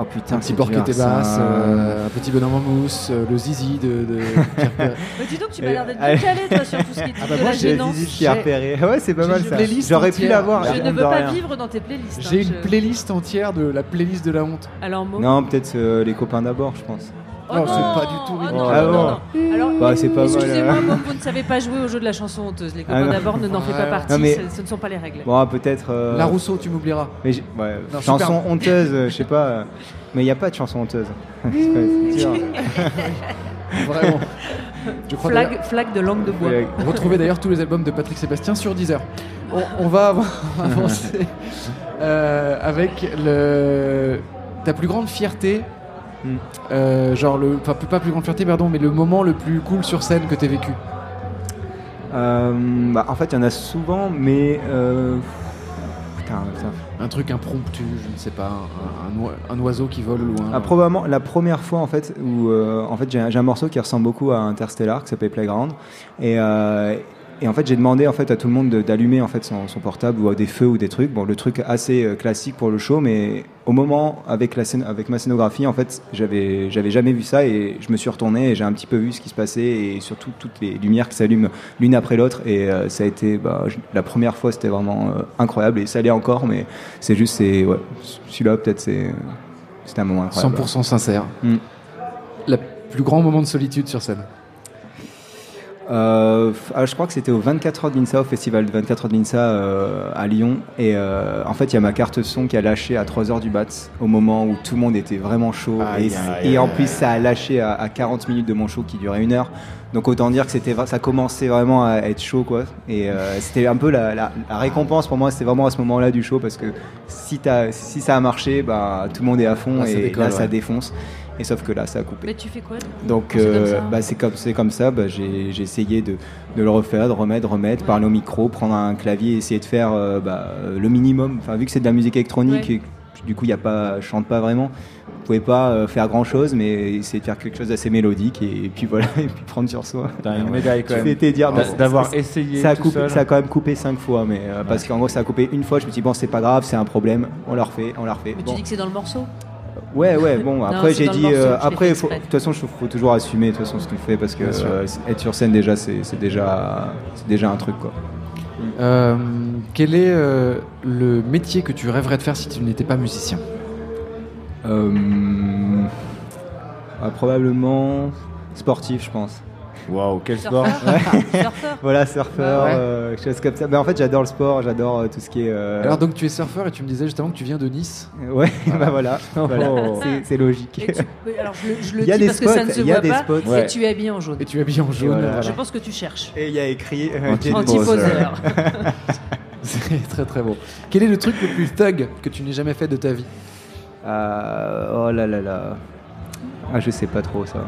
Oh putain, un petit porc qui était ça. basse, euh, un petit bonhomme en mousse, euh, le zizi de. de. Mais dis donc, tu m'as l'air d'être Allez. bien calé, toi, sur tout ce qui est Ah bah de moi, la j'ai gênance. Zizi qui a repéré. Ouais, c'est pas J'ai mal une ça. playlist J'aurais pu entière. l'avoir. Je ne honte veux pas rien. vivre dans tes playlists. J'ai hein, une je- playlist entière de la playlist de la honte. Alors, Mo Non, peut-être euh, les copains d'abord, je pense. Oh non, non, c'est pas du tout oh ridicule. non, Ah non, bon non, non. Alors, Bah, c'est pas mal, excusez-moi. Mo, vous ne savez pas jouer au jeu de la chanson honteuse. Les Ah copains non. d'abord ne n'en fait pas partie, mais- ce, ne sont pas les règles. Bon, peut-être. euh, La Rousseau, tu m'oublieras. Mais j'ai- ouais, Non, chanson super. honteuse, euh, je sais pas. euh, Mais il n'y a pas de chanson honteuse. C'est pas- c'est dur. Vraiment. Je crois Flag, de langue de bois. Retrouvez d'ailleurs tous les albums de Patrick Sébastien sur Deezer. On, on va av- avancer euh, avec le, ta plus grande fierté. Euh, genre le, enfin plus- pas plus grande fierté pardon, mais le moment le plus cool sur scène que t'aies vécu. Euh, bah, en fait, il y en a souvent, mais. euh, Putain, putain. Un truc impromptu, je ne sais pas, un, un oi- un oiseau qui vole loin. Ah, probablement la première fois en fait où euh, en fait j'ai un, morceau qui ressemble beaucoup à Interstellar qui s'appelle Playground et, et en fait j'ai demandé en fait à tout le monde de- d'allumer en fait son, son portable ou des feux ou des trucs bon le truc assez euh, classique pour le show mais au moment avec la scène avec ma scénographie en fait j'avais j'avais jamais vu ça et je me suis retourné et j'ai un petit peu vu ce qui se passait et surtout toutes les lumières qui s'allument l'une après l'autre et euh, ça a été bah, je- la première fois c'était vraiment euh, incroyable et ça l'est encore mais c'est juste c'est ouais celui-là peut-être c'est c'était un moment incroyable 100% sincère. Mm. Le plus grand moment de solitude sur scène. Euh, ah, je crois que c'était au 24 heures de l'INSA, au festival de 24 heures de l'INSA euh, à Lyon. Et euh, en fait, il y a ma carte son qui a lâché à 3 heures du bat, au moment où tout le monde était vraiment chaud. Et en plus, ça a lâché à, à 40 minutes de mon show qui durait une heure. Donc autant dire que c'était, ça commençait vraiment à être chaud, quoi. Et euh, c'était un peu la, la- la récompense pour moi. C'était vraiment à ce moment-là du show parce que si, t'as- si ça a marché, bah, tout le monde est à fond Ah, et décolle, là, ça défonce. Et sauf que là, ça a coupé. Mais tu fais quoi Donc quand c'est comme euh, ça bah, c'est comme c'est comme ça. Bah, j'ai j'ai essayé de, de le refaire, de remettre, remettre, parler au micro, prendre un clavier, essayer de faire euh, bah, le minimum. Enfin vu que c'est de la musique électronique, Ouais. et que, du coup il y a pas, je chante pas vraiment. Vous pouvez pas euh, faire grand chose, mais essayer de faire quelque chose d'assez mélodique et, puis voilà, et puis prendre sur soi. T'as une médaille quand même. C'était dire bah, D'a- d'avoir ça- essayé Ça a, tout coupé- seul. ça a quand même coupé cinq fois, mais euh, parce qu'en gros ça a coupé une fois. Je me suis dit bon c'est pas grave, c'est un problème, on la refait, on la refait. Mais Bon. tu dis que c'est dans le morceau? Ouais, ouais, bon, après j'ai dit. euh, après, de toute façon, il faut toujours assumer de toute façon ce qu'on fait parce que euh, être sur scène déjà, c'est déjà, c'est déjà un truc quoi. Euh, quel est euh, le métier que tu rêverais de faire si tu n'étais pas musicien? Euh, ah, probablement sportif, je pense. Waouh, quel Surfeur sport Surfeur Voilà, surfeur, ouais. euh, choses comme ça. Mais en fait, j'adore le sport, j'adore euh, tout ce qui est. euh, Alors donc tu es surfeur et tu me disais justement que tu viens de Nice. Ouais, bah voilà, voilà. Oh. C'est- c'est logique. Tu- Alors je le, je le Il y a dis des parce que ça spots, ne se il y a voit des pas. spots. Et tu es habillé en jaune. Et tu es habillé en jaune. voilà. voilà. Je pense que tu cherches. Et il y a écrit euh, Anti-poseur. C'est très très beau. Quel est le truc le plus thug que tu n'aies jamais fait de ta vie? Euh, oh là là là. Ah, je sais pas trop ça.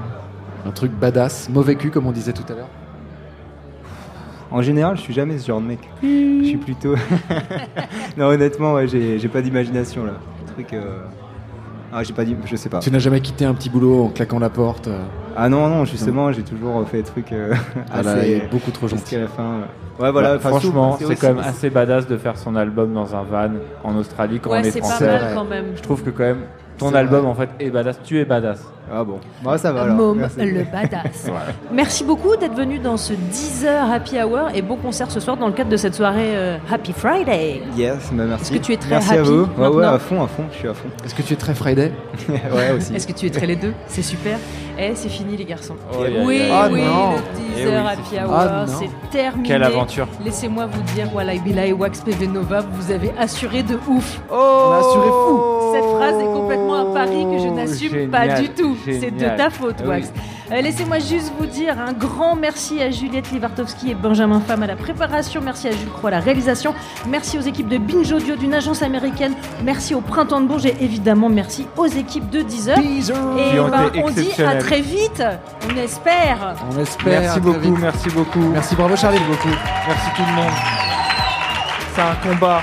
Un truc badass, mauvais cul comme on disait tout à l'heure. En général, je suis jamais ce genre de mec. Je suis plutôt. non, honnêtement, ouais, j'ai pas d'imagination là. Truc. euh, Ah, j'ai pas dit. Je sais pas. Tu n'as jamais quitté un petit boulot en claquant la porte euh, Ah non, non, justement, j'ai toujours fait des trucs euh, Ah là, assez. il est beaucoup trop gentil. la fin. ouais. Ouais, voilà. Bah, franchement, c'est quand même assez badass de faire son album dans un van en Australie quand Ouais, on est c'est pas français. mal quand même. Je trouve que quand même ton album vrai. en fait est badass. Tu es badass. Ah bon. Bah, ça va alors. Môme, Merci. le badass. Voilà. Merci beaucoup d'être venu dans ce 10 heures Happy Hour et bon concert ce soir dans le cadre de cette soirée euh, Happy Friday. Yes, bah, merci. Est-ce que tu es très Merci à happy vous. Ouais, ouais, à fond, à fond. Je suis à fond. Est-ce que tu es très Friday ouais, aussi. Est-ce que tu es très les deux? C'est super. Eh, c'est fini les garçons. Oh, oui. Ah, oui, non. le 10 Eh oui, Happy fini. Hour, Ah, c'est terminé. Quelle aventure. Laissez-moi vous dire, voilà, Billy Wax PV Nova, vous avez assuré de ouf. On a assuré fou Cette phrase est complètement un pari que je n'assume pas du tout. C'est de ta faute, Ah oui. Wax. Euh, Laissez-moi juste vous dire un grand merci à Juliette Livartowski et Benjamin Femme à la préparation. Merci à Jules Croix à la réalisation. Merci aux équipes de Binge Audio d'une agence américaine. Merci au Printemps de Bourges et évidemment merci aux équipes de Deezer. Deezer Et ben, on dit à très vite. On espère. On espère. Merci beaucoup, vite. merci beaucoup. Merci, bravo Charlie. beaucoup. Merci tout le monde. C'est un combat.